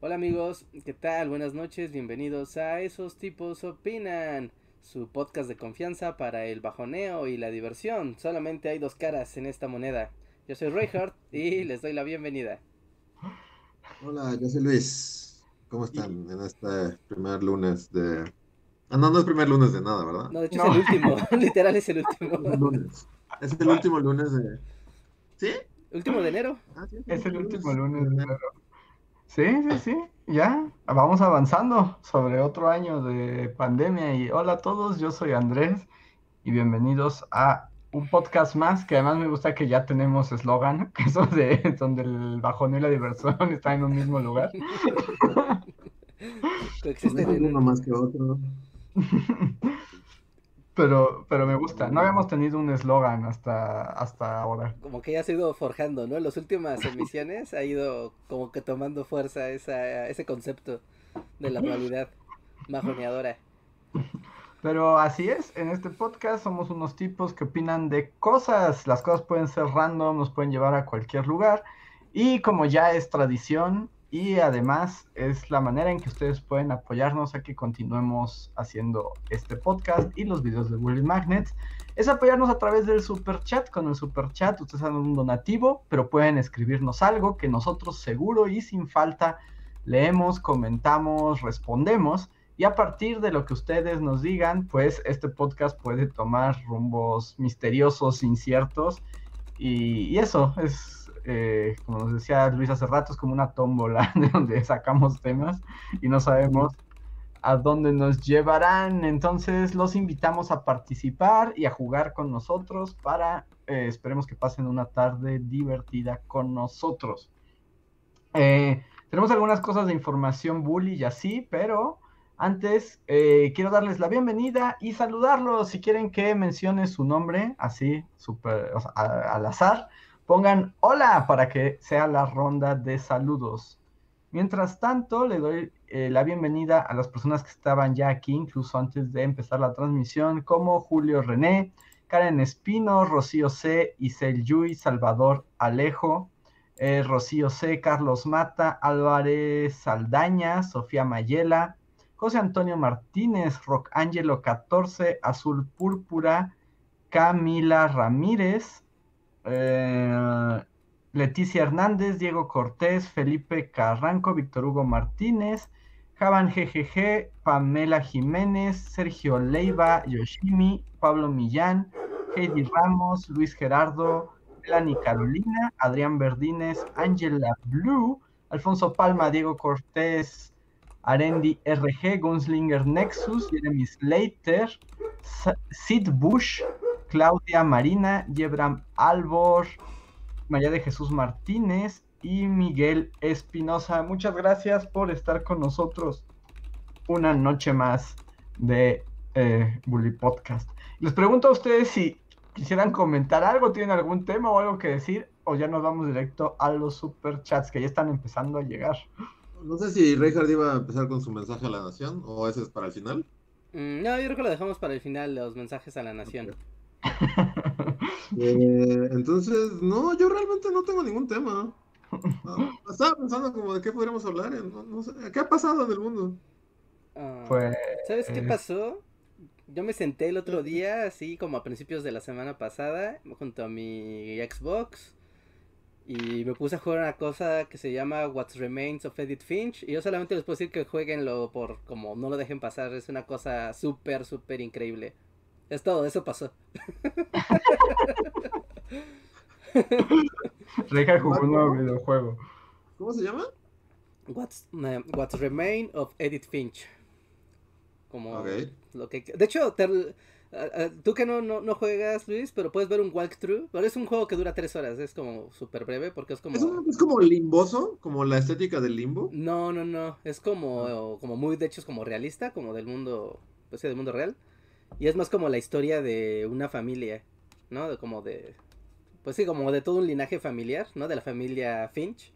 hola amigos, ¿qué tal? Buenas noches, bienvenidos a Esos tipos opinan, su podcast de confianza para el bajoneo y la diversión. Solamente hay dos caras en esta moneda. Yo soy Reinhardt y les doy la bienvenida. Hola, yo soy Luis. ¿Cómo están en este primer lunes de... Ah, no, no es primer lunes de nada, ¿verdad? No, de hecho es el último, literal es el último. lunes. Es el último lunes de... ¿Sí? ¿Último de enero? Ah, sí, Es el último lunes de enero. Sí, sí, sí, ya, vamos avanzando sobre otro año de pandemia y hola a todos, yo soy Andrés y bienvenidos a un podcast más que además me gusta que ya tenemos eslogan, que eso de donde el bajón y la diversión están en un mismo lugar. Coexisten en Uno más que otro. Pero, pero me gusta, no habíamos tenido un eslogan hasta, hasta ahora. como que ya se ha ido forjando, ¿no? En las últimas emisiones ha ido como que tomando fuerza esa, ese concepto de la realidad majoneadora. Pero así es, en este podcast somos unos tipos que opinan de cosas. Las cosas pueden ser random, nos pueden llevar a cualquier lugar. Y como ya es tradición y además es la manera en que ustedes pueden apoyarnos a que continuemos haciendo este podcast y los videos de Bully Magnets, es apoyarnos a través del super chat. Con el super chat ustedes hacen un donativo, pero pueden escribirnos algo que nosotros seguro y sin falta leemos, comentamos, respondemos. Y a partir de lo que ustedes nos digan, pues este podcast puede tomar rumbos misteriosos, inciertos. Y eso es, eh, como nos decía Luis hace rato, es como una tómbola de donde sacamos temas y no sabemos a dónde nos llevarán. Entonces los invitamos a participar y a jugar con nosotros para, eh, esperemos que pasen una tarde divertida con nosotros. Eh, tenemos algunas cosas de información bully y así, pero antes eh, quiero darles la bienvenida y saludarlos. Si quieren que mencione su nombre, así, super, o sea, al azar, pongan hola para que sea la ronda de saludos. Mientras tanto, le doy eh, la bienvenida a las personas que estaban ya aquí, incluso antes de empezar la transmisión, como Julio René, Karen Espino, Rocío C, Isel Yui, Salvador Alejo, eh, Rocío C, Carlos Mata, Álvarez Saldaña, Sofía Mayela, José Antonio Martínez, Rock Angelo 14, Azul Púrpura, Camila Ramírez, eh, Leticia Hernández, Diego Cortés, Felipe Carranco, Víctor Hugo Martínez, Javan GGG, Pamela Jiménez, Sergio Leiva, Yoshimi, Pablo Millán, Heidi Ramos, Luis Gerardo, Melanie Carolina, Adrián Verdines, Angela Blue, Alfonso Palma, Diego Cortés, Arendi RG, Gunslinger Nexus, Jeremy Slater, Sid Bush, Claudia Marina, Yebram Albor, María de Jesús Martínez y Miguel Espinosa. Muchas gracias por estar con nosotros una noche más de eh, Bully Podcast. Les pregunto a ustedes si quisieran comentar algo, tienen algún tema o algo que decir, o ya nos vamos directo a los super chats que ya están empezando a llegar. No sé si Reinhardt iba a empezar con su mensaje a la nación o ese es para el final. Mm, no, yo creo que lo dejamos para el final, los mensajes a la nación. Eh, entonces, no, yo realmente no tengo ningún tema. No, estaba pensando como de qué podríamos hablar. eh, No, no sé, ¿Qué ha pasado en el mundo? Ah, Pues ¿Sabes qué pasó? Yo me senté el otro día, así como a principios de la semana pasada, junto a mi Xbox. Y me puse a jugar una cosa que se llama What Remains of Edith Finch. Y yo solamente les puedo decir que jueguenlo por como no lo dejen pasar. Es una cosa súper, súper increíble. Es todo, eso pasó. Reja jugó un nuevo videojuego. ¿Cómo se llama? What's, eh, What's Remain of Edith Finch. Como Ok. lo que... De hecho, te- Ah, ah, Tú que no, no, no juegas, Luis, pero puedes ver un walkthrough. Pero es un juego que dura tres horas, es como súper breve porque es como... ¿Es, un- es como limboso, como la estética del limbo. No, no, no, es como, como muy, de hecho es como realista, como del mundo, pues sí, del mundo real. Y es más como la historia de una familia, ¿no? De como de, pues sí, como de todo un linaje familiar, ¿no? De la familia Finch.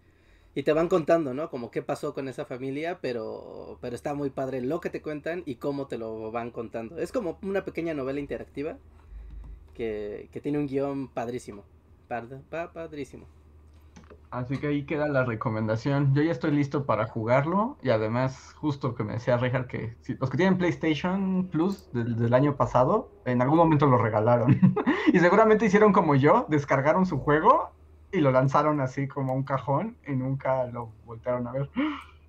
Y te van contando, ¿no? Como qué pasó con esa familia, pero, pero está muy padre lo que te cuentan y cómo te lo van contando. Es como una pequeña novela interactiva que, que tiene un guion padrísimo. Pad- pa- padrísimo. Así que ahí queda la recomendación. Yo ya estoy listo para jugarlo y además, justo que me decía Rejar que si- los que tienen PlayStation Plus del, año pasado, en algún momento lo regalaron. y seguramente hicieron como yo, descargaron su juego y lo lanzaron así como un cajón y nunca lo voltearon a ver.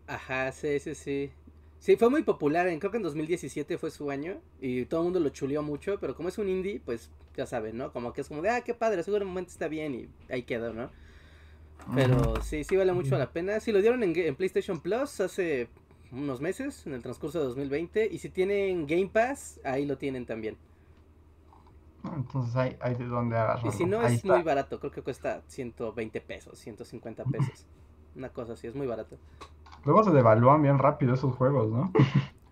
Ajá, sí, sí, sí. Sí, fue muy popular, creo que en 2017 fue su año y todo el mundo lo chuleó mucho, pero como es un indie, pues ya saben, ¿no? Como que es como de, ah, qué padre, seguramente está bien y ahí quedó, ¿no? Pero sí, sí vale mucho la pena. Sí, lo dieron en, PlayStation Plus hace unos meses, en el transcurso de 2020, y si tienen Game Pass, ahí lo tienen también. Entonces hay, hay de dónde agarrarlo. Y si no, Ahí es está. muy barato, creo que cuesta 120 pesos, 150 pesos. Una cosa así, es muy barato. Luego se devalúan bien rápido esos juegos, ¿no?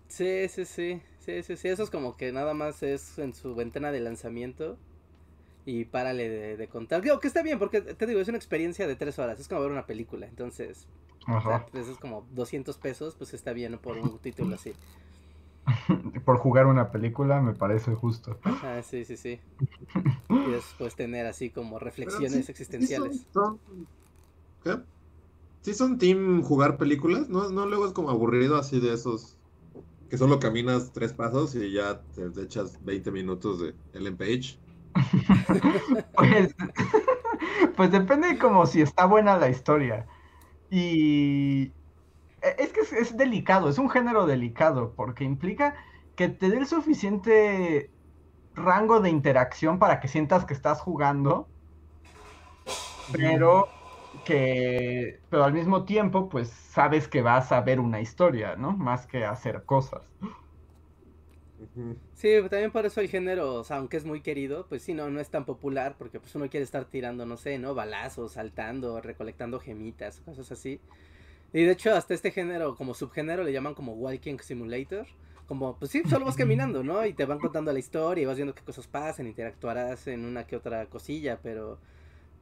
Sí, sí, sí, sí, sí, sí, eso es como que nada más es en su ventana de lanzamiento y párale de, de contar. Digo que está bien porque te digo, es una experiencia de tres horas, es como ver una película, entonces, o sea, Ajá. pues es como 200 pesos, pues está bien ¿no? por un título así. Por jugar una película me parece justo. Ah, sí, sí, sí. Y después tener así como reflexiones sí- sí existenciales. son- son- ¿Qué? Sí son team jugar películas, ¿no? No luego es como aburrido así de esos que solo caminas tres pasos y ya te, te echas 20 minutos de Ellen Page. Pues, pues depende como si está buena la historia. Y e- es que es, es delicado, es un género delicado, porque implica que te dé el suficiente rango de interacción para que sientas que estás jugando, pero que, pero al mismo tiempo, pues sabes que vas a ver una historia, ¿no? Más que hacer cosas. Ujú. Sí, también por eso el género, aunque es muy querido, pues sí, no, no es tan popular porque pues uno quiere estar tirando, no sé, ¿no? Balazos, saltando, recolectando gemitas, cosas así. Y de hecho hasta este género, como subgénero, le llaman como Walking Simulator. Como, pues sí, solo vas caminando, ¿no? Y te van contando la historia y vas viendo qué cosas pasan, interactuarás en una que otra cosilla, pero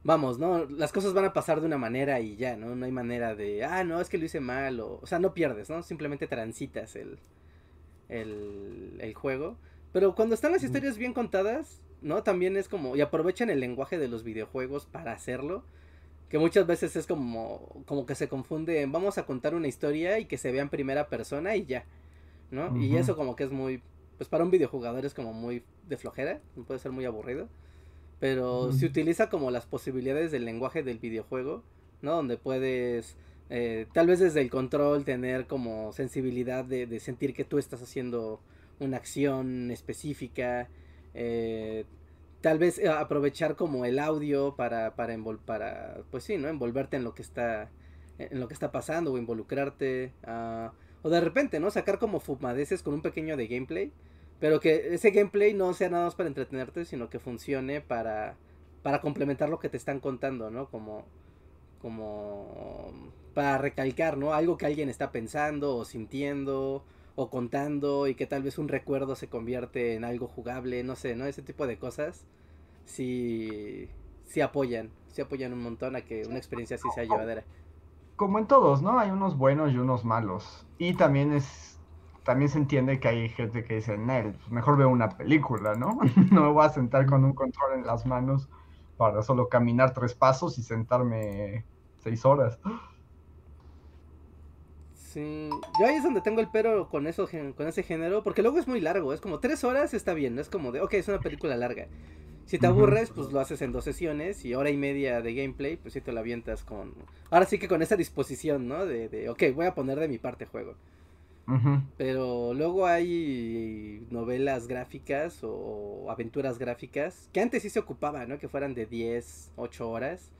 vamos, ¿no? Las cosas van a pasar de una manera y ya, ¿no? No hay manera de, ah, no, es que lo hice mal, o, o sea, no pierdes, ¿no? Simplemente transitas el, el, el juego. Pero cuando están las historias bien contadas, ¿no? También es como, y aprovechan el lenguaje de los videojuegos para hacerlo. Que muchas veces es como, como que se confunde en vamos a contar una historia y que se vea en primera persona y ya, ¿no? Y eso como que es muy, pues para un videojugador es como muy de flojera, puede ser muy aburrido. Pero Ujú. se utiliza como las posibilidades del lenguaje del videojuego, ¿no? Donde puedes, eh, tal vez desde el control, tener como sensibilidad de, de sentir que tú estás haciendo una acción específica. eh, tal vez eh, aprovechar como el audio para, para, envol- para, pues sí, ¿no? Envolverte en lo que está, en lo que está pasando o involucrarte. ah, o de repente, ¿no? Sacar como fumadeces con un pequeño de gameplay. Pero que ese gameplay no sea nada más para entretenerte, sino que funcione para, para complementar lo que te están contando, ¿no? Como, como para recalcar, ¿no? Algo que alguien está pensando o sintiendo o contando y que tal vez un recuerdo se convierte en algo jugable, no sé, ¿no? Ese tipo de cosas sí, sí apoyan, sí apoyan un montón a que una experiencia así sea llevadera. como en todos, ¿no? Hay unos buenos y unos malos. Y también es, también se entiende que hay gente que dice, Nel, pues mejor veo una película, ¿no? no me voy a sentar con un control en las manos para solo caminar tres pasos y sentarme seis horas. Sí, yo ahí es donde tengo el pero con eso, con ese género, porque luego es muy largo, es como tres horas está bien, no es como de, ok, es una película larga. Si te aburres, pues lo haces en dos sesiones y hora y media de gameplay, pues sí te lo avientas con... Ahora sí que con esa disposición, ¿no? De, de ok, voy a poner de mi parte juego. Pero luego hay novelas gráficas o aventuras gráficas que antes sí se ocupaba, ¿no? Que fueran de 10, 8 horas.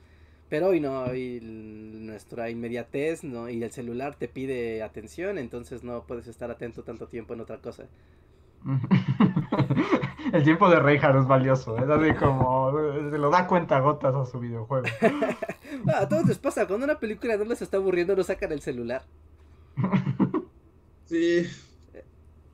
Pero hoy no, hoy nuestra inmediatez, ¿no? Y el celular te pide atención, entonces no puedes estar atento tanto tiempo en otra cosa. El tiempo de Reinhardt es valioso, es así como se lo da cuenta gotas a su videojuego. a todos les pasa, cuando una película no les está aburriendo, no sacan el celular. Sí.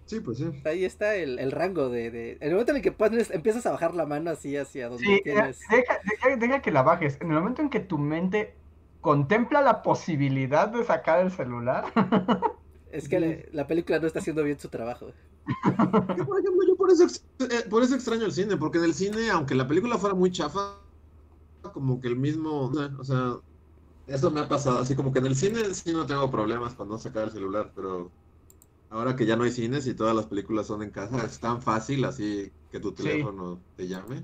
Sí, pues sí. Ahí está el, rango de, de, El momento en el que pones, empiezas a bajar la mano así hacia donde tienes. Deja, deja, que la bajes. En el momento en que tu mente contempla la posibilidad de sacar el celular. Es que la, película no está haciendo bien su trabajo. por ejemplo, yo por eso, eh, por eso extraño el cine, porque en el cine, aunque la película fuera muy chafa, como que el mismo, o sea, eso me ha pasado, así como que en el cine sí no tengo problemas con no sacar el celular, pero ahora que ya no hay cines y todas las películas son en casa, es tan fácil así que tu teléfono te llame.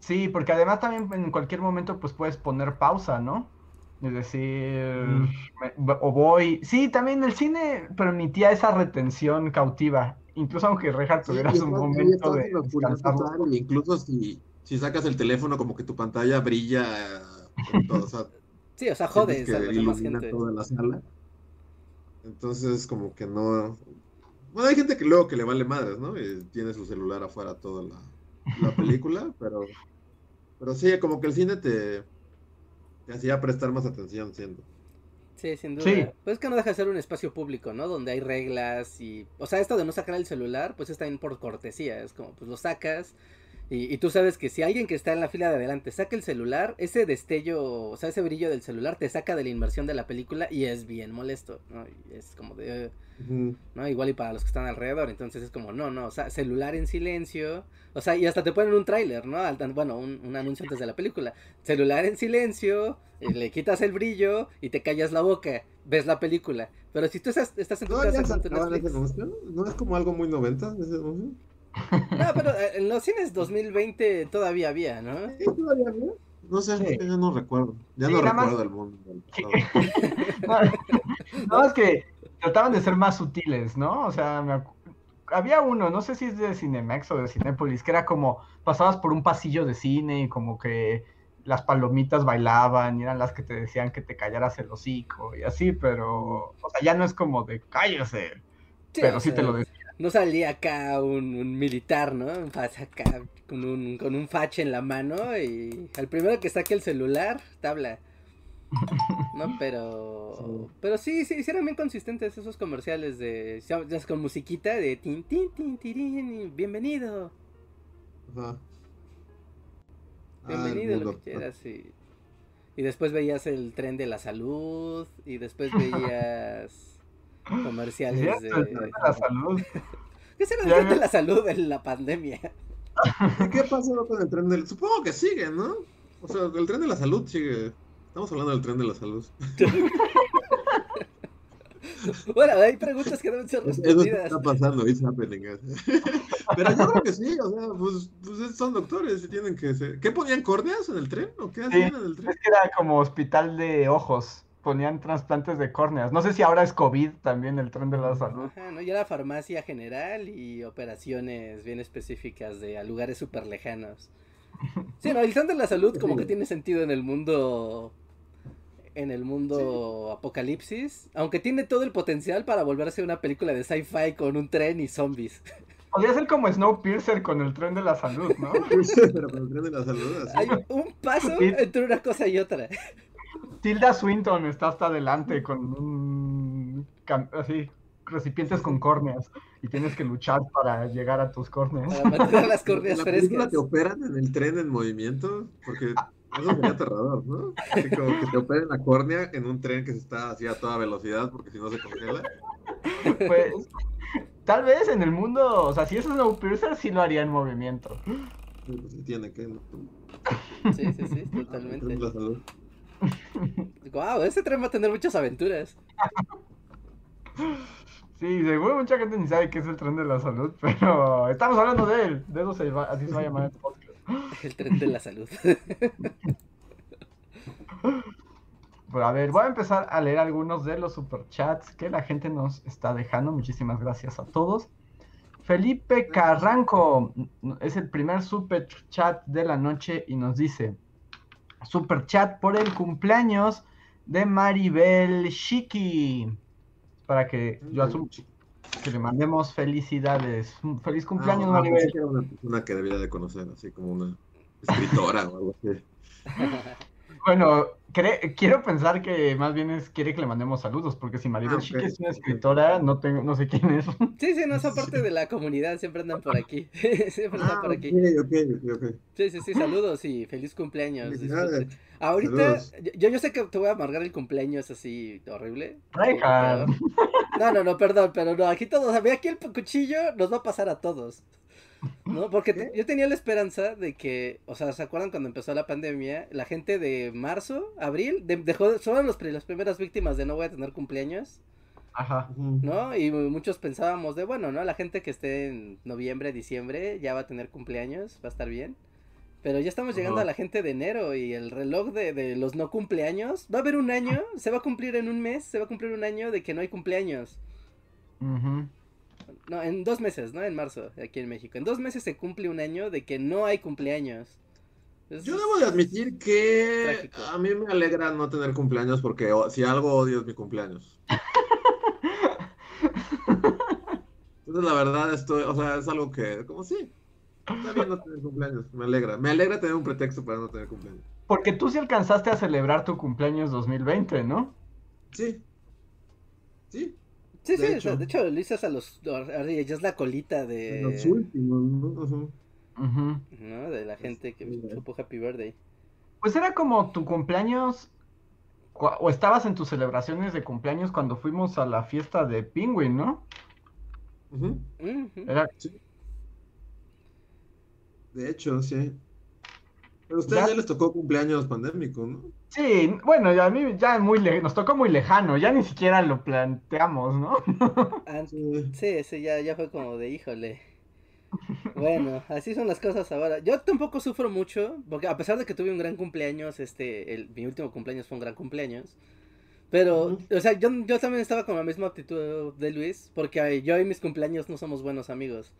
Sí, porque además también en cualquier momento pues puedes poner pausa, ¿no? Es decir, mm. o voy. Sí, también el cine permitía esa retención cautiva. Incluso aunque Reja tuviera un momento de. incluso si, si sacas el teléfono, como que tu pantalla brilla. Todo, o sea, sí, o sea, jodes que ilumina toda la sala. Entonces, como que no. Bueno, hay gente que luego que le vale madres, ¿no? Y tiene su celular afuera toda la, la película, pero. Pero sí, como que el cine te hacía prestar más atención, siendo. Sí, sin duda. Pues es que no deja de ser un espacio público, ¿no? Donde hay reglas y... O sea, esto de no sacar el celular, pues está bien por cortesía. Es como, pues lo sacas y, tú sabes que si alguien que está en la fila de adelante saca el celular, ese destello, o sea, ese brillo del celular te saca de la inmersión de la película y es bien molesto, ¿no? es como de... ¿no? Igual y para los que están alrededor, entonces es como, no, no, o sea, celular en silencio, o sea, y hasta te ponen un tráiler, ¿no? Bueno, un, anuncio antes de la película, celular en silencio, eh, le quitas el brillo y te callas la boca, ves la película, pero si tú estás, estás en tu casa ¿No es como algo muy 90 ese No, pero eh, en los cines 2020 todavía había, ¿no? Sí, todavía había. No sé, ya no recuerdo. Ya no recuerdo el mundo. no, es que trataban de ser más sutiles, ¿no? O sea, había uno, no sé si es de Cinemax o de Cinépolis, que era como pasabas por un pasillo de cine y como que las palomitas bailaban y eran las que te decían que te callaras el hocico y así, pero, o sea, ya no es como de cállese, pero sí te lo decía. No salía acá un, militar, ¿no? Acá con un, con un fache en la mano y al primero que saque el celular, tabla. No, pero. Pero sí, sí, sí eran bien consistentes esos comerciales de. Ya con musiquita de tin, tin, tin, tin, bienvenido. Ajá. Bienvenido, ah, lo que quieras, y. Y después veías el tren de la salud. Y después veías comerciales de. la salud. ¿Qué será el tren de la salud en la pandemia? ¿Qué pasó con el tren del.? Supongo que sigue, ¿no? O sea, el tren de la salud sigue. Estamos hablando del tren de la salud. bueno, hay preguntas que deben ser respondidas. Eso está pasando, it's happening. Pero yo creo que sí, o sea, pues, pues son doctores y tienen que ser. ¿Qué ponían córneas en el tren? ¿O qué hacían en el tren? Es que era como hospital de ojos. Ponían trasplantes de córneas. No sé si ahora es COVID también el tren de la salud. Ajá, ¿no? Ya era farmacia general y operaciones bien específicas de a lugares súper lejanos. Sí, no, el tren de la salud como que tiene sentido en el mundo en el mundo apocalipsis, aunque tiene todo el potencial para volverse una película de sci-fi con un tren y zombies. Podría ser como Snowpiercer con el tren de la salud, ¿no? Pero con el tren de la salud. Hay un paso entre una cosa y otra. Tilda Swinton está hasta adelante con un así recipientes con córneas y tienes que luchar para llegar a tus córneas. Para mantener las córneas ¿La frescas. te operan en el tren en movimiento? Porque ah, eso sería aterrador, ¿no? Así como que te operen la córnea en un tren que se está así a toda velocidad porque si no se congela. Pues, tal vez en el mundo, o sea, si eso es Snowpiercer, sí lo haría en movimiento. Sí, pues sí tiene que. Sí, sí, sí, totalmente. Wow, ese tren va a tener muchas aventuras. Sí, seguro mucha gente ni sabe qué es el tren de la salud, pero estamos hablando de él. De eso se va, así se va a llamar el podcast. El tren de la salud. Pues a ver, voy a empezar a leer algunos de los superchats que la gente nos está dejando. Muchísimas gracias a todos. Felipe Carranco es el primer superchat de la noche y nos dice: Superchat por el cumpleaños de Maribel Shiki. Para que yo asumo. Que le mandemos felicidades. Un Feliz cumpleaños, Ah, Maribel. que era una persona que debía de conocer, así como una escritora o algo así. Bueno, quiero pensar que más bien es quiere que le mandemos saludos, porque si Maribel Ah, Chique es una escritora, no tengo, no sé quién es. Sí, sí, no, esa parte de la comunidad siempre andan por aquí. siempre andan Ah, por aquí. Sí, sí, sí, saludos y feliz cumpleaños. Disfrute. Ahorita, yo, yo sé que te voy a amargar el cumpleaños así horrible. No, no, no, perdón, pero no, aquí todos, a ver, aquí el cuchillo nos va a pasar a todos. ¿No? Porque te- yo tenía la esperanza de que, o sea, ¿se acuerdan cuando empezó la pandemia? La gente de marzo, abril, de- dejó, son los, las primeras víctimas de no voy a tener cumpleaños, Ajá. ¿no? Y muchos pensábamos de, bueno, ¿no? La gente que esté en noviembre, diciembre, ya va a tener cumpleaños, va a estar bien. Pero ya estamos llegando a la gente de enero y el reloj de, de los no cumpleaños, va a haber un año, se va a cumplir en un mes, se va a cumplir un año de que no hay cumpleaños. Ujú. No, en dos meses, ¿no? En marzo, aquí en México. En dos meses se cumple un año de que no hay cumpleaños. Es- Yo debo de admitir que Trágico. a mí me alegra no tener cumpleaños porque o- si algo odio es mi cumpleaños. Entonces la verdad estoy, o sea, es algo que, como sí, está bien no tener cumpleaños, me alegra. Me alegra tener un pretexto para no tener cumpleaños. Porque tú sí alcanzaste a celebrar tu cumpleaños 2020, ¿no? Sí. Sí. Sí, sí, de sea, hecho. de hecho, lo hice a los... Ya es la colita de... Los últimos, ¿no? Ujú. ¿no? De la gente que Sí, supo Happy Birthday. Pues era como tu cumpleaños, o estabas en tus celebraciones de cumpleaños cuando fuimos a la fiesta de Penguin, ¿no? Ujú. Era, De hecho, sí. Pero a ustedes Ya- ya les tocó cumpleaños pandémico, ¿no? sí, bueno, ya a mí ya muy le- nos tocó muy lejano, ya ni siquiera lo planteamos, ¿no? Ah, Sí. sí, ya, ya fue como de híjole. Bueno, así son las cosas ahora. Yo tampoco sufro mucho, porque a pesar de que tuve un gran cumpleaños, este, el, mi último cumpleaños fue un gran cumpleaños. Pero, o sea, yo, yo también estaba con la misma actitud de Luis, porque yo y mis cumpleaños no somos buenos amigos.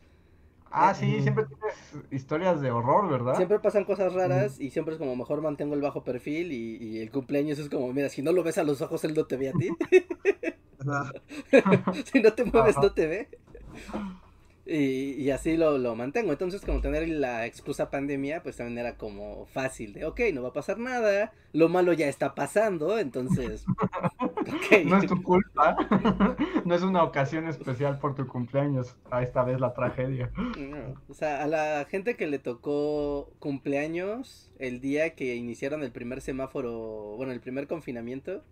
Ah, sí, Ujú. siempre tienes historias de horror, ¿verdad? Siempre pasan cosas raras y siempre es como mejor mantengo el bajo perfil y, y el cumpleaños es como, mira, si no lo ves a los ojos, él no te ve a ti. Si no te mueves, no te ve. Y, y así lo, lo mantengo. Entonces, como tener la excusa pandemia, pues también era como fácil de, ok, no va a pasar nada, lo malo ya está pasando, entonces. No es tu culpa, no es una ocasión especial por tu cumpleaños, a esta vez la tragedia. No, O sea, a la gente que le tocó cumpleaños el día que iniciaron el primer semáforo, bueno, el primer confinamiento,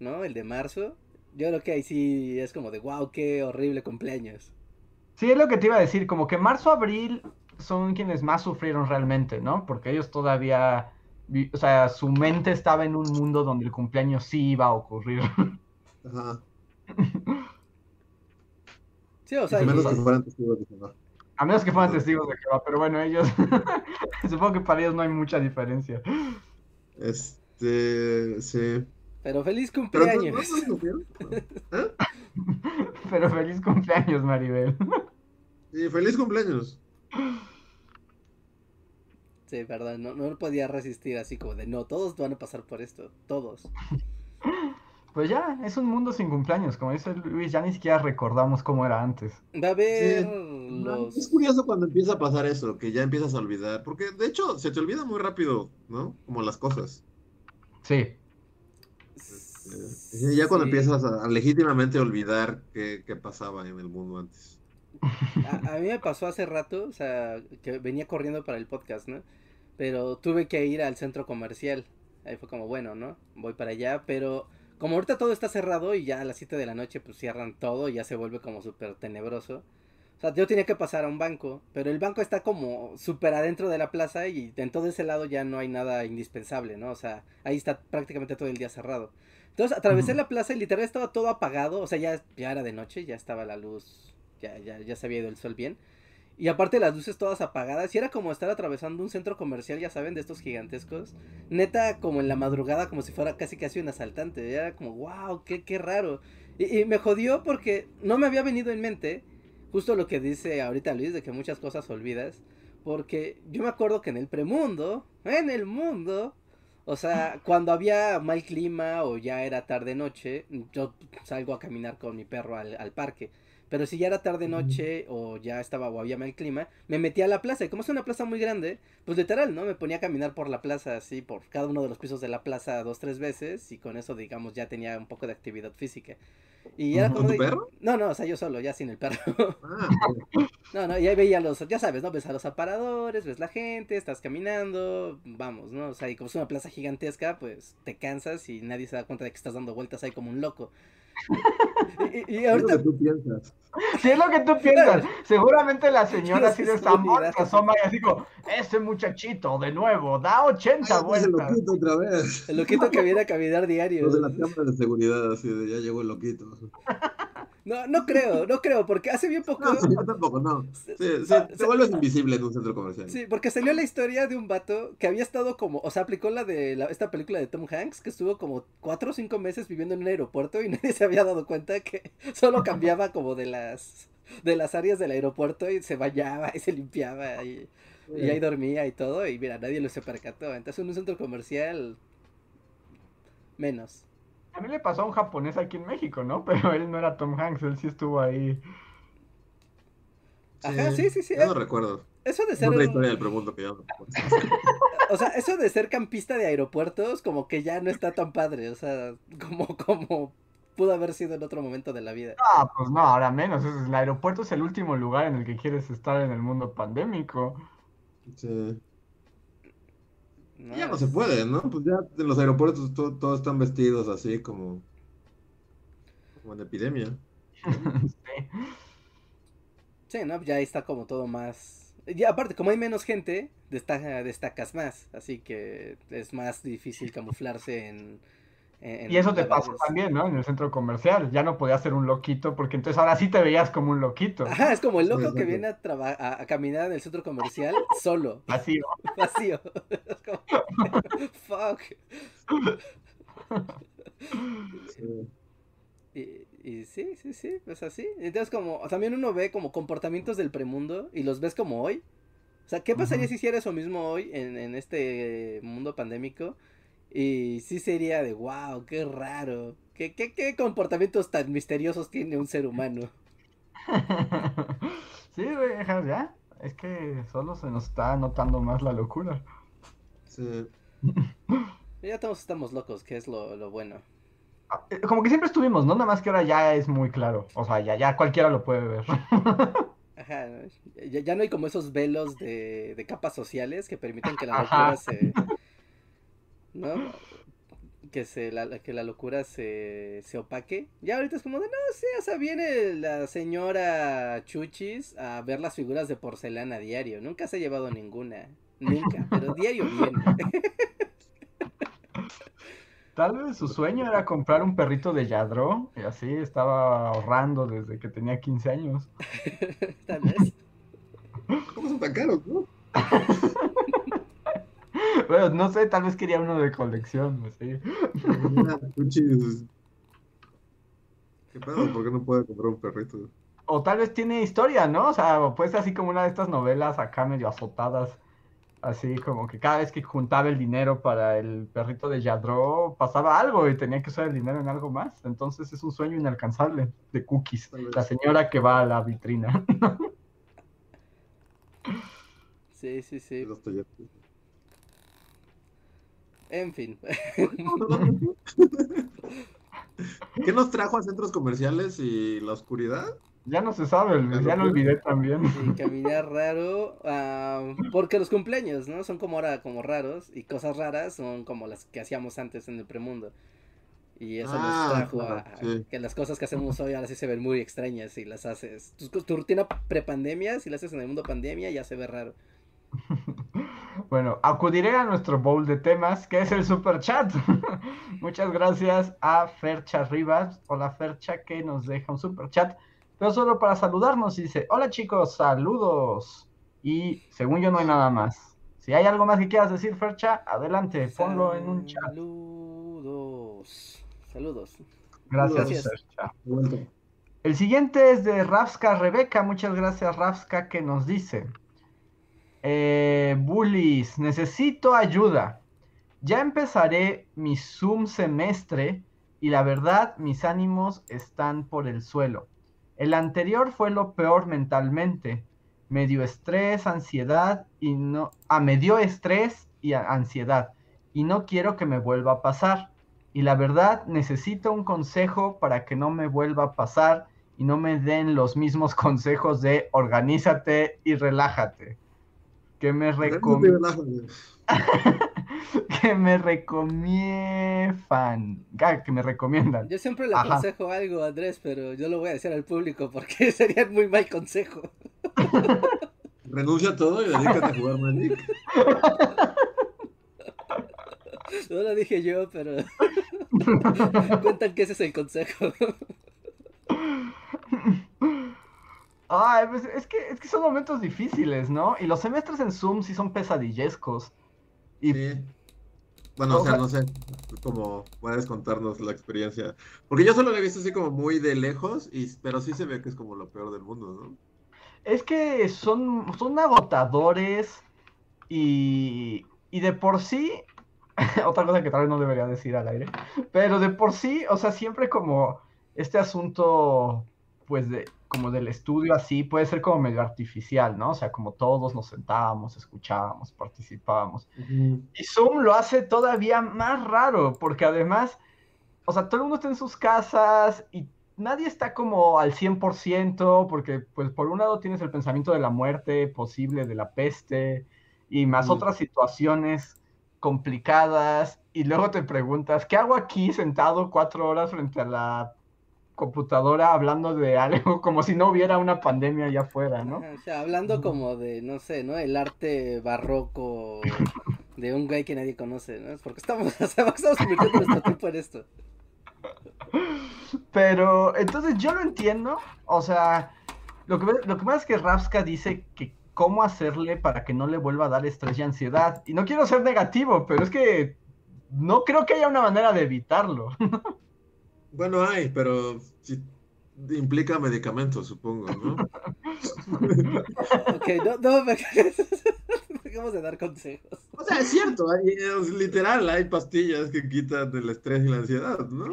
¿no? El de marzo. Yo creo que ahí sí es como de, wow, qué horrible cumpleaños. Sí, es lo que te iba a decir, como que marzo, abril son quienes más sufrieron realmente, ¿no? Porque ellos todavía, vi- o sea, su mente estaba en un mundo donde el cumpleaños sí iba a ocurrir. Ajá. Sí, o sea, A menos y- que fueran testigos de Jehová. A menos que fueran testigos de Jehová, pero bueno, ellos, supongo que para ellos no hay mucha diferencia. Este, sí. Pero feliz Pero cumpleaños. ¿no lo sufrieron? ¿Eh? Pero feliz cumpleaños, Maribel. Sí, feliz cumpleaños. Sí, perdón, no, no podía resistir así como de, no, todos van a pasar por esto, todos. Pues ya, es un mundo sin cumpleaños, como dice Luis, ya ni siquiera recordamos cómo era antes. Va a haber Sí. los... Es curioso cuando empieza a pasar eso, que ya empiezas a olvidar, porque de hecho se te olvida muy rápido, ¿no? Como las cosas. Sí. Eh, Ya cuando Sí. empiezas a, a legítimamente olvidar qué, qué pasaba en el mundo antes. A, a mí me pasó hace rato, o sea, que venía corriendo para el podcast, ¿no? Pero tuve que ir al centro comercial. Ahí fue como, bueno, ¿no? Voy para allá, pero como ahorita todo está cerrado y ya a las 7 de la noche pues cierran todo y ya se vuelve como súper tenebroso. O sea, yo tenía que pasar a un banco, pero el banco está como súper adentro de la plaza y en todo ese lado ya no hay nada indispensable, ¿no? O sea, ahí está prácticamente todo el día cerrado. Entonces atravesé la plaza y literal estaba todo apagado, o sea, ya, ya era de noche, ya estaba la luz, ya, ya, ya se había ido el sol bien. Y aparte las luces todas apagadas, y era como estar atravesando un centro comercial, ya saben, de estos gigantescos. Neta, como en la madrugada, como si fuera casi casi un asaltante. Era como, wow, qué, qué raro. Y, y me jodió porque no me había venido en mente justo lo que dice ahorita Luis, de que muchas cosas olvidas. Porque yo me acuerdo que en el premundo, en el mundo, o sea, cuando había mal clima o ya era tarde noche, yo salgo a caminar con mi perro al, al parque. Pero si ya era tarde noche o ya estaba o había mal clima, me metía a la plaza. Y como es una plaza muy grande, pues literal, ¿no? Me ponía a caminar por la plaza así, por cada uno de los pisos de la plaza dos, tres veces. Y con eso, digamos, ya tenía un poco de actividad física. Y era como ¿Con tu de- perro? No, no, o sea, yo solo, ya sin el perro. Ah, No, no, y ahí veía los, ya sabes, ¿no? Ves a los aparadores, ves la gente, estás caminando, vamos, ¿no? O sea, y como es una plaza gigantesca, pues te cansas y nadie se da cuenta de que estás dando vueltas ahí como un loco. Y, ahorita, tú piensas. Si es lo que tú piensas, seguramente la señora así de mira. se asoma y así como, ese muchachito de nuevo da 80 Ay, pues el vueltas. loquito otra vez. el loquito que viene a caminar diario. Los de las cámaras de seguridad, así de ya llegó el loquito. No, no creo, no creo, porque hace bien poco... No, sí, yo tampoco, no. Sí, sí, Ah, te sí. vuelves invisible en un centro comercial. Sí, porque salió la historia de un vato que había estado como, o sea, aplicó la de la- esta película de Tom Hanks, que estuvo como cuatro o cinco meses viviendo en un aeropuerto y nadie se había dado cuenta que solo cambiaba como de las de las áreas del aeropuerto y se bañaba y se limpiaba y, y ahí dormía y todo y mira, nadie lo se percató. Entonces en un centro comercial menos. A mí le pasó a un japonés aquí en México, ¿no? Pero él no era Tom Hanks, él sí estuvo ahí. Ajá, sí, sí, sí. Yo no recuerdo. Eso de Es ser historia del premundo que yo no recuerdo. O sea, eso de ser campista de aeropuertos, como que ya no está tan padre. O sea, como, como pudo haber sido en otro momento de la vida. Ah, pues no, ahora menos. El aeropuerto es el último lugar en el que quieres estar en el mundo pandémico. Sí. No, Ya no se puede, ¿no? Pues ya en los aeropuertos to- todos están vestidos así como, como en epidemia. Sí. Sí, ¿no? Ya está como todo más. Ya aparte, como hay menos gente, destaca, destacas más. Así que es más difícil camuflarse en. En- Y eso te pasó también, ¿no? En el centro comercial. Ya no podías ser un loquito porque entonces ahora sí te veías como un loquito. Ajá, es como el Sí, loco que viene a, a, a caminar en el centro comercial solo, vacío. Es como, Fuck. Sí. Y, y sí, sí, sí, pues así. Entonces como también uno ve como comportamientos del premundo y los ves como hoy. O sea, ¿qué pasaría si hiciera eso mismo hoy en, en este mundo pandémico? Y sí sería de, wow, qué raro. ¿Qué, qué, qué comportamientos tan misteriosos tiene un ser humano? Sí, güey, ya. Es que solo se nos está notando más la locura. Sí. Ya todos estamos locos, que es lo, lo bueno. Ah, eh, Como que siempre estuvimos, ¿no? Nada más que ahora ya es muy claro. O sea, ya, ya cualquiera lo puede ver. Ajá, ya, ya no hay como esos velos de, de capas sociales que permiten que la locura se... ¿No? Que, se, la, que la locura se, se opaque. Ya ahorita es como de, no, sí, o sea, viene la señora Chuchis a ver las figuras de porcelana a diario. Nunca se ha llevado ninguna. Nunca, pero diario viene. Tal vez su sueño era comprar un perrito de Yadro y así estaba ahorrando desde que tenía 15 años. Tal vez. ¿Cómo son tan caros, no? Bueno, no sé, tal vez quería uno de colección. Mira, Chuchis. ¿Qué pedo? ¿Por qué no puede comprar un perrito? O tal vez tiene historia, ¿no? O sea, pues así como una de estas novelas acá medio azotadas. Así como que cada vez que juntaba el dinero para el perrito de Yadro pasaba algo y tenía que usar el dinero en algo más. Entonces es un sueño inalcanzable de Cookies, la señora que va a la vitrina. Sí, sí, sí. En fin. ¿Qué nos trajo a centros comerciales y la oscuridad? Ya no se sabe, ya lo olvidé también. Y caminar raro, ah, porque los cumpleaños, ¿no? Son como ahora como raros y cosas raras son como las que hacíamos antes en el premundo. Y eso Ah, nos trajo claro, a, a sí. que las cosas que hacemos hoy ahora sí se ven muy extrañas si las haces. Tu, tu rutina prepandemia, si la haces en el mundo pandemia, ya se ve raro. Bueno, acudiré a nuestro bowl de temas, que es el super chat. Muchas gracias a Fercha Rivas. Hola Fercha, que nos deja un super chat. Pero solo para saludarnos y dice, hola chicos, saludos. Y según yo no hay nada más. Si hay algo más que quieras decir, Fercha, adelante, ponlo en un chat. Saludos. Saludos. Gracias, Gracias. Fercha. El siguiente es de Rafska Rebeca. Muchas gracias, Rafska, que nos dice: eh, Bullies, necesito ayuda. Ya empezaré mi Zoom semestre y la verdad, mis ánimos están por el suelo. El anterior fue lo peor mentalmente. Me dio estrés, ansiedad y no... Ah, me dio estrés y ansiedad. Y no quiero que me vuelva a pasar. Y la verdad, necesito un consejo para que no me vuelva a pasar y no me den los mismos consejos de organízate y relájate. Que me recomiendan. que me recomiendan. Que me recomiendan. Yo siempre le aconsejo algo, Andrés, pero yo lo voy a decir al público porque sería muy mal consejo. Renuncia a todo y dedícate a jugar Magic. No lo dije yo, pero cuentan que ese es el consejo. Pues es que, es que son momentos difíciles, ¿no? Y los semestres en Zoom sí son pesadillescos. Y... Sí. Bueno, o, sea, no sé cómo puedes contarnos la experiencia. Porque yo solo lo he visto así como muy de lejos, y, pero sí se ve que es como lo peor del mundo, ¿no? Es que son, son agotadores y, y de por sí, otra cosa que tal vez no debería decir al aire, pero de por sí, o sea, siempre como este asunto, pues, de, como del estudio así, puede ser como medio artificial, ¿no? O sea, como todos nos sentábamos, escuchábamos, participábamos. Y Zoom lo hace todavía más raro, porque además, o sea, todo el mundo está en sus casas y nadie está como al 100%, porque pues por un lado tienes el pensamiento de la muerte posible, de la peste, y más otras situaciones complicadas, y luego te preguntas, ¿qué hago aquí sentado cuatro horas frente a la computadora hablando de algo como si no hubiera una pandemia allá afuera, ¿no? O sea, hablando como de, no sé, ¿no? El arte barroco de un güey que nadie conoce, ¿no? Porque estamos, o sea, estamos invirtiendo nuestro tiempo en esto. Pero, entonces yo lo entiendo, o sea, lo que, lo que más es que Rapska dice que cómo hacerle para que no le vuelva a dar estrés y ansiedad. Y no quiero ser negativo, pero es que no creo que haya una manera de evitarlo. Bueno, hay, pero implica medicamentos, supongo, ¿no? ok, no, no me dejemos de dar consejos. O sea, es cierto, hay, es literal, hay pastillas que quitan el estrés y la ansiedad, ¿no?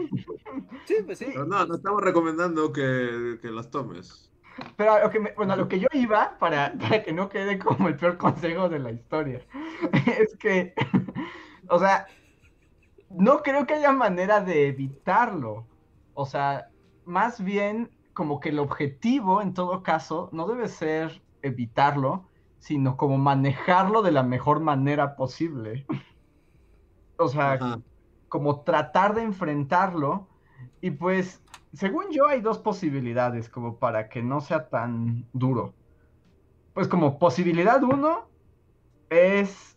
Sí, pues sí. Pero no, no estamos recomendando que, que las tomes. Pero lo que bueno, a lo que yo iba, para, para que no quede como el peor consejo de la historia, es que, o sea, no creo que haya manera de evitarlo. O sea, más bien como que el objetivo en todo caso no debe ser evitarlo, sino como manejarlo de la mejor manera posible. o sea, como tratar de enfrentarlo. Y pues, según yo, hay dos posibilidades como para que no sea tan duro. Pues como posibilidad uno es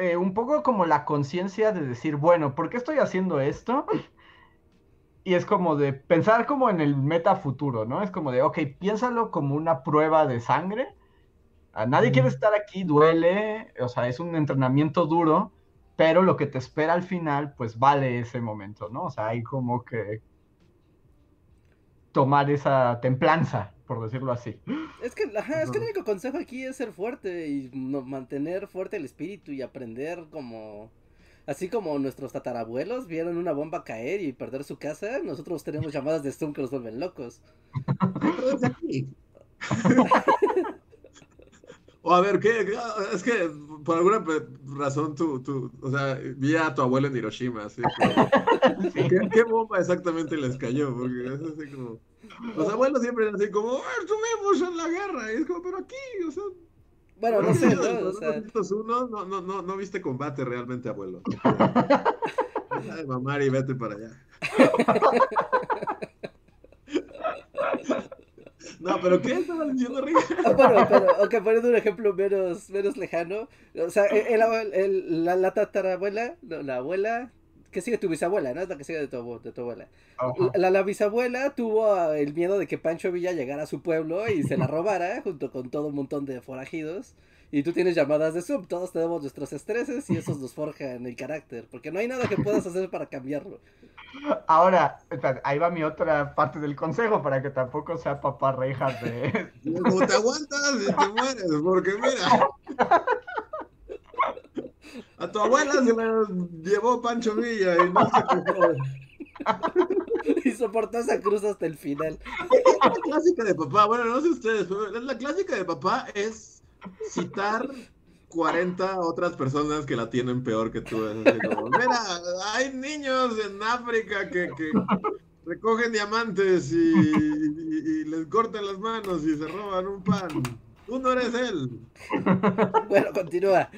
eh, un poco como la conciencia de decir, bueno, ¿por qué estoy haciendo esto? Y es como de pensar como en el meta futuro, ¿no? Es como de, ok, piénsalo como una prueba de sangre. A nadie quiere estar aquí, duele, o sea, es un entrenamiento duro, pero lo que te espera al final, pues vale ese momento, ¿no? O sea, hay como que tomar esa templanza por decirlo así. Es que, es que el único consejo aquí es ser fuerte y mantener fuerte el espíritu y aprender como... Así como nuestros tatarabuelos vieron una bomba caer y perder su casa, nosotros tenemos llamadas de Zoom que nos vuelven locos. o a ver, ¿qué, es que por alguna razón tú, tú, o sea, vi a tu abuelo en Hiroshima, así. ¿qué, ¿qué, bomba exactamente les cayó? Porque es así como... Los abuelos siempre eran así como, estuvimos en la guerra. Y es como, pero aquí, o sea. Bueno, no sé, ¿no? O sea... no, no, no, no viste combate realmente, abuelo. Deja de mamar y vete para allá. No, pero ¿qué estabas diciendo, Rick? Ah, bueno, pero, aunque poniendo un ejemplo menos, menos lejano, o sea, el, el, la, la tatarabuela, la abuela que sigue tu bisabuela, ¿no? Es la que sigue de tu, de tu abuela. La, la, bisabuela tuvo ah, el miedo de que Pancho Villa llegara a su pueblo y se la robara junto con todo un montón de forajidos. Y tú tienes llamadas de sub, todos tenemos nuestros estreses y esos nos forjan el carácter, porque no hay nada que puedas hacer para cambiarlo. Ahora, ahí va mi otra parte del consejo, para que tampoco sea papá rejas de... Como te aguantas y te mueres, porque mira... A tu abuela se la llevó Pancho Villa y no se quejó. y soportó esa cruz hasta el final. La clásica de papá, bueno, no sé ustedes, pero la clásica de papá es citar 40 otras personas que la tienen peor que tú. Así como, Mira, hay niños en África que, que recogen diamantes y, y- y les cortan las manos y se roban un pan. Tú no eres él. Bueno, continúa.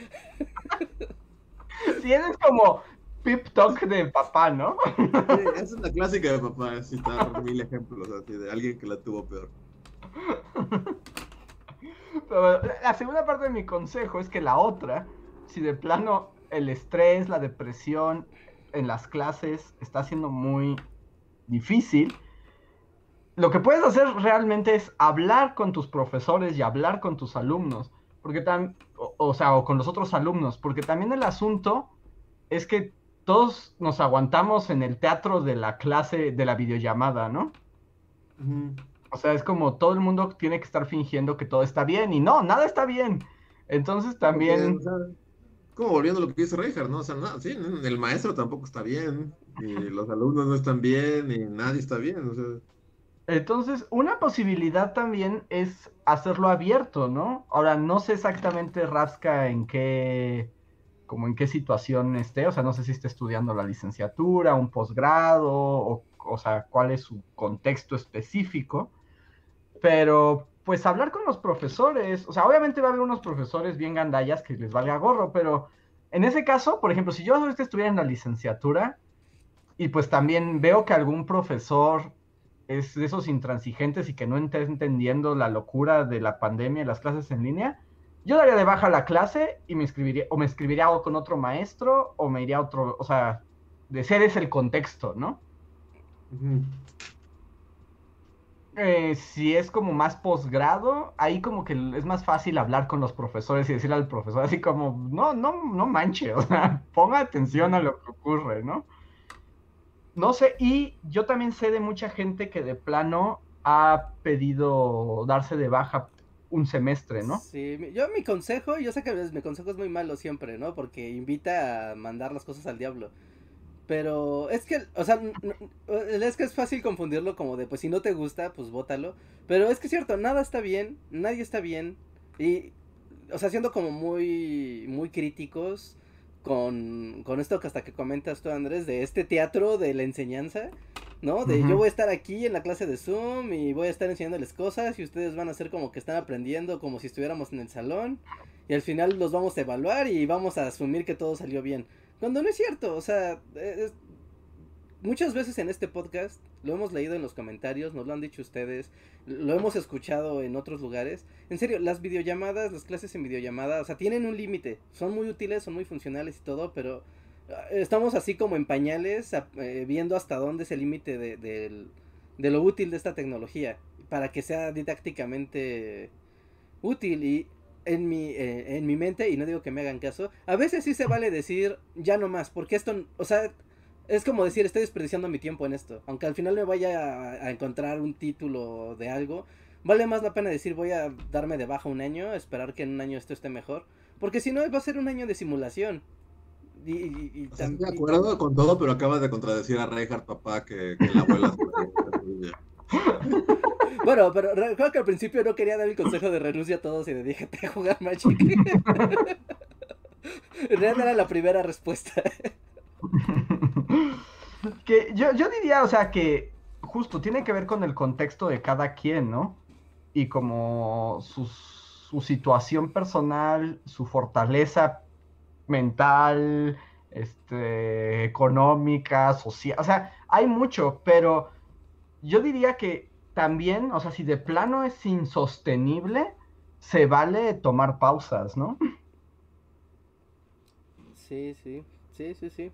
Sí, ese es como pip talk de papá, ¿no? Sí, esa es la clásica de papá, es citar mil ejemplos así de alguien que la tuvo peor. Pero la segunda parte de mi consejo es que la otra, si de plano el estrés, la depresión en las clases está siendo muy difícil, lo que puedes hacer realmente es hablar con tus profesores y hablar con tus alumnos, porque tam- o, o sea, o con los otros alumnos, porque también el asunto es que todos nos aguantamos en el teatro de la clase de la videollamada, ¿no? O sea, es como todo el mundo tiene que estar fingiendo que todo está bien y no, nada está bien. Entonces también, O sea, como volviendo a lo que dice Reinhardt, ¿no? O sea, nada, sí, el maestro tampoco está bien, y los alumnos no están bien, y nadie está bien, o sea. Entonces una posibilidad también es hacerlo abierto, ¿no? Ahora no sé exactamente Rapska en qué, como en qué situación esté, o sea, no sé si esté estudiando la licenciatura, un posgrado, o, o sea, cuál es su contexto específico, pero pues hablar con los profesores, o sea, obviamente va a haber unos profesores bien gandallas que les valga gorro, pero en ese caso, por ejemplo, si yo estuviera en la licenciatura y pues también veo que algún profesor es de esos intransigentes y que no está entendiendo la locura de la pandemia y las clases en línea, yo daría de baja la clase y me inscribiría, o me escribiría con otro maestro, o me iría a otro, o sea, de ser es el contexto, ¿no? Eh, si es como más posgrado, ahí como que es más fácil hablar con los profesores y decirle al profesor así como, no, no, no manche, o sea, ponga atención a lo que ocurre, ¿no? No sé, y yo también sé de mucha gente que de plano ha pedido darse de baja un semestre, ¿no? Sí, yo mi consejo, yo sé que mi consejo es muy malo siempre, ¿no? Porque invita a mandar las cosas al diablo. Pero es que, o sea, es que es fácil confundirlo como de, pues si no te gusta, pues bótalo. Pero es que es cierto, nada está bien, nadie está bien. Y, o sea, siendo como muy, muy críticos con, con esto que hasta que comentas tú, Andrés, de este teatro de la enseñanza, ¿no? De yo voy a estar aquí en la clase de Zoom y voy a estar enseñándoles cosas y ustedes van a hacer como que están aprendiendo como si estuviéramos en el salón y al final los vamos a evaluar y vamos a asumir que todo salió bien. Cuando no es cierto, o sea, es- muchas veces en este podcast lo hemos leído en los comentarios, nos lo han dicho ustedes, lo hemos escuchado en otros lugares. En serio, las videollamadas, las clases en videollamada, o sea, tienen un límite, son muy útiles, son muy funcionales y todo, pero ah, estamos así como en pañales, a- eh, viendo hasta dónde es el límite de, del- de lo útil de esta tecnología, para que sea didácticamente útil y en mi, eh, en mi mente, y no digo que me hagan caso, a veces sí se vale decir ya no más, porque esto, o sea, es como decir, estoy desperdiciando mi tiempo en esto, aunque al final me vaya a, a encontrar un título de algo, vale más la pena decir voy a darme de baja un año, esperar que en un año esto esté mejor, porque si no va a ser un año de simulación. Y, y- estoy de acuerdo con todo, pero acabas de contradecir a Reinhardt, papá, que, que la abuela Bueno, pero recuerdo que al principio no quería dar el consejo de renuncia a todos y de déjate jugar Magic. En realidad era la primera respuesta. que yo, yo diría, o sea, que justo tiene que ver con el contexto de cada quien, ¿no? Y como su, su situación personal, su fortaleza mental, este, económica, social, o sea, hay mucho, pero yo diría que también, o sea, si de plano es insostenible, se vale tomar pausas, ¿no? Sí, sí, sí, sí, sí.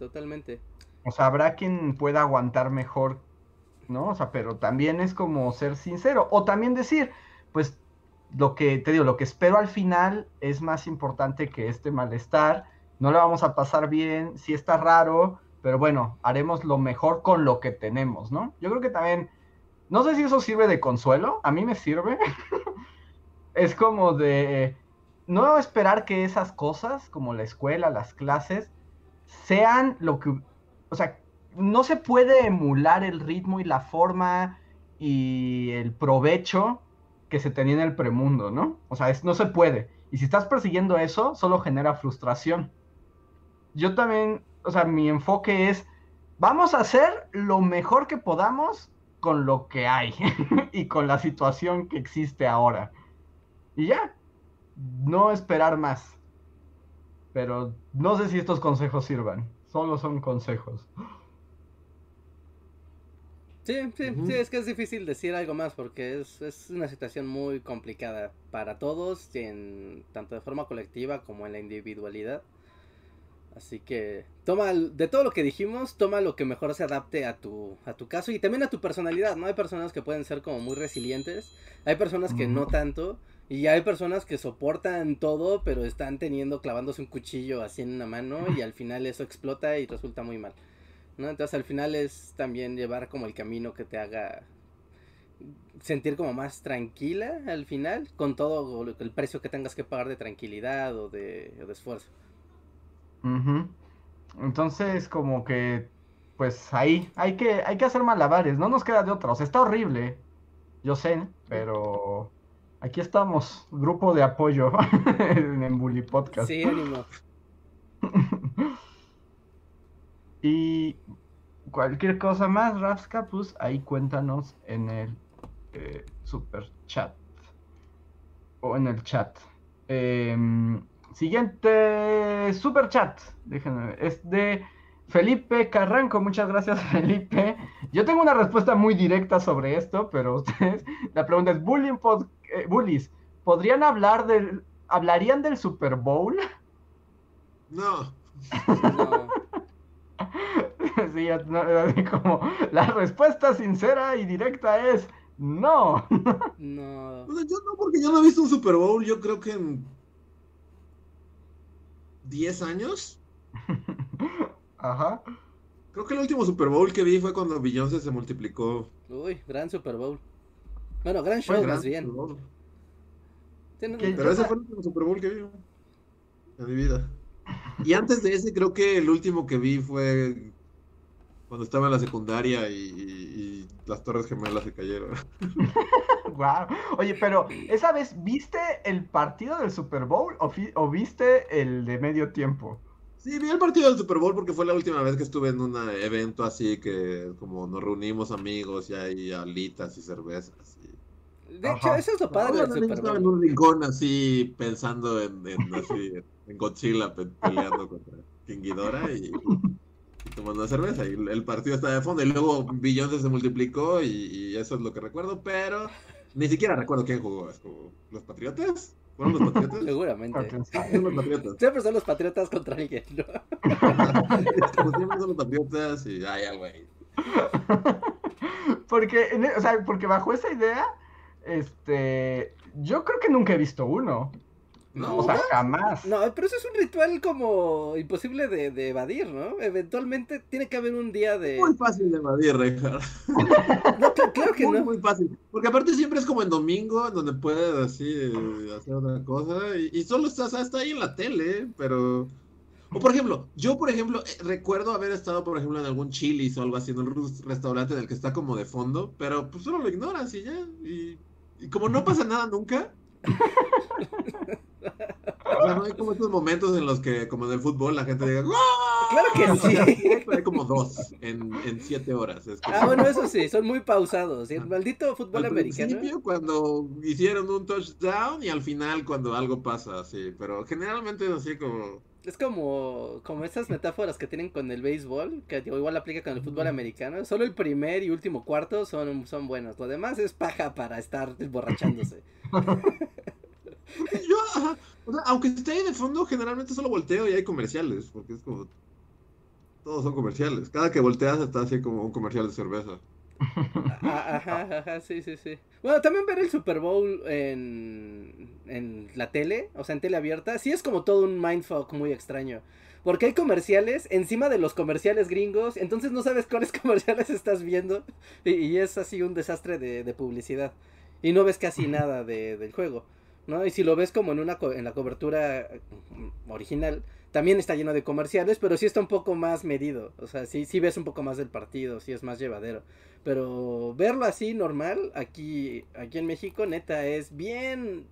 Totalmente. O sea, habrá quien pueda aguantar mejor, ¿no? O sea, pero también es como ser sincero. O también decir, pues, lo que te digo, lo que espero al final es más importante que este malestar. No lo vamos a pasar bien, sí está raro, pero bueno, haremos lo mejor con lo que tenemos, ¿no? Yo creo que también, no sé si eso sirve de consuelo, a mí me sirve. es como de no esperar que esas cosas, como la escuela, las clases, sean lo que, o sea, no se puede emular el ritmo y la forma y el provecho que se tenía en el premundo, ¿no? O sea, no se puede. Y si estás persiguiendo eso, solo genera frustración. Yo también, o sea, mi enfoque es, vamos a hacer lo mejor que podamos con lo que hay y con la situación que existe ahora. Y ya, no esperar más. Pero no sé si estos consejos sirvan, solo son consejos. Sí, sí, sí, es que es difícil decir algo más porque es, es una situación muy complicada para todos, en, tanto de forma colectiva como en la individualidad. Así que toma de todo lo que dijimos, toma lo que mejor se adapte a tu, a tu caso y también a tu personalidad, ¿no? Hay personas que pueden ser como muy resilientes, hay personas que no tanto, y hay personas que soportan todo, pero están teniendo, clavándose un cuchillo así en una mano y al final eso explota y resulta muy mal. ¿no? Entonces al final es también llevar como el camino que te haga sentir como más tranquila al final, con todo el precio que tengas que pagar de tranquilidad o de, esfuerzo. Entonces como que, pues ahí hay que, hay que hacer malabares, no nos queda de otra, o sea, está horrible, yo sé, pero aquí estamos, grupo de apoyo en Bully Podcast. Sí, ánimo. Y cualquier cosa más, Rafska, pues ahí cuéntanos en el eh, super chat. O en el chat. Em, siguiente super chat. Déjenme Es de Felipe Carranco. Muchas gracias, Felipe. Yo tengo una respuesta muy directa sobre esto, pero ustedes. La pregunta es: ¿Bullying eh, bullies, ¿podrían hablar del. ¿Hablarían del Super Bowl? No. no. sí, como la respuesta sincera y directa es no. no. yo no, porque yo no he visto un Super Bowl, yo creo que en 10 años. Ajá. Creo que el último Super Bowl que vi fue cuando Beyoncé se multiplicó. Uy, gran Super Bowl. Bueno, gran show, más bien. Pero ese fue el último Super Bowl que vi en mi vida. Y antes de ese, creo que el último que vi fue cuando estaba en la secundaria y, las Torres Gemelas se cayeron. wow. Oye, pero esa vez, ¿viste el partido del Super Bowl o, viste el de medio tiempo? Sí, vi el partido del Super Bowl porque fue la última vez que estuve en un evento así que como nos reunimos amigos y hay alitas y cervezas. De hecho, eso es lo padre del Super Bowl. Estaba en un rincón así pensando en, así, en Godzilla peleando contra King Ghidorah y tomando cerveza y el partido está de fondo y luego Beyoncé se multiplicó y, eso es lo que recuerdo, pero ni siquiera recuerdo quién jugó, los Patriotas. ¿Fueron los Patriotas? Seguramente. Son los Patriotas. Siempre son los Patriotas contra alguien, ¿no? como siempre son los Patriotas y ay, ya, güey. Porque, e, o sea, porque bajo esa idea, este, yo creo que nunca he visto uno. No, o sea, jamás. No, pero eso es un ritual como imposible de, evadir, ¿no? Eventualmente tiene que haber un día de. Muy fácil de evadir, Richard. no, claro que no. Muy fácil. Porque aparte siempre es como en domingo, en donde puedes así eh, hacer otra cosa. Y, solo estás hasta ahí en la tele, pero. O por ejemplo, yo por ejemplo eh, recuerdo haber estado por ejemplo en algún Chili's o algo así, en un restaurante en el que está como de fondo, pero pues solo lo ignoras y ya. Y, y como no pasa nada nunca. O sea, no hay como estos momentos en los que, como en el fútbol, la gente diga Claro que sí. Hay como dos en, en siete horas. Ah, bueno, eso sí, son muy pausados. El maldito fútbol al americano. principio, cuando hicieron un touchdown y al final cuando algo pasa, sí. Pero generalmente es así como... Es como, como esas metáforas que tienen con el béisbol, que igual aplica con el fútbol americano. Solo el primer y último cuarto son, son buenos. Lo demás es paja para estar emborrachándose. Yo, o sea, aunque esté ahí de fondo, generalmente solo volteo y hay comerciales, porque es como. Todos son comerciales. Cada que volteas está así como un comercial de cerveza. Ajá, ajá, sí, sí, sí. Bueno, también ver el Super Bowl en, en la tele, o sea, en tele abierta, sí es como todo un mindfuck muy extraño. Porque hay comerciales encima de los comerciales gringos, entonces no sabes cuáles comerciales estás viendo y, es así un desastre de, de, publicidad. Y no ves casi nada de, del juego. ¿no? Y si lo ves como en una en la cobertura original, también está lleno de comerciales, pero sí está un poco más medido. O sea, sí, sí ves un poco más del partido, sí es más llevadero. Pero verlo así normal, aquí, aquí en México, neta, es bien.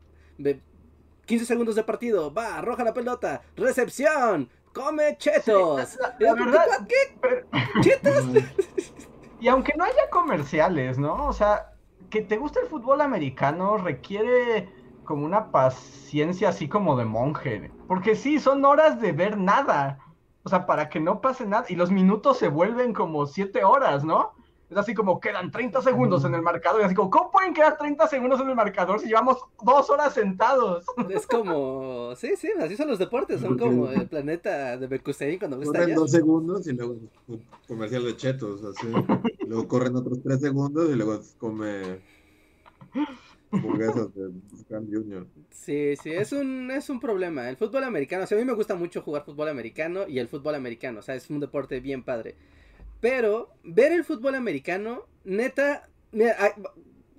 15 segundos de partido, va, arroja la pelota, recepción, come chetos. la, verdad, ¿qué? ¿Chetos? Y aunque no haya comerciales, ¿no? O sea, que te guste el fútbol americano requiere como una paciencia así como de monje. Porque sí, son horas de ver nada. O sea, para que no pase nada. Y los minutos se vuelven como siete horas, ¿no? Es así como quedan 30 segundos en el marcador. Y así como, ¿cómo pueden quedar 30 segundos en el marcador si llevamos dos horas sentados? Es como, sí, sí, así son los deportes. Son como el planeta de Bekustein cuando ves Corren dos segundos y luego comercial de chetos. Así. luego corren otros tres segundos y luego come hamburguesas de Junior. Sí, sí, es un, es un problema. El fútbol americano, o sea, a mí me gusta mucho jugar fútbol americano y el fútbol americano. O sea, es un deporte bien padre. Pero ver el fútbol americano, neta,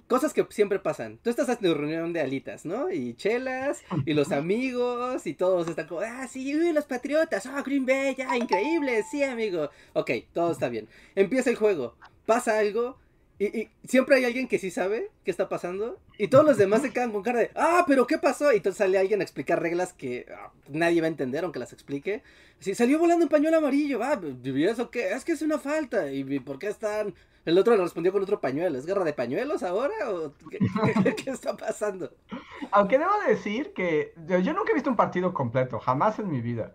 cosas que siempre pasan. Tú estás haciendo reunión de alitas, ¿no? Y chelas, y los amigos, y todos están como, ah, sí, los patriotas, ah, Green Bay, ya, increíble, sí, amigo. Ok, todo está bien. Empieza el juego, pasa algo, y, siempre hay alguien que sí sabe qué está pasando. Y todos los demás se quedan con cara de, ah, pero ¿qué pasó? Y entonces sale alguien a explicar reglas que ah, nadie va a entender, aunque las explique. Si salió volando un pañuelo amarillo, ah, ¿y eso qué? Es que es una falta. ¿Y por qué están...? El otro le respondió con otro pañuelo. ¿Es guerra de pañuelos ahora? ¿O qué, está pasando? Aunque debo decir que yo nunca he visto un partido completo, jamás en mi vida.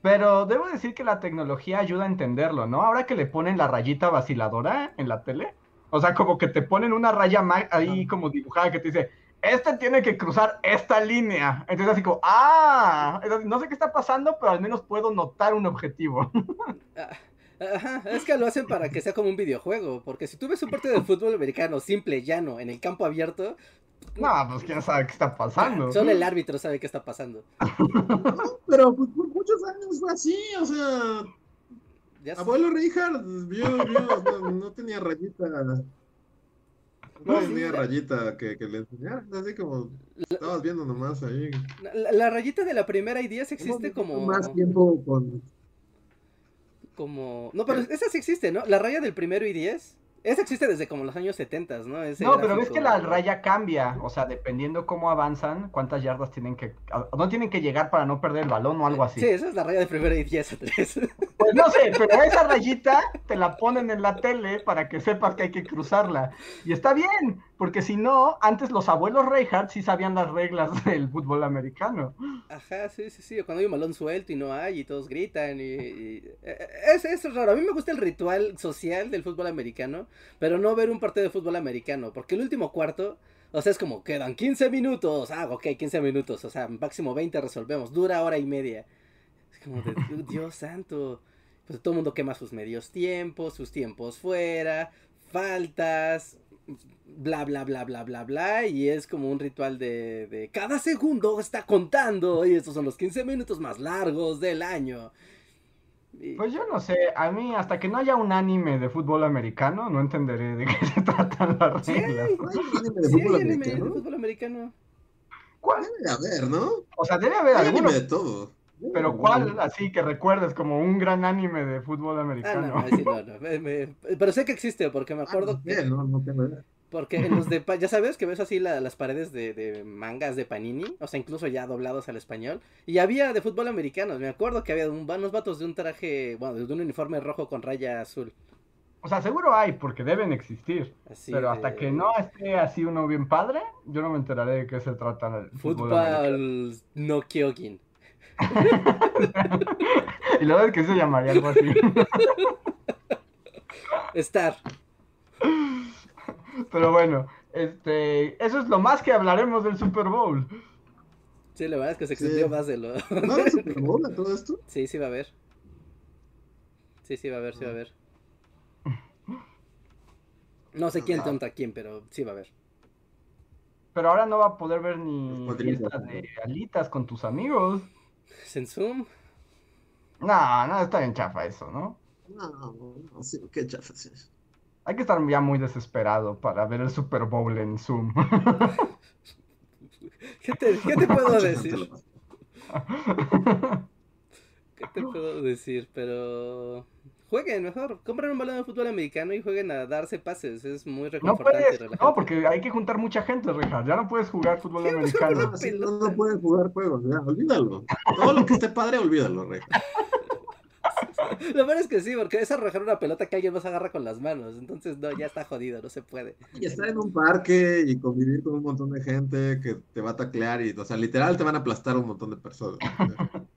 Pero debo decir que la tecnología ayuda a entenderlo, ¿no? Ahora que le ponen la rayita vaciladora en la tele o sea, como que te ponen una raya ahí como dibujada que te dice, este tiene que cruzar esta línea. Entonces así como, ah, no sé qué está pasando, pero al menos puedo notar un objetivo. Ah, ajá, es que lo hacen para que sea como un videojuego, porque si tú ves un partido de fútbol americano simple, llano, en el campo abierto... No, pues quién sabe qué está pasando. Solo el árbitro sabe qué está pasando. pero pues, por muchos años fue así, o sea, Abuelo Richard vio, vio no, tenía rayita. No tenía rayita que, que, le enseñaran, así como estabas viendo nomás ahí. La, rayita de la primera y 10 existe como. Más tiempo con. Como. No, pero esa sí existe, ¿no? La raya del primero y 10 esa existe desde como los años 70, ¿no? no, pero ves que la raya cambia, o sea, dependiendo cómo avanzan, cuántas yardas tienen que... No tienen que llegar para no perder el balón o algo así. Sí, esa es la raya de primera y 10 a 3. Pues no sé, pero esa rayita te la ponen en la tele para que sepas que hay que cruzarla. Y está bien, porque si no, antes los abuelos Reinhardt sí sabían las reglas del fútbol americano. Ajá, sí, sí, sí. Cuando hay un balón suelto y no hay y todos gritan. Y, e, e, Es, es raro. A mí me gusta el ritual social del fútbol americano, pero no ver un partido de fútbol americano. Porque el último cuarto, o sea, es como, quedan 15 minutos. Ah, ok, 15 minutos. O sea, máximo 20 resolvemos. Dura hora y media. Es como de, Dios santo. Pues todo el mundo quema sus medios tiempos, sus tiempos fuera, faltas, bla, bla, bla, bla, bla, bla, y es como un ritual de, de cada segundo está contando, y estos son los 15 minutos más largos del año. Pues yo no sé, a mí hasta que no haya un anime de fútbol americano, no entenderé de qué se tratan las reglas. Sí, hay anime de fútbol americano. ¿Cuál? Debe haber, ¿no? O sea, debe haber alguno. de todo. Pero ¿cuál así que recuerdes como un gran anime de fútbol americano? Ah, no, sí, no, no. pero sé que existe porque me ah, acuerdo que... No, no tengo Porque en los de... Ya sabes que ves así las paredes de, de, mangas de Panini, o sea, incluso ya doblados al español. Y había de fútbol americano, me acuerdo que había unos vatos de un traje, bueno, de un uniforme rojo con raya azul. O sea, seguro hay, porque deben existir. pero hasta que no esté así uno bien padre, yo no me enteraré de qué se trata el fútbol, fútbol no Kyogin. y luego es que se llamaría algo así. Star. Pero bueno, este, eso es lo más que hablaremos del Super Bowl. Sí, la verdad es que se extendió más de lo. ¿No hay Super Bowl a todo esto? Sí, sí va a haber. Sí, sí va a haber, sí va a haber. No sé quién tonta quién, pero sí va a haber. Pero ahora no va a poder ver ni fiestas de alitas con tus amigos. ¿En Zoom? No, no, está bien chafa eso, ¿no? No, no, sí, qué chafa es Hay que estar ya muy desesperado para ver el Super Bowl en Zoom. ¿Qué te, qué te puedo decir? ¿Qué te puedo decir? Pero jueguen mejor, compren un balón de fútbol americano y jueguen a darse pases, es muy No reconfortante y puedes, relajante. no, porque hay que juntar mucha gente, Richard. Ya no puedes jugar fútbol americano. No, no puedes jugar juegos, ya, olvídalo. Todo lo que esté padre, olvídalo, Rey. Lo peor es que sí, porque es arrojar una pelota que alguien más agarra con las manos, entonces no, ya está jodido, no se puede. Y estar en un parque y convivir con un montón de gente que te va a taclear y, o sea, literal te van a aplastar un montón de personas.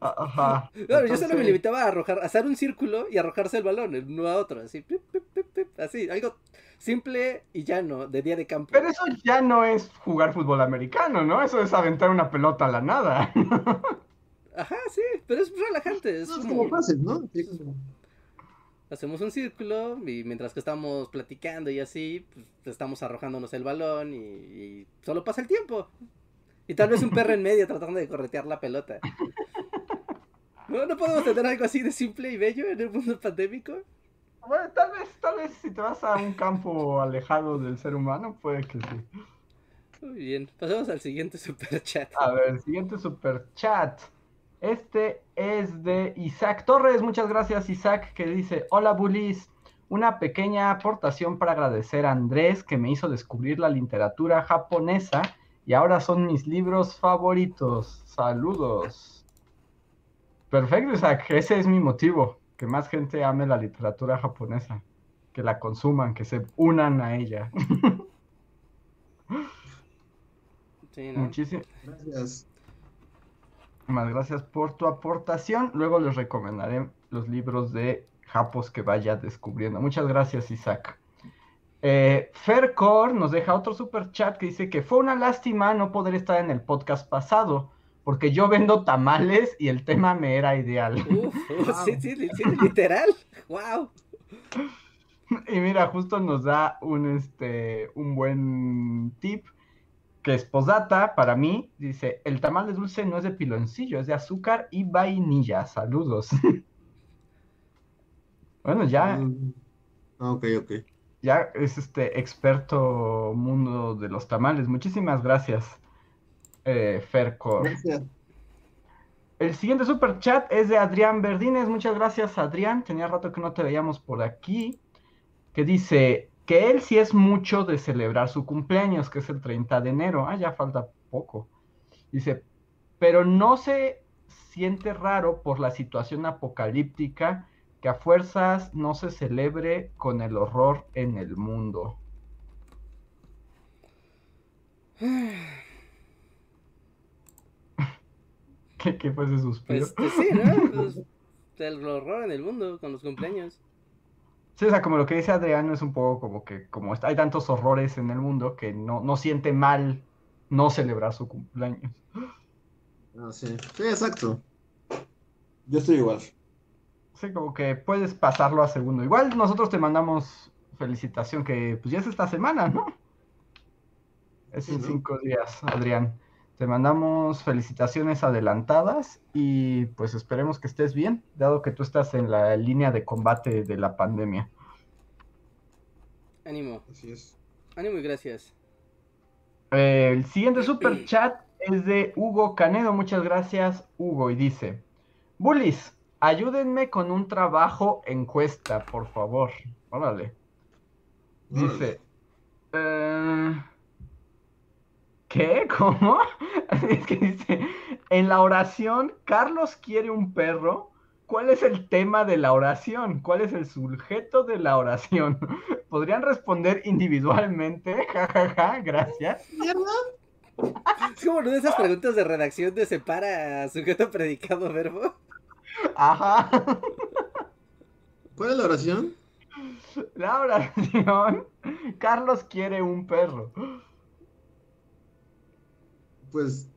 Ajá. Claro, yo solo me limitaba a arrojar, a hacer un círculo y arrojarse el balón, el uno a otro, así, pip, pip, pip, pip, así, algo simple y llano, de día de campo. Pero eso ya no es jugar fútbol americano, ¿no? Eso es aventar una pelota a la nada. Ajá, sí, pero es relajante, es No, es como- como pases, ¿no? Sí, como- hacemos un círculo y mientras que estamos platicando y así, pues estamos arrojándonos el balón y, y solo pasa el tiempo. Y tal vez un perro en medio tratando de corretear la pelota. ¿No, ¿No podemos tener algo así de simple y bello en el mundo pandémico? Bueno, tal vez, tal vez si te vas a un campo alejado del ser humano, puede que sí. Muy bien, pasamos al siguiente super chat. A ver, siguiente super chat. Este es de Isaac Torres. Muchas gracias, Isaac, que dice: Hola, bullies. Una pequeña aportación para agradecer a Andrés, que me hizo descubrir la literatura japonesa y ahora son mis libros favoritos. Saludos. Perfecto, Isaac. Ese es mi motivo. Que más gente ame la literatura japonesa. Que la consuman, que se unan a ella. Sí, ¿no? Muchísimas. Gracias. Muchísimas gracias por tu aportación. Luego les recomendaré los libros de Japos que vaya descubriendo. Muchas gracias, Isaac. Eh, Fercor nos deja otro super chat que dice que fue una lástima no poder estar en el podcast pasado, porque yo vendo tamales y el tema me era ideal. Uf, sí, sí, sí, literal. Wow. Y mira, justo nos da un, este, un buen tip que es posdata para mí. Dice, el tamal de dulce no es de piloncillo, es de azúcar y vainilla. Saludos. bueno, ya, Mm, ah, ok, ok. ya es este experto mundo de los tamales. Muchísimas gracias, eh, Fercor. Gracias. El siguiente super chat es de Adrián Verdines. Muchas gracias, Adrián. Tenía rato que no te veíamos por aquí. Que dice que él sí es mucho de celebrar su cumpleaños, que es el 30 de enero. Ah, ya falta poco. Dice, pero no se siente raro por la situación apocalíptica que a fuerzas no se celebre con el horror en el mundo. ¿Qué, qué fue ese suspiro? Pues, pues sí, ¿no? Pues, el horror en el mundo con los cumpleaños. Sí, o sea, como lo que dice Adriano es un poco como que como hay tantos horrores en el mundo que no, no siente mal no celebrar su cumpleaños. Ah, sí. Sí, exacto. Yo estoy igual. Sí, como que puedes pasarlo a segundo. Igual nosotros te mandamos felicitación que pues ya es esta semana, ¿no? Es Sí, en ¿no? cinco días, Adrián. Te mandamos felicitaciones adelantadas y pues esperemos que estés bien, dado que tú estás en la línea de combate de la pandemia. Ánimo, Así es. ánimo y gracias. El siguiente super chat es de Hugo Canedo. Muchas gracias, Hugo. Y dice: Bullies, ayúdenme con un trabajo encuesta, por favor. Órale. Dice: eh, ¿Qué? ¿Cómo? Es que dice: En la oración, Carlos quiere un perro. ¿Cuál es el tema de la oración? ¿Cuál es el sujeto de la oración? ¿Podrían responder individualmente? Ja, ja, ja, gracias. Es como una de esas preguntas de redacción de separa sujeto, predicado, verbo. Ajá. ¿Cuál es la oración? La oración. Carlos quiere un perro. Pues,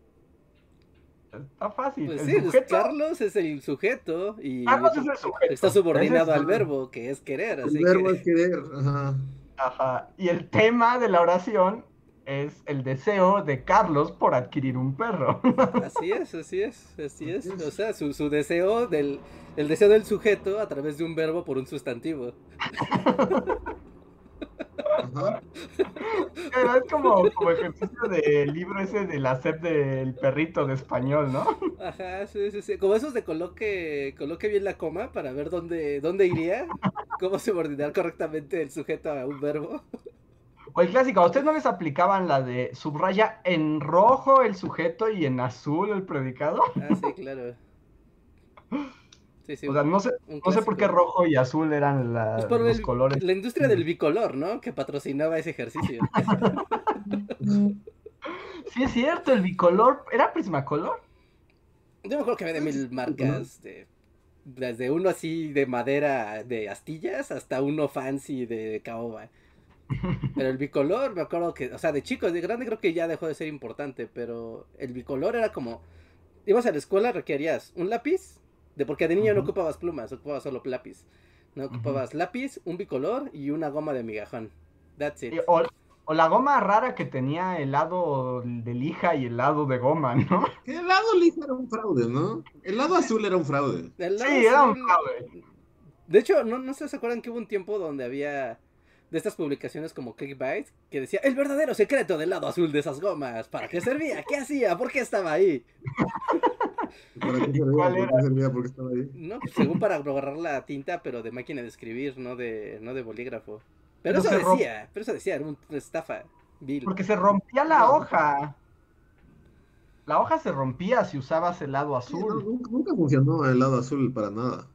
Está fácil. Pues el sí, pues sujeto. Carlos es el sujeto y Carlos es el sujeto. está subordinado es- al verbo, que es querer, el así verbo que... es querer. Ajá. Ajá. Y el tema de la oración es el deseo de Carlos por adquirir un perro. Así es, así es, así es. O sea, su, su deseo del el deseo del sujeto a través de un verbo por un sustantivo. Ajá. además como, como ejercicio del libro ese de la SEP del perrito de español, ¿no? Ajá, sí, sí, sí. Como esos de coloque, coloque bien la coma para ver dónde, dónde iría, cómo subordinar correctamente el sujeto a un verbo. O el clásico, ¿a ustedes no les aplicaban la de subraya en rojo el sujeto y en azul el predicado? Ah, sí, claro. Sí, sí. O sea, no sé, no sé por qué rojo y azul eran la- Pues por los el- colores. la industria del bicolor, ¿no? Que patrocinaba ese ejercicio. Sí, es cierto, el bicolor. ¿Era Prismacolor? Yo me acuerdo que había de mil marcas, de, desde uno así de madera de astillas hasta uno fancy de caoba. Pero el bicolor, me acuerdo que, o sea, de chico, de grande creo que ya dejó de ser importante, pero el bicolor era como, ibas a la escuela, requerías un lápiz, de porque de niño no ocupabas plumas, ocupabas solo lápiz. No ocupabas lápiz, un bicolor y una goma de migajón. That's it. O, o la goma rara que tenía el lado de lija y el lado de goma, ¿no? El lado lija era un fraude, ¿no? El lado azul era un fraude. El lado Sí, era un fraude. De hecho, no, no sé si se acuerdan que hubo un tiempo donde había de estas publicaciones como Clickbait que decía el verdadero secreto del lado azul de esas gomas. ¿Para qué servía? ¿Qué hacía? ¿Por qué estaba ahí? ¿Para qué servía? ¿Cuál ¿Por era? qué servía? Porque estaba ahí. No, pues, según para borrar la tinta, pero de máquina de escribir, no de, no de bolígrafo. Pero Pero eso romp- decía, pero eso decía, era un- una estafa. Vil. Porque se rompía la hoja. La hoja se rompía si usabas el lado Sí, no, azul. nunca, nunca funcionó el lado azul para nada.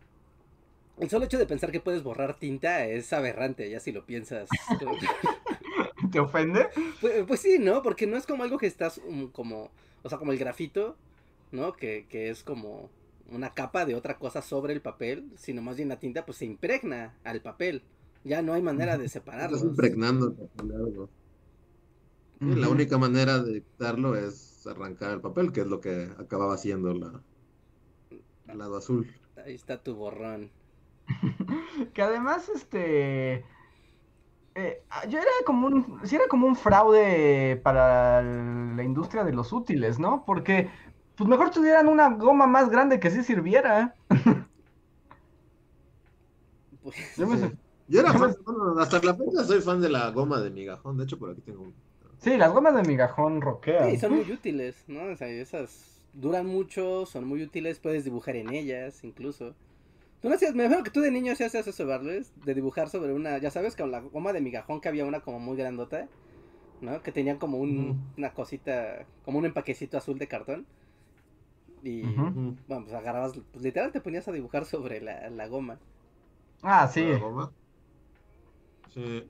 El solo hecho de pensar que puedes borrar tinta es aberrante, ya si lo piensas. ¿Te ofende? Pues, pues sí, ¿no? Porque no es como algo que estás um, como, o sea, como el grafito, ¿no? Que, que es como una capa de otra cosa sobre el papel, sino más bien la tinta pues se impregna al papel. Ya no hay manera de separarlos. Estás impregnando el papel de algo. Sí, La Ujú. única manera de quitarlo es arrancar el papel, que es lo que acababa haciendo la, el lado azul. Ahí está tu borrón. Que además, este. eh, yo era como un. Sí, era como un fraude para la industria de los útiles, ¿no? Porque, pues mejor tuvieran una goma más grande que sí sirviera. Pues, Yo me- Sí. Yo era fan, bueno, hasta la fecha soy fan de la goma de migajón. De hecho, por aquí tengo un. Sí, las gomas de migajón roquean. sí, son muy útiles, ¿no? O sea, esas duran mucho, son muy útiles, puedes dibujar en ellas incluso. Tú no hacías, me imagino que tú de niño sí hacías eso, Barles, de dibujar sobre una, ya sabes, con la goma de migajón que había una como muy grandota, ¿no? Que tenía como un, una cosita, como un empaquecito azul de cartón. Y. Ujú. bueno, pues agarrabas, pues literal te ponías a dibujar sobre la, la goma. Ah, sí. La goma. Sí.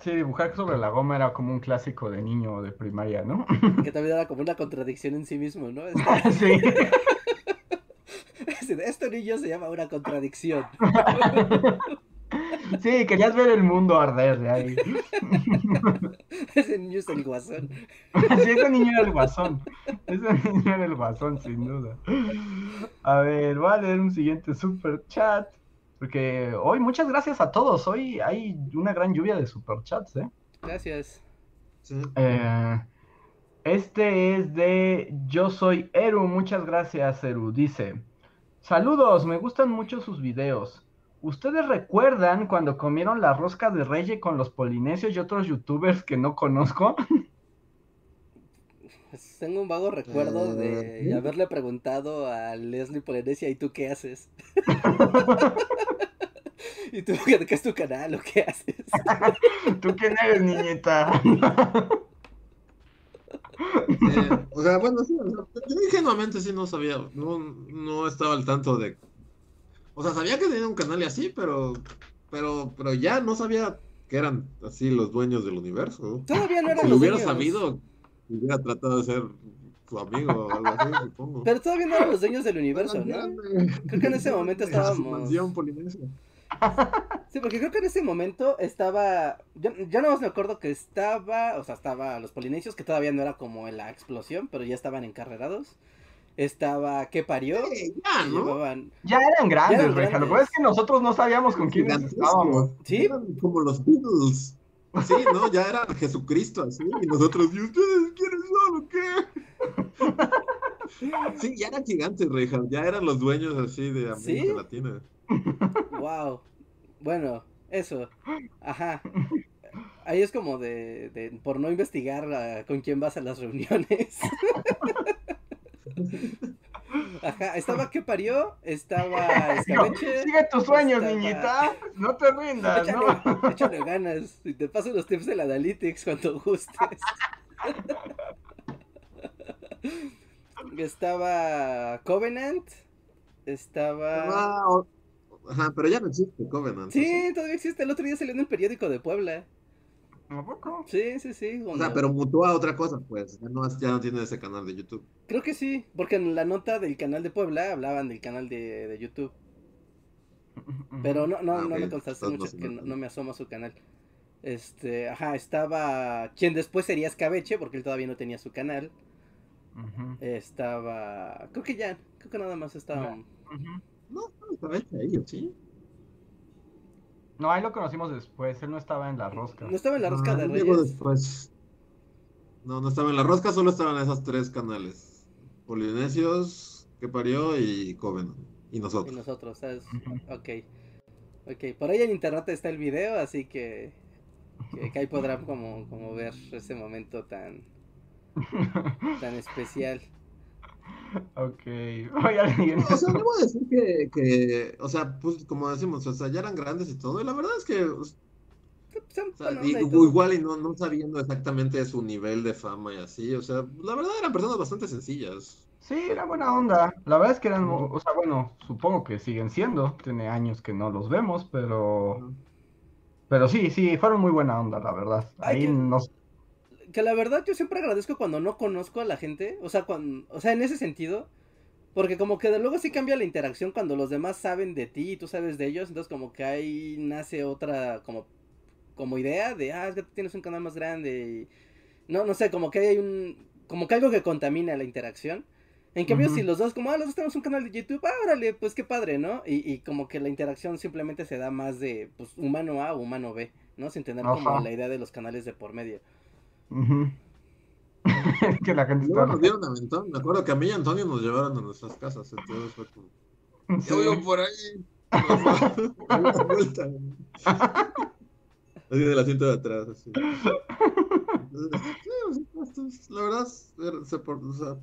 Sí, dibujar sobre la goma era como un clásico de niño de primaria, ¿no? Que también era como una contradicción en sí mismo, ¿no? sí. Este- Esto niño se llama una contradicción. Sí, querías ver el mundo arder de ahí. Ese niño es el guasón. Sí, ese niño era el guasón. Ese niño era el guasón, sin duda. A ver, voy a leer un siguiente super chat. Porque hoy, muchas gracias a todos. Hoy hay una gran lluvia de super chats, ¿eh? Gracias. Sí. Eh, este es de Yo soy Eru. Muchas gracias, Eru. Dice: Saludos, me gustan mucho sus videos. ¿Ustedes recuerdan cuando comieron la rosca de Reyes con los polinesios y otros youtubers que no conozco? Pues tengo un vago recuerdo Eh, de haberle preguntado a Leslie Polinesia, ¿y tú qué haces? ¿Y tú qué, qué es tu canal o qué haces? ¿Tú quién eres, niñita? Eh, o sea, bueno, sí, o sea, yo ingenuamente sí no sabía, no, no estaba al tanto de... O sea, sabía que tenía un canal y así, pero, pero, pero ya no sabía que eran así los dueños del universo. Todavía no eran Si lo hubiera dueños. sabido, hubiera tratado de ser su amigo o algo así, supongo. Pero todavía no eran los dueños del universo, ¿no? Creo que en ese momento estábamos-. Sí, porque creo que en ese momento estaba. Yo, yo no me acuerdo que estaba. O sea, estaba los polinesios, que todavía no era como la explosión, pero ya estaban encarrerados. Estaba ¿Qué parió? Ya, que ¿no? llevaban. Ya eran grandes, Ya eran Reja. Lo que es que nosotros no sabíamos con Gigantesco. estábamos. Sí. Eran como los Beatles. Sí, ¿no? Ya era Jesucristo así. Y nosotros, ¿y ustedes quiénes son o qué? Sí, ya eran gigantes, Reja. Ya eran los dueños así de América ¿Sí? Latina. Wow. Bueno, eso. Ajá. ahí es como de, de por no investigar ah, con quién vas a las reuniones. Ajá, estaba que parió, estaba escabeche. Sigue tus sueños, estaba- niñita. No te rindas, Échale, ¿no? échale ganas. Y te paso los tips de la Analytics cuando gustes. Estaba Covenant. Estaba. Ajá, pero ya no existe Covenant. Sí, todavía existe. El otro día salió en el periódico de Puebla. ¿A poco? Sí, sí, sí. O sea, pero mutó a otra cosa, pues. Ya no, ya no tiene ese canal de YouTube. Creo que sí, porque en la nota del canal de Puebla hablaban del canal de, de YouTube. Pero no, no, Ah, no me contaste mucho que no, me asomo a su canal. Este, ajá, estaba quien después sería Escabeche, porque él todavía no tenía su canal. Estaba, creo que ya, creo que nada más estaba. Ya. ujú. No, no ahí, ¿o ¿sí? No, ahí lo conocimos después. Él no estaba en la rosca. No estaba en la rosca Ah, de él llegó Reyes. después. No, no estaba en la rosca, solo estaban esos tres canales. Polinesios, que parió, y Covenant. Y Y nosotros. nosotros, ¿sabes? Ok. Ok, por ahí en internet está el video, así que, que, que ahí podrán como, como ver ese momento tan, tan especial. ok. Oye, alguien. O sea, debo decir que, que, o sea, pues como decimos, o sea, ya eran grandes y todo, y la verdad es que, o sea, y- igual y no, no sabiendo exactamente su nivel de fama y así, o sea, la verdad eran personas bastante sencillas. Sí, era buena onda. La verdad es que eran, o sea, bueno, supongo que siguen siendo. Tiene años que no los vemos, pero, pero sí, sí, fueron muy buena onda, la verdad. Ay, Ahí que- nos, que la verdad yo siempre agradezco cuando no conozco a la gente, o sea, cuando, o sea, en ese sentido, porque como que de luego sí cambia la interacción cuando los demás saben de ti y tú sabes de ellos, entonces como que ahí nace otra como como idea de, ah, es que tú tienes un canal más grande y no no sé, como que hay un como que algo que contamina la interacción. En cambio, si los dos, como, ah, los dos tenemos un canal de YouTube, ah, órale, pues qué padre, ¿no? Y, y como que la interacción simplemente se da más de, pues, humano A o humano B, ¿no? Sin tener como la idea de los canales de por medio. Ujú. que la gente está... nos dieron aventón, me acuerdo que a mí y a Antonio nos llevaron a nuestras casas, entonces fue como, Sí. yo por ahí. Vuelta. Así del asiento de atrás, así. Entonces, o sea, estos, la verdad, se, por- o sea,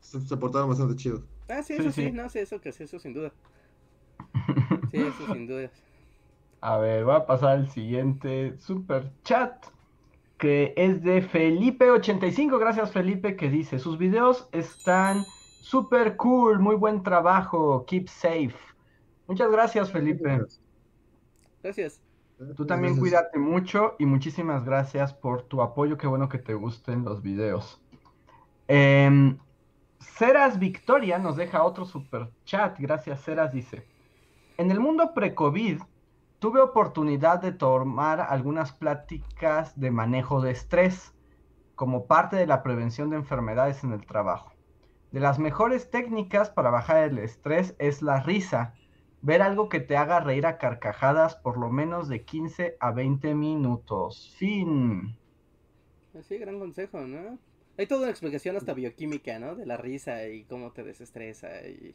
se, se portaron bastante chido. Ah, sí, eso sí, sí. no, sí, eso que sí, eso sin duda. Sí, eso sin duda. A ver, voy a pasar al siguiente super chat, que es de Felipe85. Gracias, Felipe, que dice: Sus videos están super cool, muy buen trabajo, keep safe. Muchas gracias, Felipe. Gracias. Tú también Gracias. cuídate mucho y muchísimas gracias por tu apoyo. Qué bueno que te gusten los videos. Em, Ceras Victoria nos deja otro super chat. Gracias, Ceras. Dice: En el mundo pre-COVID tuve oportunidad de tomar algunas pláticas de manejo de estrés como parte de la prevención de enfermedades en el trabajo. De las mejores técnicas para bajar el estrés es la risa. Ver algo que te haga reír a carcajadas por lo menos de 15 a 20 minutos. Fin. Sí, gran consejo, ¿no? Hay toda una explicación hasta bioquímica, ¿no? De la risa y cómo te desestresa y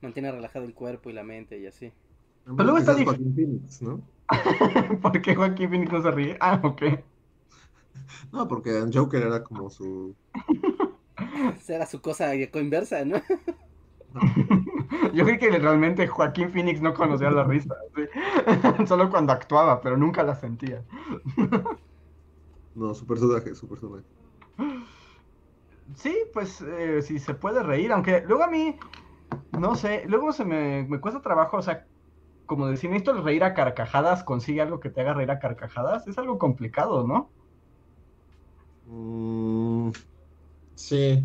mantiene relajado el cuerpo y la mente y así. Pero luego está dif- Joaquín Phoenix, ¿no? ¿Por qué Joaquín Phoenix no se ríe? Ah, ok. No, porque en Joker era como su... Será su cosa coinversa, ¿no? Yo creí que realmente Joaquín Phoenix no conocía la risa. sí. Solo cuando actuaba, pero nunca la sentía. No, su personaje, su personaje. Sí, pues eh, sí se puede reír, aunque luego a mí, no sé, luego se me, me cuesta trabajo, o sea, como decir, necesito reír a carcajadas, consigue algo que te haga reír a carcajadas, es algo complicado, ¿no? Mm, sí.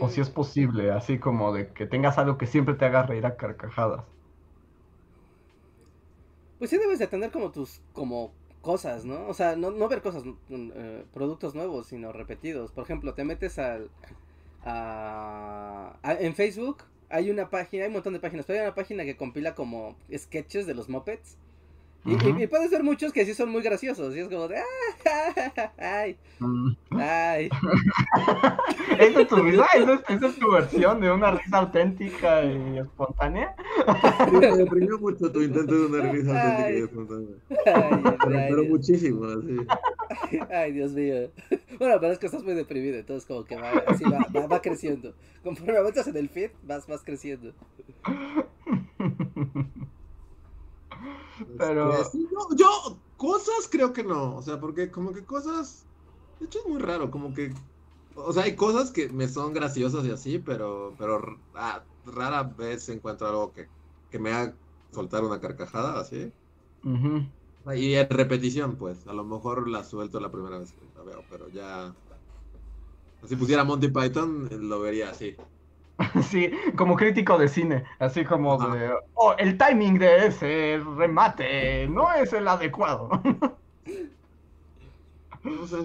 O si es posible, así como de que tengas algo que siempre te haga reír a carcajadas. Pues sí debes de tener como tus, como cosas, ¿no? O sea, no, no ver cosas, mm, eh, productos nuevos, sino repetidos. Por ejemplo, te metes al, a, a- en Facebook, hay una página, hay un montón de páginas, pero hay una página que compila como sketches de los Muppets. Y, y- y puede ser muchos que sí son muy graciosos. Y es como de. "Ah, ay, Mm. ay. ¿Esa es tu risa? ¿Esa es, esa es tu versión de una risa auténtica y espontánea? Sí, me deprimió mucho tu intento de una risa auténtica Ay. y espontánea. Ay, Pero, muchísimo, así. Ay, Dios mío. Bueno, pero es que estás muy deprimido, entonces como que va, así va, va, va creciendo. Conforme avanzas en el feed, vas, vas creciendo. Pero- Este, sí, yo, yo, cosas creo que no. O sea, porque como que cosas. De hecho, es muy raro. Como que. O sea, hay cosas que me son graciosas y así, pero, pero ah, rara vez encuentro algo que, que me haga soltar una carcajada así. Y en repetición, pues. A lo mejor la suelto la primera vez que la veo, pero ya. Si pusiera Monty Python, lo vería así. Sí, como crítico de cine, así como de, oh, el timing de ese remate no es el adecuado. No sé.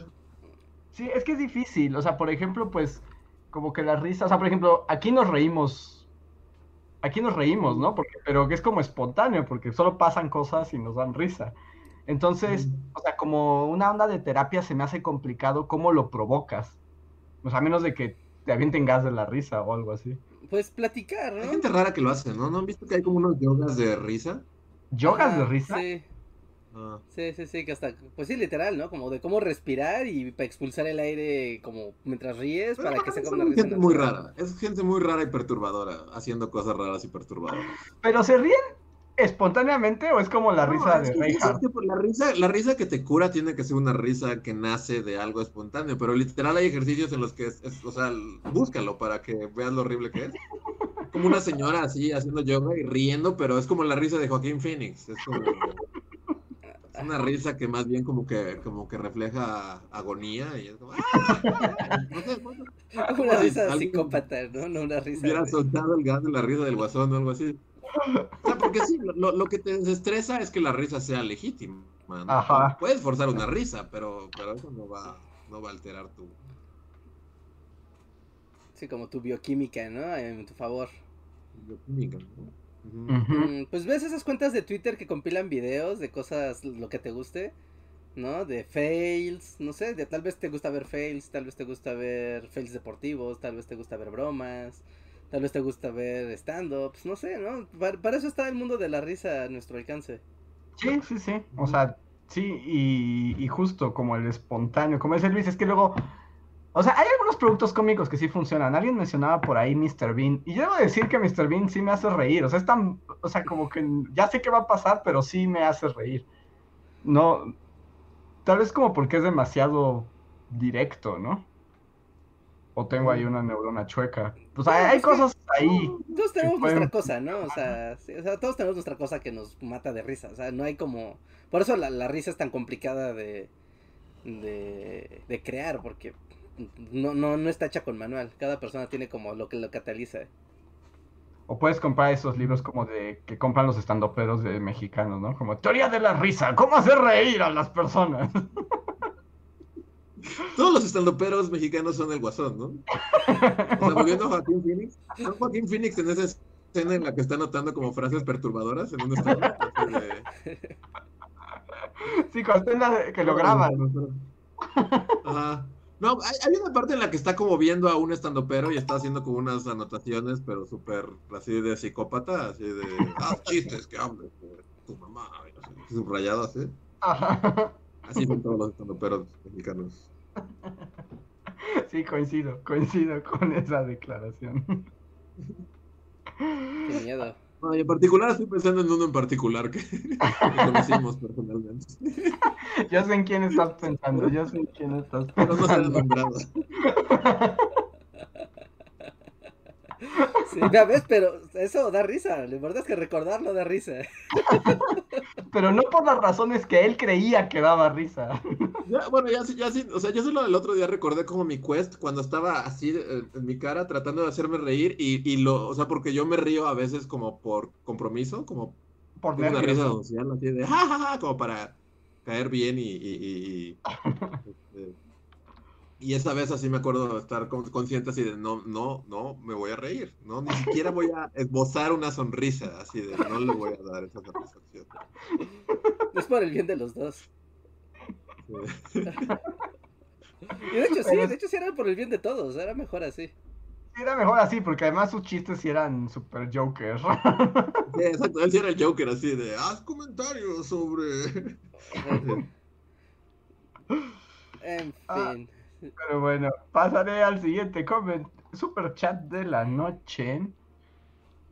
Sí, es que es difícil, o sea, por ejemplo, pues, como que la risa, o sea, por ejemplo, aquí nos reímos, aquí nos reímos, ¿no? Porque, pero que es como espontáneo, porque solo pasan cosas y nos dan risa. Entonces, Mm. o sea, como una onda de terapia se me hace complicado cómo lo provocas. O sea, a menos de que te avienten gas de la risa o algo así. Pues platicar, Hay ¿no? gente rara que lo hace, ¿no? ¿No han visto que hay como unos yogas de risa? ¿Yogas de risa? Sí, Ah. sí, sí, sí, que hasta, pues sí, literal, ¿no? Como de cómo respirar y para expulsar el aire como mientras ríes Pero para que es se una risa gente muy rara. Es gente muy rara y perturbadora, haciendo cosas raras y perturbadoras. ¿Pero se ríen espontáneamente o es como la risa No, de que- es Reinhardt? que por la risa, la risa que te cura tiene que ser una risa que nace de algo espontáneo, pero literal hay ejercicios en los que es, es- o sea, búscalo para que veas lo horrible que es. Como una señora así haciendo yoga y riendo, pero es como la risa de Joaquín Phoenix. Es como es una risa que más bien como que como que refleja agonía y es como ¡ah! no sé. Una risa Alguien psicópata, ¿no? No una risa. hubiera de- soltado el gas de la risa del guasón o algo así. O sea, porque sí, lo, lo que te desestresa es que la risa sea legítima. Puedes forzar una risa, pero, pero eso no va, no va a alterar tu... Sí, como tu bioquímica, ¿no? En tu favor. bioquímica, ¿no? Mm, Pues ves esas cuentas de Twitter que compilan videos de cosas, lo que te guste, ¿no? De fails, no sé, de tal vez te gusta ver fails, tal vez te gusta ver fails deportivos, tal vez te gusta ver bromas, tal vez te gusta ver stand-ups, no sé, ¿no? Para, eso está el mundo de la risa a nuestro alcance. Sí, sí, sí. O sea, sí, y, y justo como el espontáneo, como dice Luis, es que luego, o sea, hay algunos productos cómicos que sí funcionan. Alguien mencionaba por ahí Mr. Bean, y yo debo decir que Mr. Bean sí me hace reír. O sea, es tan, o sea, como que ya sé qué va a pasar, pero sí me hace reír. No, tal vez como porque es demasiado directo, ¿no? O tengo ahí una neurona chueca. Pues hay, hay cosas ahí. Todos tenemos pueden- nuestra cosa, ¿no? O sea, sí, o sea, todos tenemos nuestra cosa que nos mata de risa. O sea, no hay como. Por eso la, la risa es tan complicada de, de, de crear, porque no, no, no está hecha con manual. Cada persona tiene como lo que lo cataliza. O puedes comprar esos libros como de que compran los estandoperos de mexicanos, ¿no? Como Teoría de la risa, ¿cómo hacer reír a las personas? Todos los estandoperos mexicanos son el guasón, ¿no? O sea, volviendo a Joaquín Phoenix, ¿no? Joaquín Phoenix en esa escena en la que está anotando como frases perturbadoras en un así de- Sí, en la- que lo graban. Ajá. No, hay, hay una parte en la que está como viendo a un estandopero y está haciendo como unas anotaciones, pero súper así de psicópata, así de, ah, chistes que hables tu mamá, subrayado así. Ajá. Así son todos los estandoperos mexicanos. Sí, coincido, coincido con esa declaración. Qué miedo. Y en particular estoy pensando en uno en particular que, que conocimos personalmente, Yo sé en quién estás pensando, yo sé en quién estás pero no será pensando. nombrado. Sí, ya ves, pero eso da risa. La verdad es que recordarlo da risa. Pero no por las razones que él creía que daba risa. Ya, bueno, ya sí, ya sí, o sea, yo solo el otro día recordé como mi quest cuando estaba así eh, en mi cara tratando de hacerme reír y, y lo, o sea, porque yo me río a veces como por compromiso, como Por una risa social, así de ja, ja, ja, como para caer bien y, y, y, y, esa vez así me acuerdo de estar con- consciente así de no, no, no, me voy a reír, no, ni siquiera voy a esbozar una sonrisa, así de no le voy a dar esa satisfacción. Es por el bien de los dos. Sí. Y de hecho sí, de hecho sí era por el bien de todos, era mejor así. Sí, Era mejor así, porque además sus chistes sí eran super joker. Sí, exacto, él sí era el Joker así de, haz comentarios sobre... En Ah. Pero bueno, pasaré al siguiente comment, super chat de la noche,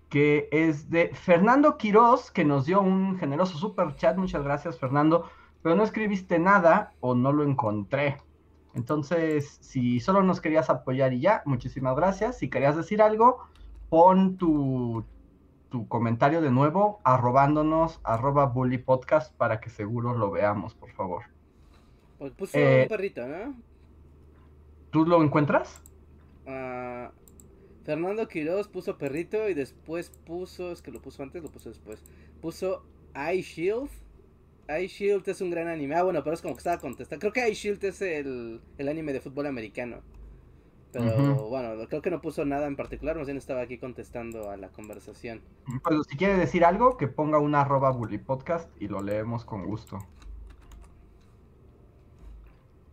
que es de Fernando Quiroz, que nos dio un generoso super chat. Muchas gracias, Fernando. Pero no escribiste nada o no lo encontré. Entonces, si solo nos querías apoyar y ya, muchísimas gracias. Si querías decir algo, pon tu, tu comentario de nuevo, arrobándonos, arroba bully podcast, para que seguro lo veamos, por favor. Pues puso Eh, un perrito, ¿no? ¿Tú lo encuentras? Ah, Fernando Quiroz puso perrito y después puso, es que lo puso antes, lo puso después. Puso Eye Shield. Eye Shield es un gran anime. Ah, bueno, pero es como que estaba contestando. Creo que Eye Shield es el, el anime de fútbol americano. Pero bueno, creo que no puso nada en particular, más bien estaba aquí contestando a la conversación. Pues si quiere decir algo, que ponga una arroba bully podcast y lo leemos con gusto.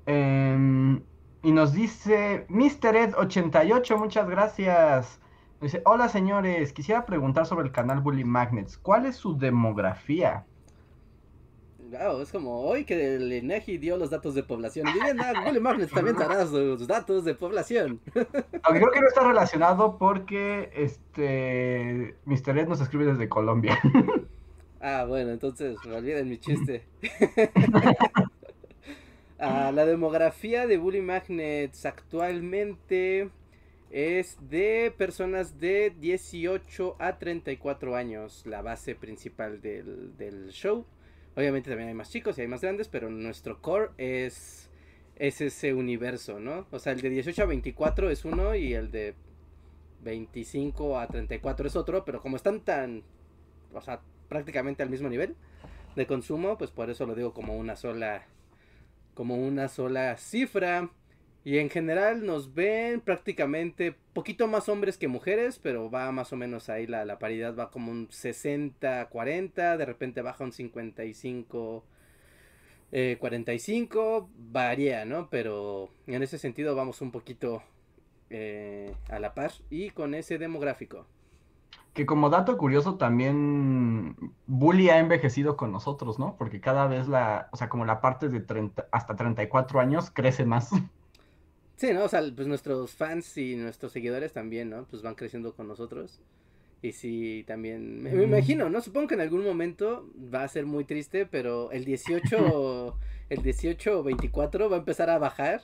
Em, y nos dice Mr. Ed88, muchas gracias. Dice, hola señores, quisiera preguntar sobre el canal Bully Magnets. ¿Cuál es su demografía? Wow, es como hoy que el INEGI dio los datos de población. Y bien, ah, Willy Magnets también dará sus datos de población. Aunque creo que no está relacionado porque este Mr. Ed nos escribe desde Colombia. Ah, bueno, entonces olviden mi chiste. Ah, la demografía de Bully Magnets actualmente es de personas de 18 a 34 años, la base principal del, del show. Obviamente también hay más chicos y hay más grandes, pero nuestro core es, es ese universo, ¿no? O sea, el de 18 a 24 es uno y el de 25 a 34 es otro, pero como están tan, o sea, prácticamente al mismo nivel de consumo, pues por eso lo digo como una sola como una sola cifra. Y en general nos ven prácticamente poquito más hombres que mujeres, pero va más o menos ahí la, la paridad, va como un 60-40, de repente baja un 55 eh, 45, varía, ¿no? Pero en ese sentido vamos un poquito eh, a la par y con ese demográfico. Que como dato curioso también Bully ha envejecido con nosotros, ¿no? Porque cada vez la, o sea, como la parte de 30, hasta 34 años crece más. Sí, ¿no? O sea, pues nuestros fans y nuestros seguidores también, ¿no? Pues van creciendo con nosotros. Y sí, también, me, me Mm. imagino, ¿no? Supongo que en algún momento va a ser muy triste, pero el 18, el 18 o 24 va a empezar a bajar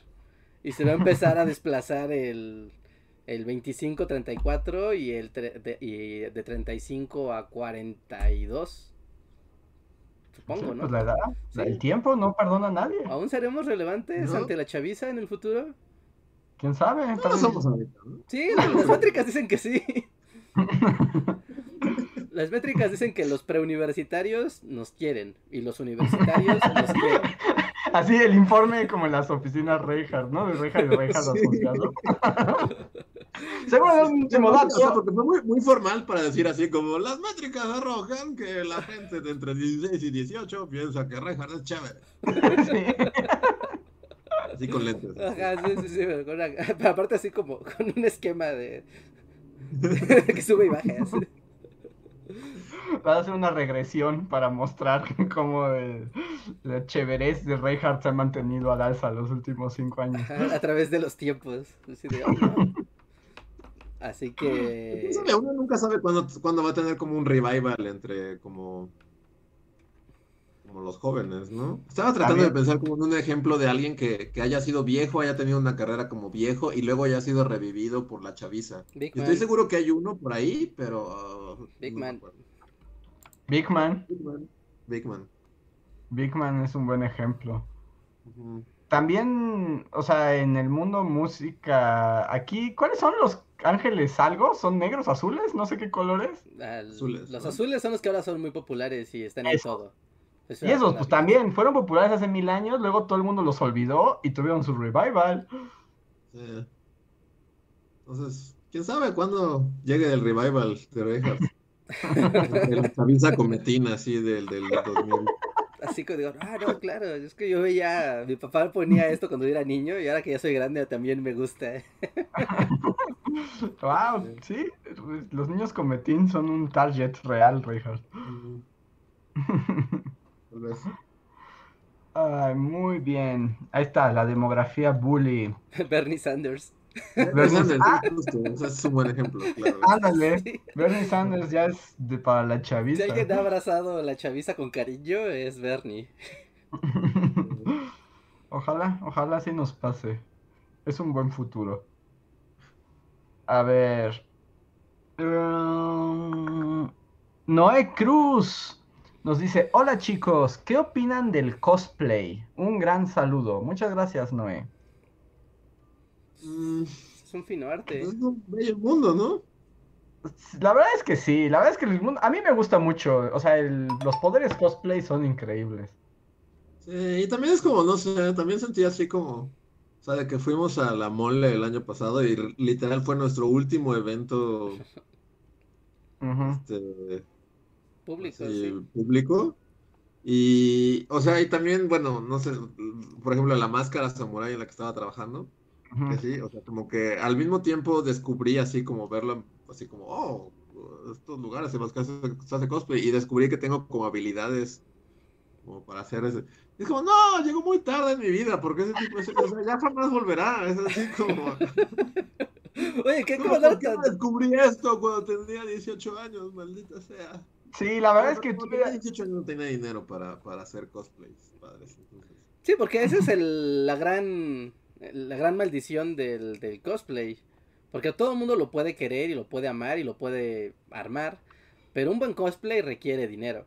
y se va a empezar a desplazar el, el 25-34 y el tre- de, y de 35 a 42. Supongo, Sí, ¿no? Pues la edad, Sí. el tiempo no perdona a nadie. ¿Aún seremos relevantes No. ante la chaviza en el futuro? ¿Quién sabe? Tal No vez- somos ahorita, ¿no? Sí, las métricas dicen que sí. Las métricas dicen que los preuniversitarios nos quieren y los universitarios nos quieren. Así el informe como en las oficinas Reinhardt, ¿no? De Reinhardt y Reinhardt Sí. asociados. Seguro es un último O sea, dato. porque fue muy, muy formal para decir así como las métricas arrojan que la gente de entre 16 y 18 piensa que Reinhardt es chévere. Sí. Así con lentes. Ajá, sí, sí, sí, pero con una- pero aparte así como con un esquema de que sube y baja. así. Va a hacer una regresión para mostrar cómo el- la cheverez de Reinhardt se ha mantenido al alza los últimos cinco años. Ajá, a través de los tiempos. Así, de, oh, no. Así que ¿Quién sabe? Uno nunca sabe cuándo, cuándo va a tener como un revival entre como, como los jóvenes, ¿no? Estaba tratando de pensar como en un ejemplo de alguien que, que haya sido viejo, haya tenido una carrera como viejo y luego haya sido revivido por la chaviza. Big Man, estoy seguro que hay uno por ahí, pero... uh, Big no Man. Big Man, Big Man. Big Man. Big Man es un buen ejemplo. Ujú. También, o sea, en el mundo música, aquí, ¿cuáles son los ángeles algo? ¿Son negros, azules? No sé qué colores. al- azules, los ¿no? azules son los que ahora son muy populares y están en todo. Eso Y esos, pues vida. también, fueron populares hace mil años, luego todo el mundo los olvidó y tuvieron su revival. Sí. Entonces, quién sabe cuándo llegue el revival de Reinhardt. El chaviza cometina así del, del 2000. Así que digo, ah, no, claro, es que yo veía, mi papá ponía esto cuando yo era niño y ahora que ya soy grande también me gusta. wow, sí, los niños con metín son un target real, Richard. Ay, muy bien. Ahí está, la demografía bully. Bernie Sanders. Bernie Sanders, es un buen ejemplo, claro. Ándale, Bernie Sanders ya es de, para la chaviza. Si alguien ha abrazado la chaviza con cariño, es Bernie. ojalá, ojalá sí nos pase. Es un buen futuro. A ver. Um, Noé Cruz nos dice, hola chicos, ¿qué opinan del cosplay? Un gran saludo. Muchas gracias, Noé. Mm, es un fino arte. Es un bello mundo, ¿no? La verdad es que sí, la verdad es que el mundo, a mí me gusta mucho, o sea, los poderes cosplay son increíbles. Sí, y también es como, no sé, también sentí así como, o sea, de que fuimos a la mole el año pasado y literal fue nuestro último evento este, público, público. Y, o sea, y también, bueno, no sé, por ejemplo, la máscara samurai en la que estaba trabajando, que sí, o sea, como que al mismo tiempo descubrí así como verlo, así como, oh, estos lugares en los que se hace cosplay, y descubrí que tengo como habilidades como para hacer ese. Y es como, no, llegó muy tarde en mi vida, porque ese tipo de o sea, ya jamás volverá, es así como. Oye, ¿qué ¿Cómo, ¿por qué no descubrí esto cuando tenía 18 años, maldita sea? Sí, la verdad es que tú... Tenía 18 años no tenía dinero para, para hacer cosplays, padres. Entonces... Sí, porque esa es el, la gran la gran maldición del, del cosplay. Porque todo el mundo lo puede querer y lo puede amar y lo puede armar. Pero un buen cosplay requiere dinero.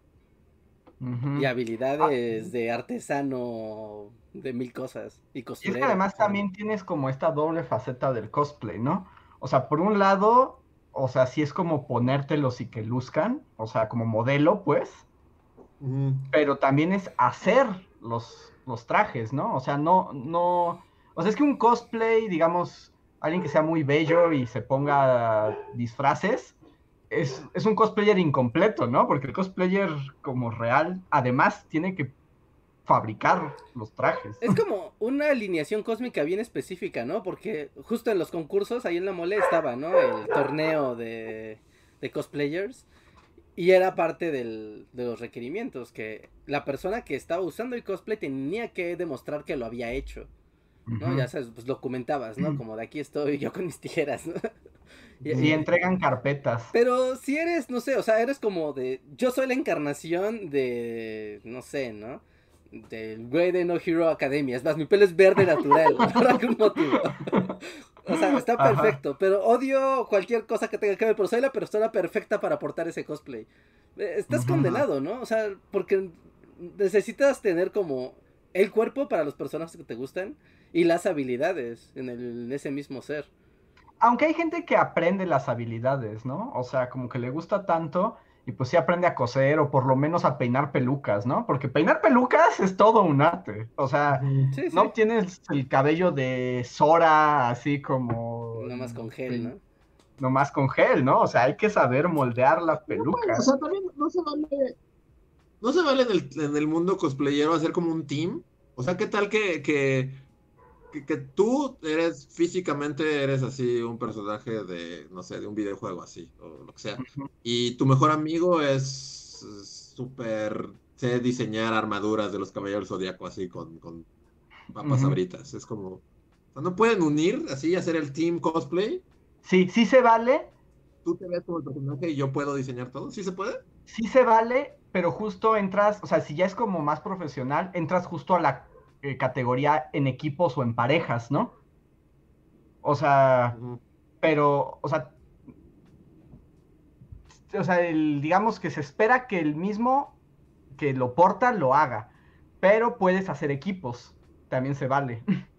Y habilidades de artesano de mil cosas. Y Y es que además también tienes como esta doble faceta del cosplay, ¿no? O sea, por un lado, o sea, sí es como ponértelos y que luzcan, o sea, como modelo, pues. Pero también es hacer los, los trajes, ¿no? O sea, no, no, o sea, es que un cosplay, digamos, alguien que sea muy bello y se ponga disfraces, es, un cosplayer incompleto, ¿no? Porque el cosplayer como real, además, tiene que fabricar los trajes. Es como una alineación cósmica bien específica, ¿no? Porque justo en los concursos, ahí en la mole estaba, ¿no? El torneo de, de cosplayers. Y era parte del, de los requerimientos, que la persona que estaba usando el cosplay tenía que demostrar que lo había hecho. ¿No? Ya sabes, pues lo comentabas, ¿no? Como de aquí estoy yo con mis tijeras, ¿no? Y, entregan carpetas. Pero si eres, no sé, o sea, eres como de. Yo soy la encarnación de. No sé, ¿no? Del güey de No Hero Academia. Es más, mi pelo es verde natural. por algún motivo. o sea, está perfecto. Pero odio cualquier cosa que tenga que ver. Pero soy la persona perfecta para portar ese cosplay. Eh, estás condenado, ¿no? O sea, porque necesitas tener como el cuerpo para los personajes que te gustan y las habilidades en, el, ese mismo ser. Aunque hay gente que aprende las habilidades, ¿no? O sea, como que le gusta tanto y pues sí aprende a coser o por lo menos a peinar pelucas, ¿no? Porque peinar pelucas es todo un arte. O sea, no tienes el cabello de Sora así como... Nomás con gel, ¿no? Nomás con gel, ¿no? O sea, hay que saber moldear las pelucas. o sea, también no se vale... No se vale en el, en el mundo cosplayero hacer como un team. O sea, ¿qué tal que, que que, tú eres físicamente eres así un personaje de, no sé, de un videojuego así, o lo que sea. Y tu mejor amigo es súper, sé diseñar armaduras de los caballeros zodiaco así con, con papas abritas. Es como, ¿no pueden unir así y hacer el team cosplay? Sí, sí se vale. Tú te ves como el personaje y yo puedo diseñar todo, ¿sí se puede? Sí se vale, pero justo entras, o sea, si ya es como más profesional, entras justo a la eh, categoría en equipos o en parejas, ¿no? O sea, pero, o sea, o sea, digamos que se espera que el mismo que lo porta lo haga, pero puedes hacer equipos, también se vale.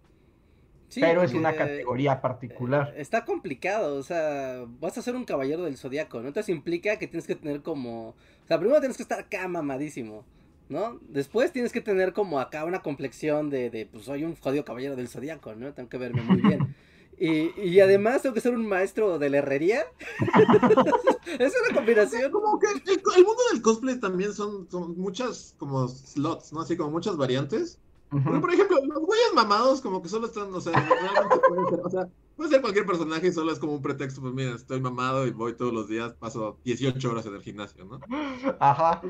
pero es una categoría particular. Eh, está complicado, o sea, vas a ser un caballero del zodiaco, ¿no? Entonces implica que tienes que tener como, o sea, primero tienes que estar acá mamadísimo. ¿No? Después tienes que tener como acá una complexión de, de pues soy un jodido caballero del zodiaco, ¿no? Tengo que verme muy bien. Y, y además tengo que ser un maestro de la herrería. es una combinación. Como que el, el mundo del cosplay también son, son muchas como slots, ¿no? Así como muchas variantes. Ujú. por ejemplo, los güeyes mamados como que solo están, o sea, realmente pueden ser, o sea, puede ser cualquier personaje y solo es como un pretexto, pues mira, estoy mamado y voy todos los días, paso 18 horas en el gimnasio, ¿no? Ajá.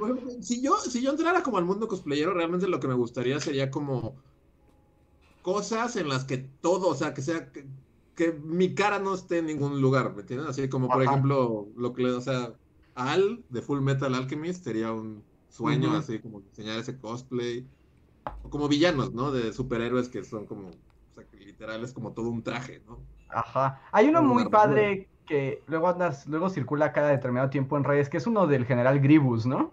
Si yo, si yo entrara como al mundo cosplayero, realmente lo que me gustaría sería como cosas en las que todo, o sea, que sea, que, que mi cara no esté en ningún lugar, ¿me entiendes? Así como, por Ajá. ejemplo, lo que le, o sea, Al de Full Metal Alchemist sería un sueño, así como diseñar ese cosplay. O como villanos, ¿no? De superhéroes que son como, o sea, que literal es como todo un traje, ¿no? Ajá. Hay uno muy padre que luego andas, luego circula cada determinado tiempo en redes, que es uno del general Gribus, ¿no?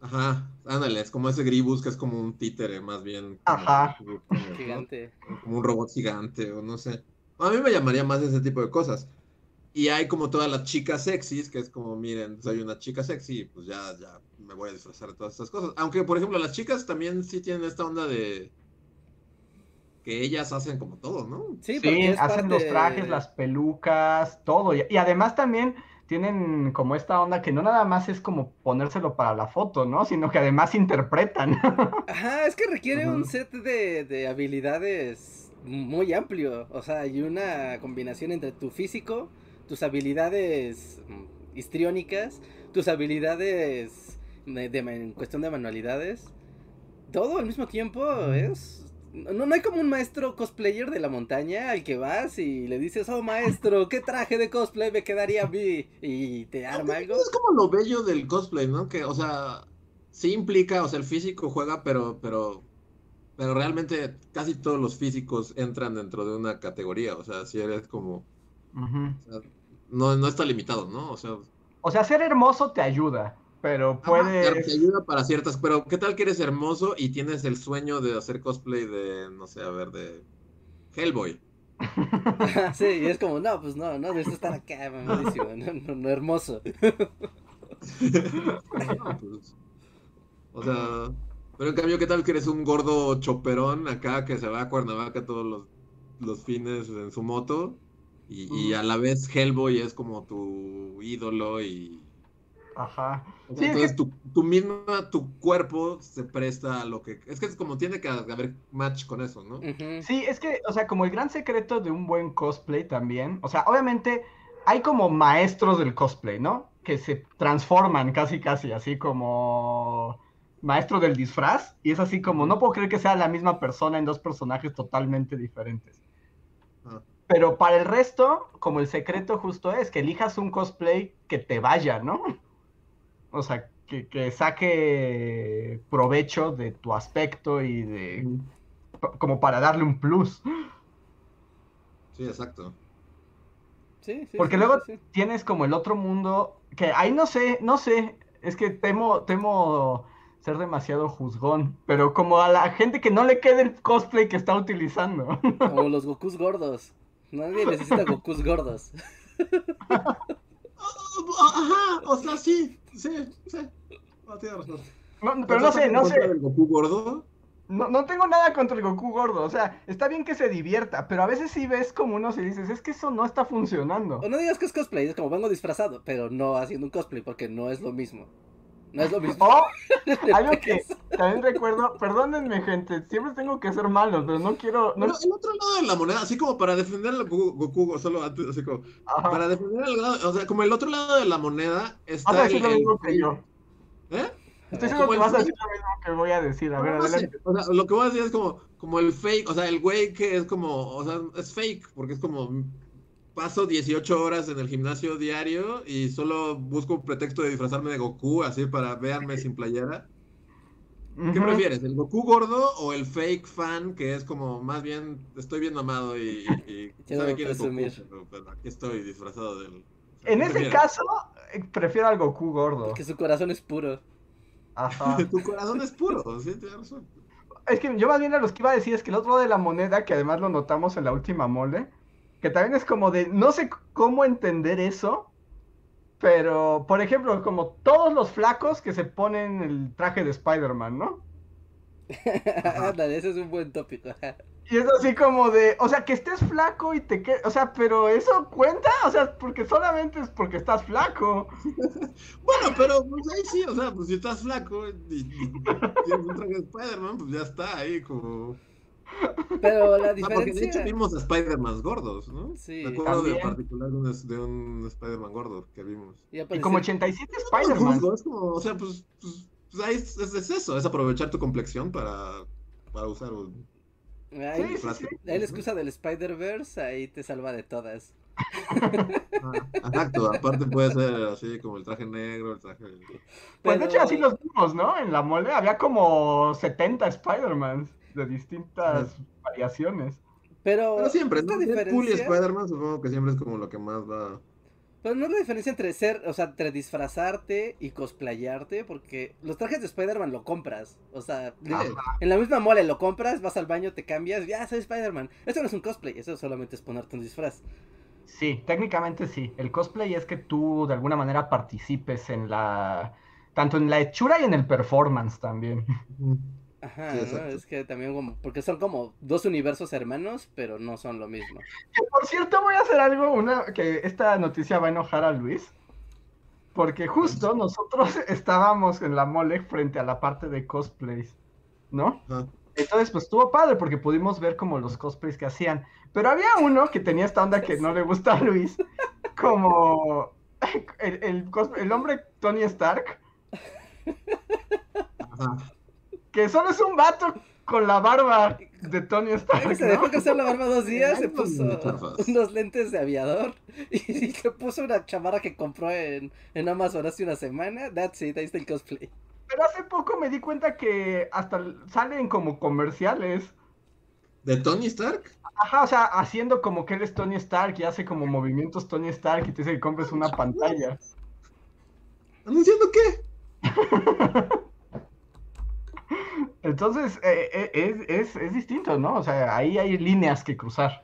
Ajá, ándale, es como ese Gribus que es como un títere, más bien. como- Ajá. Gigante. como un robot gigante o no sé. A mí me llamaría más ese tipo de cosas. Y hay como todas las chicas sexys, que es como, miren, soy una chica sexy, pues ya, ya me voy a disfrazar de todas estas cosas. Aunque, por ejemplo, las chicas también sí tienen esta onda de que ellas hacen como todo, ¿no? Sí, Sí, hacen los trajes, las pelucas, todo. Y, y además también tienen como esta onda que no nada más es como ponérselo para la foto, ¿no? Sino que además interpretan. Ajá, es que requiere un set de, de habilidades muy amplio. O sea, hay una combinación entre tu físico, tus habilidades histriónicas, tus habilidades de, de- en cuestión de manualidades. Todo al mismo tiempo es... No, no hay como un maestro cosplayer de la montaña al que vas y le dices, oh maestro, ¿qué traje de cosplay me quedaría a mí? Y te arma algo. Es como lo bello del cosplay, ¿no? Que, o sea, sí implica, o sea, el físico juega, pero, pero, pero realmente casi todos los físicos entran dentro de una categoría. O sea, si eres como, Ujú. o sea, no, no está limitado, ¿no? O sea, O sea, ser hermoso te ayuda, pero Ajá, te- puedes... Te ayuda para ciertas, pero ¿qué tal que eres hermoso y tienes el sueño de hacer cosplay de, no sé, a ver, de Hellboy? Sí, y es como, no, pues no, no, necesito estar acá, mamadísimo, no, no, no, hermoso. No, pues, o sea, pero en cambio, ¿qué tal que eres un gordo choperón acá que se va a Cuernavaca todos los, los fines en su moto? Y, y a la vez Hellboy es como tu ídolo y... Ajá. Sí, es entonces que- tu, tu misma, tu cuerpo se presta a lo que... Es que es como tiene que haber match con eso, ¿no? Sí, es que, o sea, como el gran secreto de un buen cosplay también, o sea, obviamente hay como maestros del cosplay, ¿no? Que se transforman casi, casi, así como maestro del disfraz, y es así como, no puedo creer que sea la misma persona en dos personajes totalmente diferentes. Ah. Pero para el resto, como el secreto justo es que elijas un cosplay que te vaya, ¿no? O sea, que, que saque provecho de tu aspecto y de... como para darle un plus. Sí, exacto. Sí, sí. Porque sí, luego sí. tienes como el otro mundo, que ahí no sé, no sé, es que temo, temo ser demasiado juzgón, pero como a la gente que no le quede el cosplay que está utilizando. Como los Gokus gordos. Nadie necesita Gokus gordos. Ajá, o sea, sí, sí, sí. No, tienes razón. No, pero no sé, no ¿Estás en contra sé, del Goku gordo? no, no tengo nada contra el Goku gordo, o sea, está bien que se divierta, pero a veces sí ves como uno se dices, es que eso no está funcionando. O no digas que es cosplay, es como vengo disfrazado, pero no haciendo un cosplay porque no es lo mismo. No es lo mismo. O algo que también recuerdo, perdónenme gente, siempre tengo que ser malo, pero no quiero, no, Pero el otro lado de la moneda, así como para defender al Goku, Goku, solo antes, así como, Ajá. para defender al lado, o sea, como el otro lado de la moneda está vas a el, decir lo el- mismo que yo. ¿Eh? Estoy seguro que vas a decir lo mismo que voy a decir. A ver, No adelante. o sea, lo que voy a decir es como, como el fake, o sea, el güey que es como, o sea, es fake, porque es como, paso 18 horas en el gimnasio diario y solo busco un pretexto de disfrazarme de Goku, así para véanme sin playera. ¿Qué prefieres, el Goku gordo o el fake fan que es como, más bien, estoy bien mamado y, y, sabe no quién es Goku, pero, pero aquí estoy disfrazado del... En ¿Qué ese prefieres? caso, eh, prefiero al Goku gordo. Porque su corazón es puro. Ajá. Tu corazón es puro, sí, tienes razón. Es que yo más bien a los que iba a decir es que el otro lado de la moneda, que además lo notamos en la última mole, que también es como de, no sé cómo entender eso, pero, por ejemplo, como todos los flacos que se ponen el traje de Spider-Man, ¿no? Ándale, ese es un buen tópico. Y es así como de, o sea, que estés flaco y te que, o sea, pero eso cuenta, o sea, porque solamente es porque estás flaco. Bueno, pero pues ahí sí, o sea, pues si estás flaco y, y tienes un traje de Spider-Man, pues ya está ahí como... Pero la Ah, porque de hecho diferencia. vimos a Spider-Man gordos, ¿no? Sí. Me acuerdo de También. particular de un, de un Spider-Man gordo que vimos. Y Y como 87 No lo Spider-Man. juzgo, es como, o sea, pues, pues, pues ahí es, es- es eso, es aprovechar tu complexión para, para usar un Ahí, Sí, sí, frasco. sí. ahí la excusa del Spider-Verse, ahí te salva de todas. Ah, Exacto, aparte puede ser así como el traje negro, el traje... Pues de hecho así los vimos, ¿no? En la mole había como 70 Spider-Mans de distintas variaciones. Pero, Pero siempre, ¿no? Deadpool y diferencia- Spider-Man supongo que siempre es como lo que más va... Pero no es la diferencia entre ser, o sea, entre disfrazarte y cosplayarte, porque los trajes de Spider-Man lo compras. O sea, Ah, en la misma mole lo compras, vas al baño, te cambias, ya soy Spider-Man. Esto no es un cosplay, eso solamente es ponerte un disfraz. Sí, técnicamente sí. El cosplay es que tú de alguna manera participes en la... Tanto en la hechura y en el performance también. Ajá, Sí, ¿no? exacto. Es que también como, porque son como dos universos hermanos, pero no son lo mismo. Que, por cierto, voy a hacer algo, una que esta noticia va a enojar a Luis. Porque justo nosotros estábamos en la mole frente a la parte de cosplays, ¿no? Ajá. Entonces, pues estuvo padre porque pudimos ver como los cosplays que hacían. Pero había uno que tenía esta onda que no le gusta a Luis, como el, el, el hombre Tony Stark, Ajá. Que solo es un vato con la barba de Tony Stark, Se ¿no? dejó crecer la barba dos días, se no, puso no, unos lentes de aviador y se puso una chamarra que compró en, en Amazon hace una semana. That's it, ahí está el cosplay. Pero hace poco me di cuenta que hasta salen como comerciales. ¿De Tony Stark? Ajá, o sea, haciendo como que él es Tony Stark y hace como movimientos Tony Stark y te dice que compres una pantalla. ¿Anunciando qué? Entonces, eh, eh, es, es, es distinto, ¿no? O sea, ahí hay líneas que cruzar.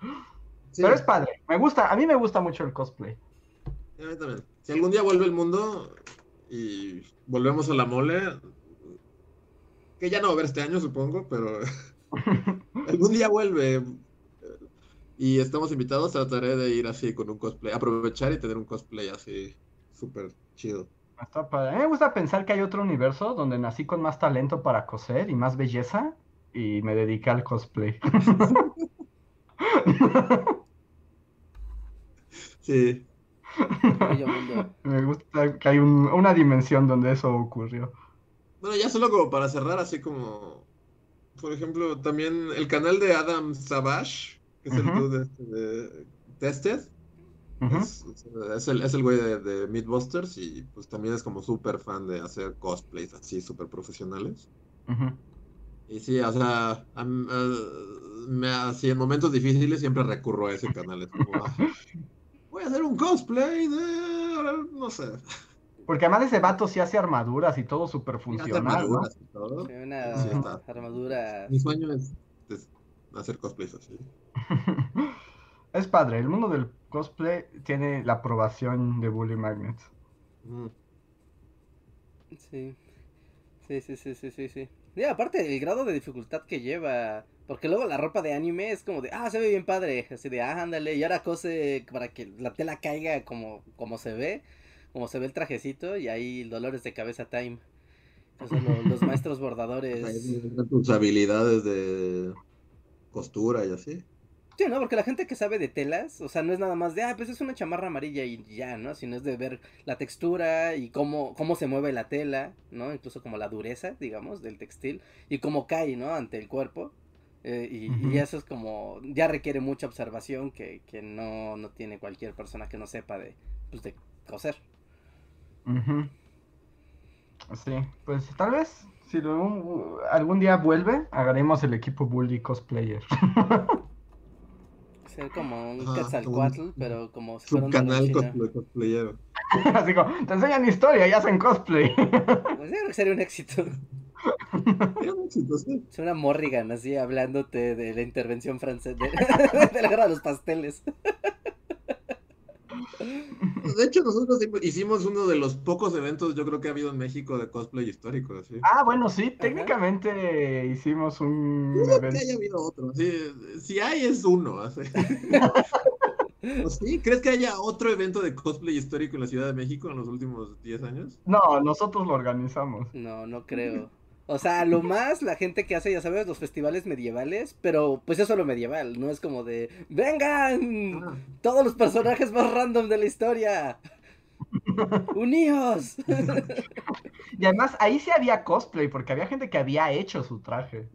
Sí, Pero es padre, me gusta, a mí me gusta mucho el cosplay. a mí también. Si algún día vuelve el mundo y volvemos a la mole, que ya no va a haber este año, supongo, pero algún día vuelve y estamos invitados, trataré de ir así con un cosplay, aprovechar y tener un cosplay así súper chido. Está padre. A mí me gusta pensar que hay otro universo donde nací con más talento para coser y más belleza y me dediqué al cosplay. Sí. Me gusta que hay un- una dimensión donde eso ocurrió. Bueno, ya solo como para cerrar, así como, por ejemplo, también el canal de Adam Savage, que es el dude este de Tested, Es, es el, es el güey de, de Mythbusters y pues también es como súper fan de hacer cosplays así súper profesionales. Y sí, o sea, me, así en momentos difíciles siempre recurro a ese canal. Es como, ah, voy a hacer un cosplay de, no sé, Porque además ese vato sí hace armaduras y todo súper funcional, ¿no? armaduras y todo. Sí, Una Sí, está. armadura. Mi sueño es, es hacer cosplays así. Es padre, el mundo del cosplay tiene la aprobación de Bully Magnets. Mm. Sí. Sí, sí, sí, sí, sí, sí. Y aparte el grado de dificultad que lleva. Porque luego la ropa de anime es como de, ah, se ve bien padre. Así de, ah, ándale. Y ahora cose para que la tela caiga como, como se ve. Como se ve el trajecito. Y ahí dolores de cabeza time. Entonces lo- los maestros bordadores. Tus habilidades de costura y así. Sí, ¿no? Porque la gente que sabe de telas, o sea, no es nada más de, ah, pues es una chamarra amarilla y ya, ¿no? Sino es de ver la textura y cómo, cómo se mueve la tela, ¿no? Incluso como la dureza, digamos, del textil y cómo cae, ¿no? Ante el cuerpo. Eh, y, eso es como, ya requiere mucha observación que, que no, no tiene cualquier persona que no sepa de, pues, de coser. Ujú. Sí, pues tal vez si lo- algún día vuelve, haremos el equipo Bully Cosplayer. Ser como un Ajá, Quetzalcoatl, un- pero como si fuera un chino. cosplay, cosplayero. Así como, te enseñan historia y hacen cosplay. Pues yo creo que sería un éxito. Era un éxito, sí. Es una Morrigan así hablándote de la intervención francesa, de, de la guerra de los pasteles. De hecho, nosotros hicimos uno de los pocos eventos, yo creo que ha habido en México de cosplay histórico. ¿sí? Ah, bueno, sí, técnicamente hicimos un evento. que haya habido otro. si hay, es uno. sí? ¿Crees que haya otro evento de cosplay histórico en la Ciudad de México en los últimos 10 años? No, nosotros lo organizamos. No, no creo. O sea, lo más la gente que hace, ya sabes, los festivales medievales, pero pues eso es lo medieval, no es como de, vengan, ah. todos los personajes más random de la historia. Uníos. y además ahí sí había cosplay, porque había gente que había hecho su traje.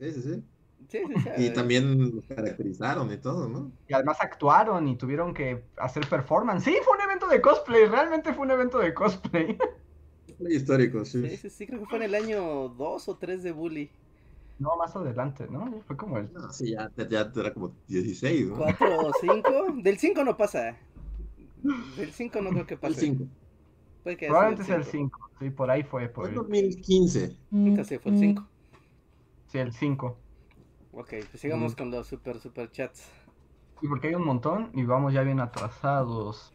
Sí, sí, sí. Sí, sí, y también los caracterizaron y todo, ¿no? Y además actuaron y tuvieron que hacer performance. Sí, fue un evento de cosplay, realmente fue un evento de cosplay. histórico, sí. Sí, sí, creo que fue en el año 2 o 3 de Bully. No, más adelante, ¿no? Fue como el... No, sí, ya, ya era como 16, ¿no? 4 o 5. Del 5 no pasa. Del 5 no creo que pase. El 5. Probablemente sea el 5. Sí, por ahí fue. Por fue 2015. Nunca sé, fue el 5. Sí, el 5. Ok, pues sigamos con los super, super chats. Y porque hay un montón y vamos ya bien atrasados.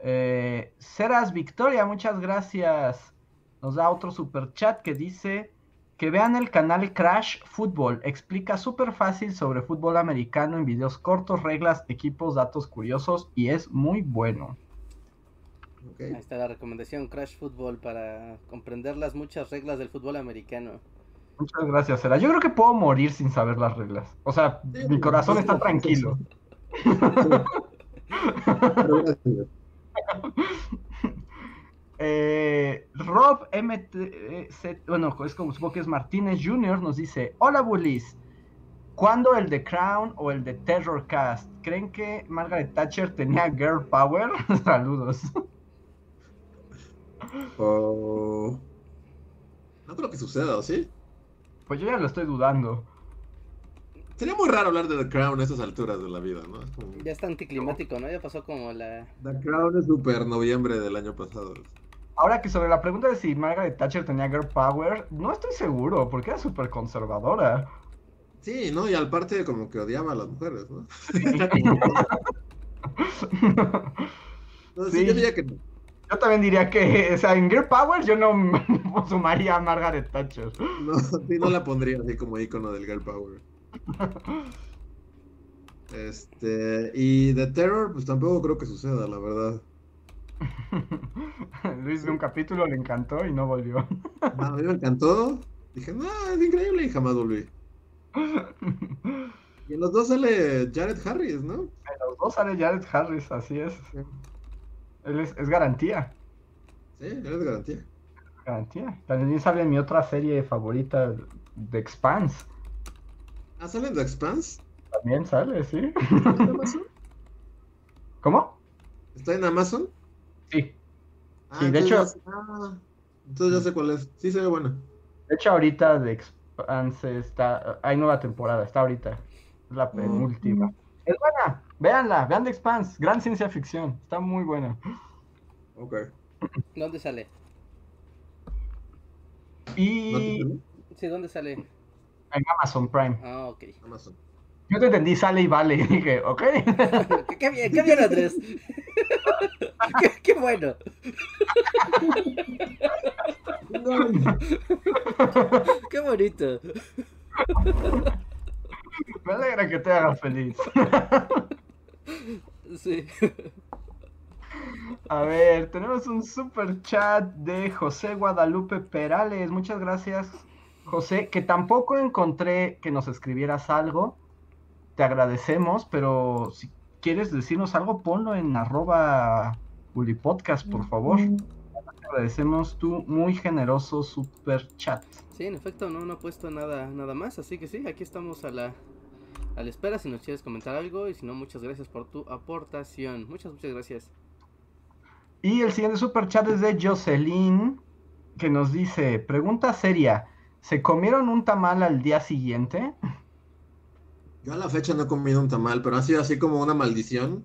Eh, Ceras Victoria, muchas gracias. Nos da otro super chat que dice que vean el canal Crash Football. Explica súper fácil sobre fútbol americano en videos cortos, reglas, equipos, datos curiosos y es muy bueno. Ahí está la recomendación Crash Football para comprender las muchas reglas del fútbol americano. Muchas gracias, Sera. Yo creo que puedo morir sin saber las reglas. O sea, mi corazón está tranquilo. Eh, Rob MTZ, bueno, es como supongo que es Martínez Jr. nos dice: Hola Bullies, ¿cuándo el de Crown o el de Terror Cast? ¿Creen que Margaret Thatcher tenía girl power? Saludos. Oh, no creo que suceda, ¿o sí? Pues yo ya lo estoy dudando. Sería muy raro hablar de The Crown a esas alturas de la vida, ¿no? Ya está anticlimático, ¿no? Ya pasó como la... The Crown es super noviembre del año pasado. Ahora que sobre la pregunta de si Margaret Thatcher tenía girl power, no estoy seguro, porque era súper conservadora. Sí, ¿no? Y al parte como que odiaba a las mujeres, ¿no? sí. yo diría que no. Yo también diría que, o sea, en Girl Power yo no sumaría a Margaret Thatcher. No, sí, no la pondría así como icono del Girl Power. Este, y de Terror, pues tampoco creo que suceda, la verdad. Luis de un capítulo le encantó y no volvió. a mí me encantó. Dije, no, es increíble y jamás volví. Y en los dos sale Jared Harris, ¿no? En los dos sale Jared Harris, así es. Él es, es, garantía. Sí, él es garantía. Garantía. También sale mi otra serie favorita de Expanse. ¿Ah, sale en The Expanse? También sale, sí. ¿Está en Amazon? ¿Cómo? ¿Está en Amazon? Sí. Ah, sí, de hecho. Ah, entonces ya sé cuál es. Sí, se ve buena. De hecho, ahorita The Expanse está. Hay nueva temporada, está ahorita. Es la penúltima. Es buena, véanla, vean The Expanse. Gran ciencia ficción. Está muy buena. Ok. ¿Dónde sale? Y. Sí, ¿dónde sale? En Amazon Prime. Ah, ok. Amazon. Yo te entendí, sale y vale. Y dije, ok. qué, bien, qué bien, Andrés. qué, qué, bueno. qué bonito. Me alegra que te hagas feliz. sí. A ver, tenemos un super chat de José Guadalupe Perales. Muchas gracias, José, que tampoco encontré que nos escribieras algo. Te agradecemos, pero si quieres decirnos algo, ponlo en arroba Podcast, por favor. Te agradecemos tu muy generoso super chat. Sí, en efecto, no, no ha puesto nada, nada más, así que sí, aquí estamos a la, a la espera si nos quieres comentar algo y si no, muchas gracias por tu aportación. Muchas, muchas gracias. Y el siguiente super chat es de Jocelyn, que nos dice, pregunta seria, ¿Se comieron un tamal al día siguiente? Yo a la fecha no he comido un tamal, pero ha sido así como una maldición.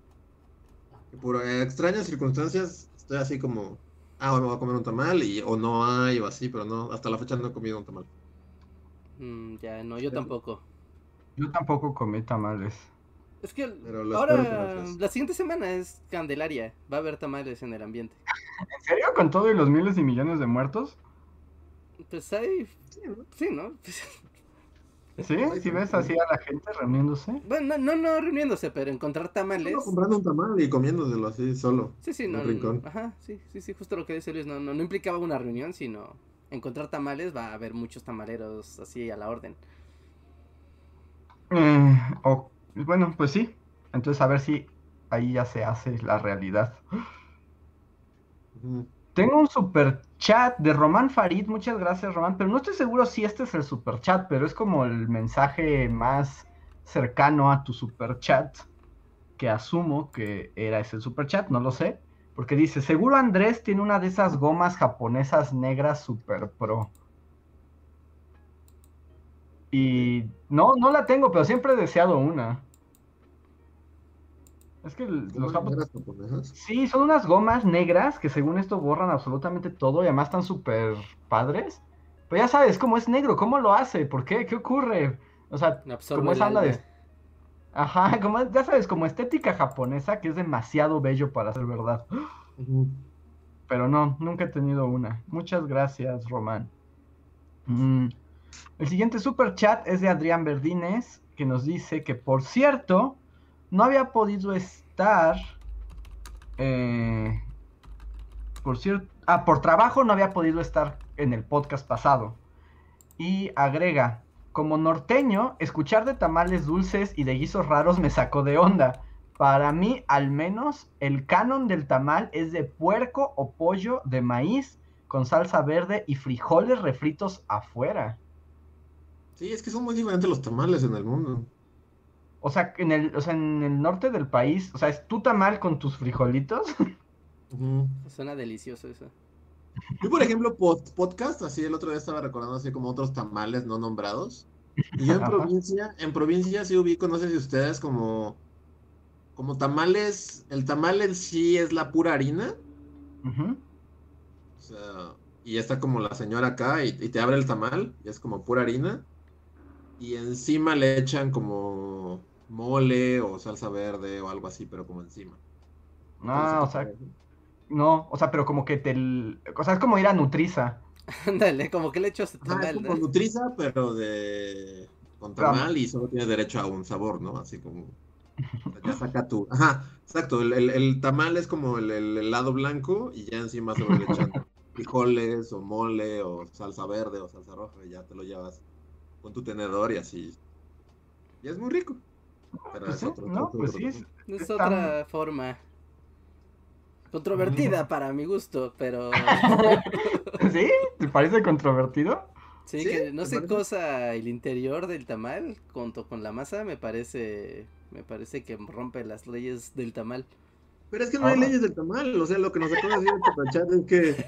por extrañas circunstancias estoy así como, ah, bueno, voy a comer un tamal y o no hay o así, pero no, hasta la fecha no he comido un tamal. Mm, ya, no, yo tampoco. Yo tampoco comí tamales. Es que ahora, la siguiente semana es Candelaria. Va a haber tamales en el ambiente. ¿En serio? ¿Con todo y los miles y millones de muertos? Pues hay. Sí, ¿no? Sí, ¿no? ¿Sí? ¿Sí ves así a la gente reuniéndose? bueno, no, no reuniéndose, pero encontrar tamales. Solo comprando un tamal y comiéndoselo así solo. Sí, sí, en no. un rincón. no, Ajá, sí, sí, sí, justo lo que dice Luis. No, no, no implicaba una reunión, sino encontrar tamales. Va a haber muchos tamaleros así a la orden. Eh, o- bueno, pues sí. Entonces a ver si ahí ya se hace la realidad. Tengo un super chat de Román Farid, muchas gracias Román, pero no estoy seguro si este es el super chat, pero es como el mensaje más cercano a tu super chat, que asumo que era ese super chat, no lo sé, porque dice, seguro Andrés tiene una de esas gomas japonesas negras super pro. Y no, no la tengo, pero siempre he deseado una. Es que los japoneses... Sí, son unas gomas negras que según esto borran absolutamente todo y además están súper padres. Pero ya sabes cómo es negro, cómo lo hace, por qué, qué ocurre. O sea, Absorbe como el esa onda de... Ajá, como ya sabes, como estética japonesa que es demasiado bello para ser verdad. Pero no, nunca he tenido una. Muchas gracias, Román. Mm, El siguiente super chat es de Adrián Verdines, que nos dice que, por cierto, no había podido estar. eh, por cierto. Ah, por trabajo no había podido estar en el podcast pasado. Y agrega. Como norteño, escuchar de tamales dulces y de guisos raros me sacó de onda. Para mí, al menos, el canon del tamal es de puerco o pollo de maíz con salsa verde y frijoles refritos afuera. Sí, es que son muy diferentes los tamales en el mundo. O sea, en el, o sea, en el norte del país, o sea, es tu tamal con tus frijolitos. Suena delicioso eso. Yo, por ejemplo, pod- podcast, así el otro día estaba recordando así como otros tamales no nombrados. Y yo en provincia, en provincia sí ubico, no sé si ustedes como, como tamales, el tamal en sí es la pura harina, Ujú. o sea, y está como la señora acá y, y te abre el tamal, y es como pura harina, y encima le echan como mole o salsa verde o algo así, pero como encima. Ah, o sea, no, o sea, pero como que te... O sea, es como ir a Nutriza. Ándale, como que le es tamal, como ¿no? Nutriza, pero de con Claro. tamal y solo tienes derecho a un sabor, ¿no? Así como o sea, ya saca tu. Ajá, exacto. El, el- el tamal es como el, el helado blanco y ya encima se le echan frijoles o mole o salsa verde o salsa roja y ya te lo llevas con tu tenedor y así. Y es muy rico. Pero Pues es sí, otro- no, otro- pues otro sí, es, tamal. Es Está- otra forma. Controvertida para mi gusto, pero ¿Sí? ¿Te parece controvertido? sí, ¿Sí? que no ¿Te sé parece? cosa el interior del tamal junto con la masa me parece me parece que rompe las leyes del tamal. Pero es que no hay leyes del tamal. O sea, lo que nos acaba de decir es que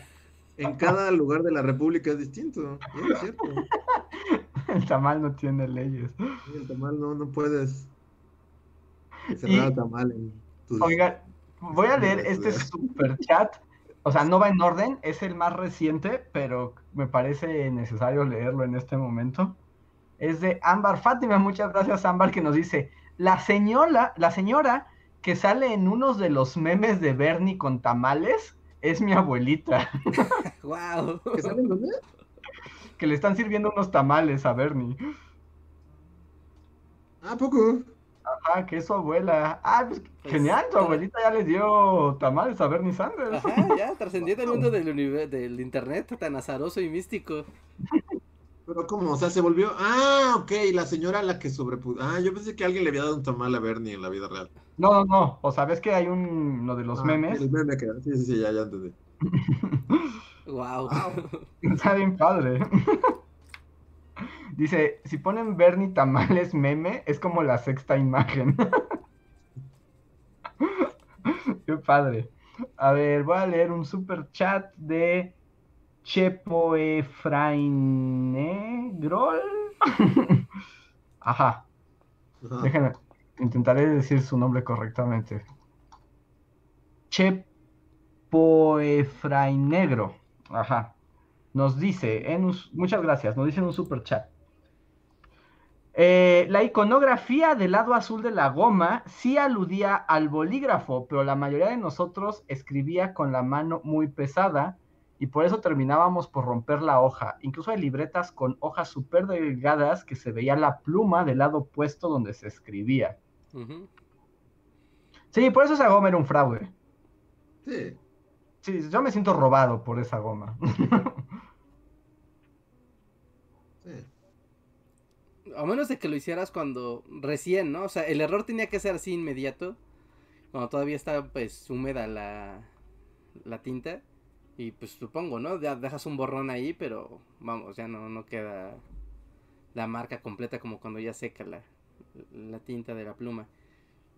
en cada lugar de la República es distinto. Es cierto. El tamal no tiene leyes. El tamal no, no puedes Y- tamal en tus... Oiga, voy a leer este super chat. O sea, no va en orden, es el más reciente, pero me parece necesario leerlo en este momento. Es de Ámbar Fátima, muchas gracias Ámbar, que nos dice, la señora, la señora que sale en unos de los memes de Bernie con tamales es mi abuelita, Wow. ¿Que saben dónde? que le están sirviendo unos tamales a Bernie. Ah, ¿a poco? Ah, que es su abuela. Ah, pues, Pues, genial, tu todo- abuelita ya le dio tamales a Bernie Sanders. Ajá, ya trascendiendo el mundo del del internet tan azaroso y místico. Pero ¿cómo? O sea, se volvió... Ah, ok, la señora a la que sobrepuso... Ah, yo pensé que alguien le había dado un tamal a Bernie en la vida real. No, no, no. O sea, ves que hay un lo de los Ah, memes. El meme que... Sí, sí, sí, ya, ya entendí. Wow. Está bien padre. Dice, si ponen Bernie tamales meme, es como la sexta imagen. Qué padre. A ver, voy a leer un super chat de Chepo Efrainegrol. Ajá, Ajá. déjenme, intentaré decir su nombre correctamente. Chepo Efrainegro. Ajá. Nos dice, en un- muchas gracias, nos dice en un super chat. Eh, la iconografía del lado azul de la goma sí aludía al bolígrafo, pero la mayoría de nosotros escribía con la mano muy pesada y por eso terminábamos por romper la hoja. Incluso hay libretas con hojas súper delgadas que se veía la pluma del lado opuesto donde se escribía. Sí, por eso esa goma era un fraude. Sí. Sí, yo me siento robado por esa goma. A menos de que lo hicieras cuando recién, ¿no? O sea, el error tenía que ser así inmediato. Cuando todavía está pues húmeda la, la tinta. Y pues supongo, ¿no? Ya dejas un borrón ahí, pero vamos, ya no, no queda la marca completa como cuando ya seca la, la tinta de la pluma.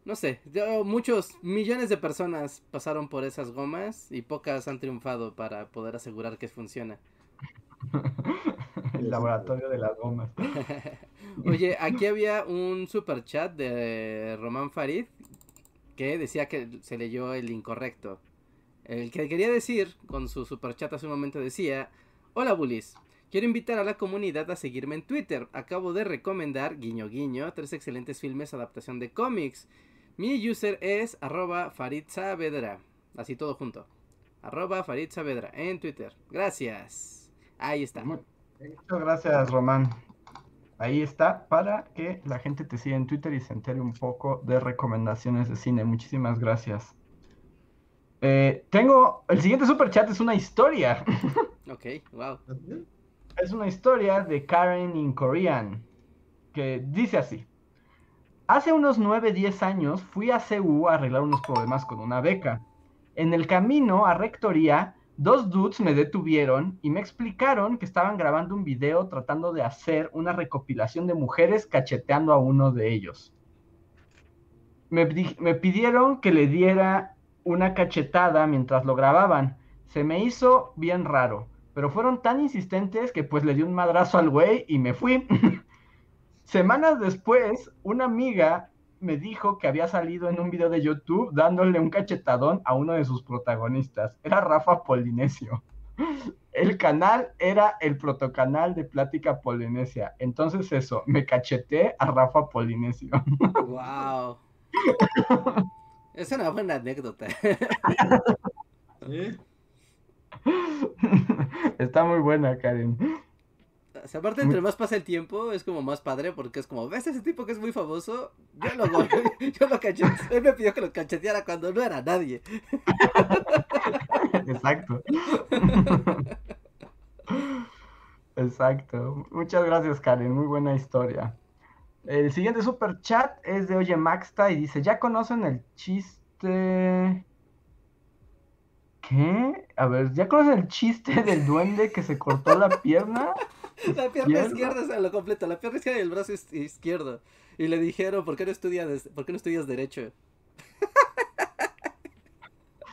No sé, yo, muchos, millones de personas pasaron por esas gomas y pocas han triunfado para poder asegurar que funciona. El laboratorio de las gomas. Oye, aquí había un super chat de Román Farid que decía que se leyó el incorrecto. El que quería decir con su super chat hace un momento decía: Hola Bullies, quiero invitar a la comunidad a seguirme en Twitter. Acabo de recomendar, guiño guiño, tres excelentes filmes adaptación de cómics. Mi user es arroba Farid Saavedra. Así todo junto. Arroba Farid Saavedra en Twitter. Gracias. Ahí está. Muchas gracias, Román. Ahí está para que la gente te siga en Twitter y se entere un poco de recomendaciones de cine. Muchísimas gracias. Eh, tengo. El siguiente super chat es una historia. Ok, wow. es una historia de Karen in Korean. Que dice así. Hace unos 9-10 años fui a CU a arreglar unos problemas con una beca. En el camino a rectoría, dos dudes me detuvieron y me explicaron que estaban grabando un video tratando de hacer una recopilación de mujeres cacheteando a uno de ellos. Me, me pidieron que le diera una cachetada mientras lo grababan. Se me hizo bien raro, pero fueron tan insistentes que pues le di un madrazo al güey y me fui. Semanas después, una amiga me dijo que había salido en un video de YouTube dándole un cachetadón a uno de sus protagonistas. Era Rafa Polinesio. El canal era el protocanal de Plática Polinesia. Entonces eso, me cacheté a Rafa Polinesio. Wow. Es una buena anécdota. ¿Sí? Está muy buena, Karen. O sea, aparte, entre más pasa el tiempo, es como más padre porque es como, ¿ves ese tipo que es muy famoso? Yo lo, yo lo cacheteé. Él me pidió que lo cacheteara cuando no era nadie. Exacto. Exacto. Muchas gracias, Karen. Muy buena historia. El siguiente super chat es de Oye Maxta y dice, ¿ya conocen el chiste? ¿Qué? A ver, ¿ya conocen el chiste del duende que se cortó la pierna? La pierna Izquierda. izquierda es a lo completo, la pierna izquierda y el brazo izquierdo. Y le dijeron, ¿por qué no estudias, ¿por qué no estudias derecho?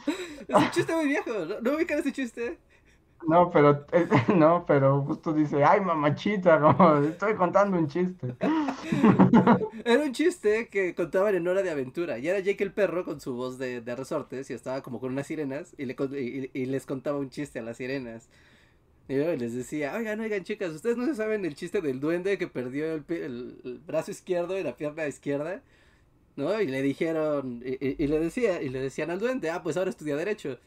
es un chiste muy viejo, ¿no, ¿No ubican ese chiste? No, pero eh, no, pero justo dice, ay mamachita, no, estoy contando un chiste. Era un chiste que contaban en Hora de Aventura. Y era Jake el perro con su voz de, de resortes y estaba como con unas sirenas y, le, y, y les contaba un chiste a las sirenas. Y les decía, oigan, oigan chicas, ¿ustedes no se saben el chiste del duende que perdió el, el- el brazo izquierdo y la pierna izquierda? ¿No? Y le dijeron, y, y- y le decía, y le decían al duende, ah, pues ahora estudia derecho.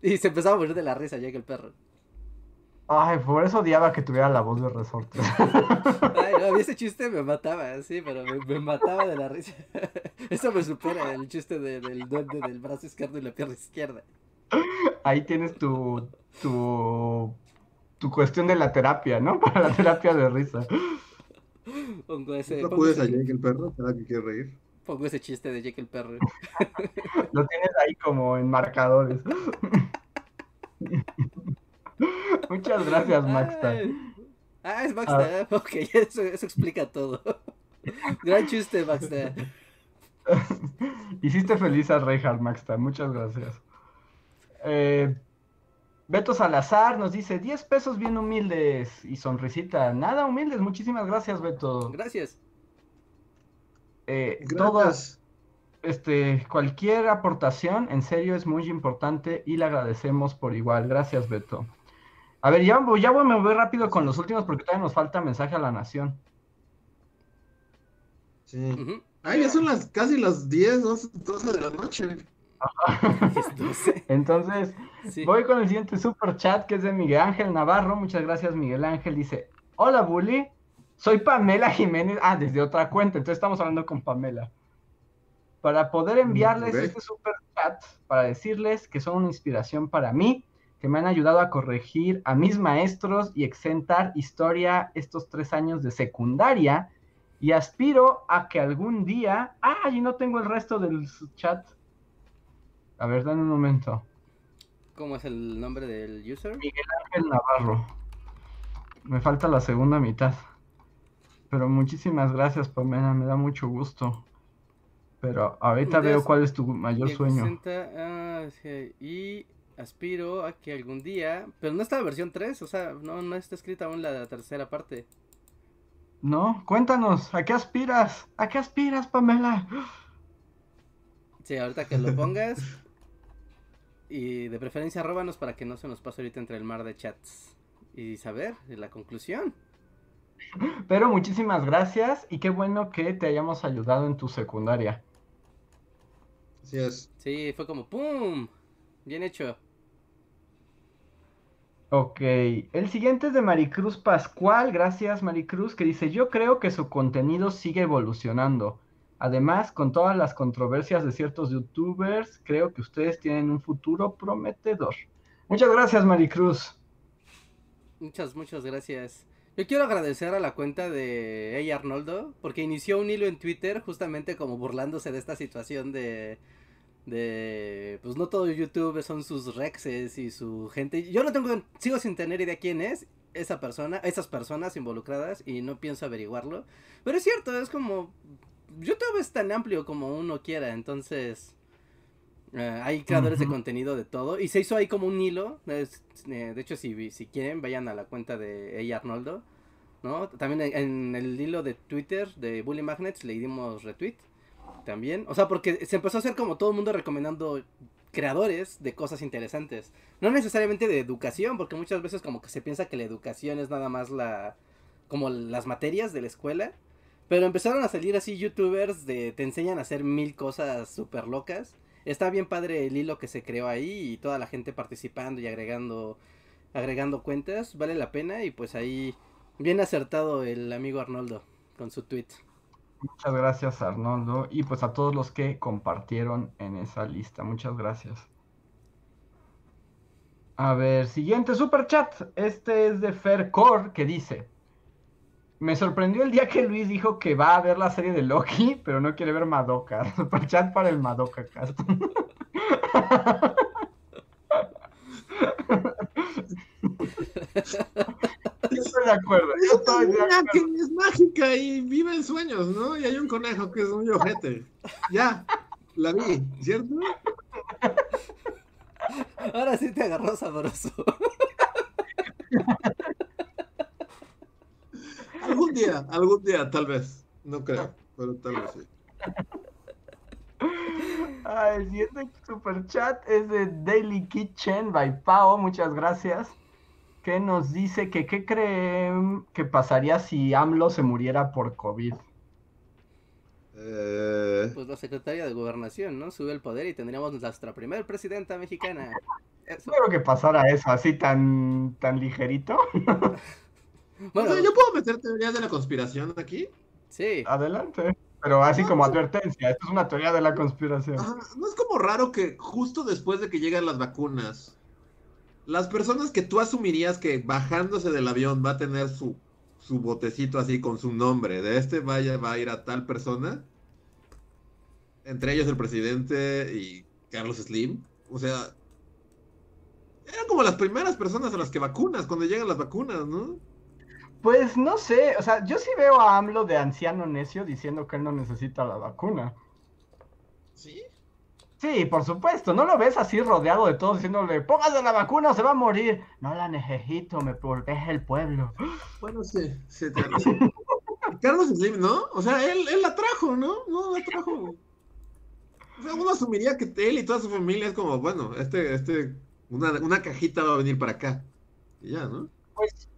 Y se empezaba a morir de la risa Jake el perro. Ay, por eso odiaba que tuviera la voz de resorte. Ay, no, ese chiste me mataba, sí, pero me, me mataba de la risa. Eso me supera el chiste de- del duende del brazo izquierdo y la pierna izquierda. Ahí tienes tu, tu, tu cuestión de la terapia, ¿no? Para la terapia de risa. Pongo ese, ¿No pongo acudes a ese, Jake el perro? ¿Será que quiere reír? pongo ese chiste de Jake el perro. Lo tienes ahí como en marcadores. Muchas gracias, Maxta. Ah, es Maxta. Ok, eso, eso explica todo. Gran chiste, Maxta. Hiciste feliz a Reinhardt, Maxta. Muchas gracias. Eh, Beto Salazar nos dice 10 pesos bien humildes y sonrisita. Nada humildes. Muchísimas gracias, Beto. Gracias. Eh, todos, Gracias. este, cualquier aportación, en serio, es muy importante y le agradecemos por igual. Gracias, Beto. A ver, ya, voy- ya voy, me voy rápido con los últimos porque todavía nos falta mensaje a la nación. Sí. Ay, ya son las casi las 10, 12, 12 de la noche. Es 12. Entonces, Sí. voy con el siguiente super chat que es de Miguel Ángel Navarro. Muchas gracias, Miguel Ángel. Dice: Hola, Bully. Soy Pamela Jiménez. Ah, desde otra cuenta. Entonces estamos hablando con Pamela. Para poder enviarles ok. este super chat, para decirles que son una inspiración para mí, que me han ayudado a corregir a mis maestros y exentar historia estos tres años de secundaria. Y aspiro a que algún día. Ah, y no tengo el resto del chat. A ver, dame un momento. ¿Cómo es el nombre del user? Ángel Navarro. Me falta la segunda mitad. Pero muchísimas gracias, Pamela, me da mucho gusto. Pero ahorita veo cuál es tu mayor sueño. ah, sí, y aspiro a que algún día. Pero no está la versión 3, o sea, no, no está escrita aún la tercera parte. No, cuéntanos, ¿a qué aspiras? ¿A qué aspiras, Pamela? Sí, ahorita que lo pongas. Y de preferencia arróbanos para que no se nos pase ahorita entre el mar de chats. Y saber la conclusión. Pero muchísimas gracias y qué bueno que te hayamos ayudado en tu secundaria. Así es. Sí, fue como ¡pum! Bien hecho. Ok, el siguiente es de Maricruz Pascual, gracias Maricruz, que dice, yo creo que su contenido sigue evolucionando. Además, con todas las controversias de ciertos youtubers, creo que ustedes tienen un futuro prometedor. Muchas gracias Maricruz. Muchas, muchas gracias. Yo quiero agradecer a la cuenta de Ey Arnoldo porque inició un hilo en Twitter justamente como burlándose de esta situación de de pues no todo YouTube son sus rexes y su gente. Yo no tengo sigo sin tener idea quién es esa persona, esas personas involucradas y no pienso averiguarlo, pero es cierto, es como YouTube es tan amplio como uno quiera, entonces eh, hay creadores de contenido de todo. Y se hizo ahí como un hilo. es- eh, de hecho, si, si quieren, vayan a la cuenta de ella Arnoldo. ¿no? También en, en el hilo de Twitter de Bully Magnets le dimos retweet. También. O sea, porque se empezó a hacer como todo el mundo recomendando creadores de cosas interesantes. No necesariamente de educación, porque muchas veces como que se piensa que la educación es nada más la... como las materias de la escuela. Pero empezaron a salir así youtubers de te enseñan a hacer mil cosas súper locas. Está bien padre el hilo que se creó ahí y toda la gente participando y agregando agregando cuentas, vale la pena y pues ahí bien acertado el amigo Arnoldo con su tweet. Muchas gracias Arnoldo y pues a todos los que compartieron en esa lista. Muchas gracias. A ver, siguiente super chat. Este es de Fercor que dice: Me sorprendió el día que Luis dijo que va a ver la serie de Loki, pero no quiere ver Madoka. Super chat para el Madoka Cast. Yo estoy de acuerdo. Yo estoy de Una acuerdo. que es mágica y vive en sueños, ¿no? Y hay un conejo que es muy ojete. Ya, la vi, ¿cierto? Ahora sí te agarró sabroso. Algún día, algún día, tal vez. No creo, pero tal vez sí. Ah, el siguiente super chat es de Daily Kitchen by Pao, muchas gracias. Que nos dice que qué creen que pasaría si AMLO se muriera por COVID. Eh, Pues la secretaria de gobernación, ¿no? Sube el poder y tendríamos nuestra primer presidenta mexicana. Eso. No creo que pasara eso así tan, tan ligerito. Bueno, o sea, ¿yo puedo meter teorías de la conspiración aquí? sí. Adelante. Pero así No, como no. advertencia, esto es una teoría de la conspiración. Ajá, ¿No es como raro que justo después de que llegan las vacunas, las personas que tú asumirías que bajándose del avión va a tener su, su botecito así con su nombre, de este vaya va a ir a tal persona, entre ellos el presidente y Carlos Slim, o sea, eran como las primeras personas a las que vacunas cuando llegan las vacunas, ¿no? Pues no sé, o sea, yo sí veo a AMLO de anciano necio diciendo que él no necesita la vacuna. Sí. Sí, por supuesto, no lo ves así rodeado de todos diciéndole, póngase la vacuna o se va a morir. No la necesito, me protege el pueblo. Bueno, sí, sí. Carlos Slim, ¿no? O sea, él, él la trajo, ¿no? No, la trajo. O sea, uno asumiría que él y toda su familia es como, bueno, este, este, una, una cajita va a venir para acá. Y ya, ¿no? Pues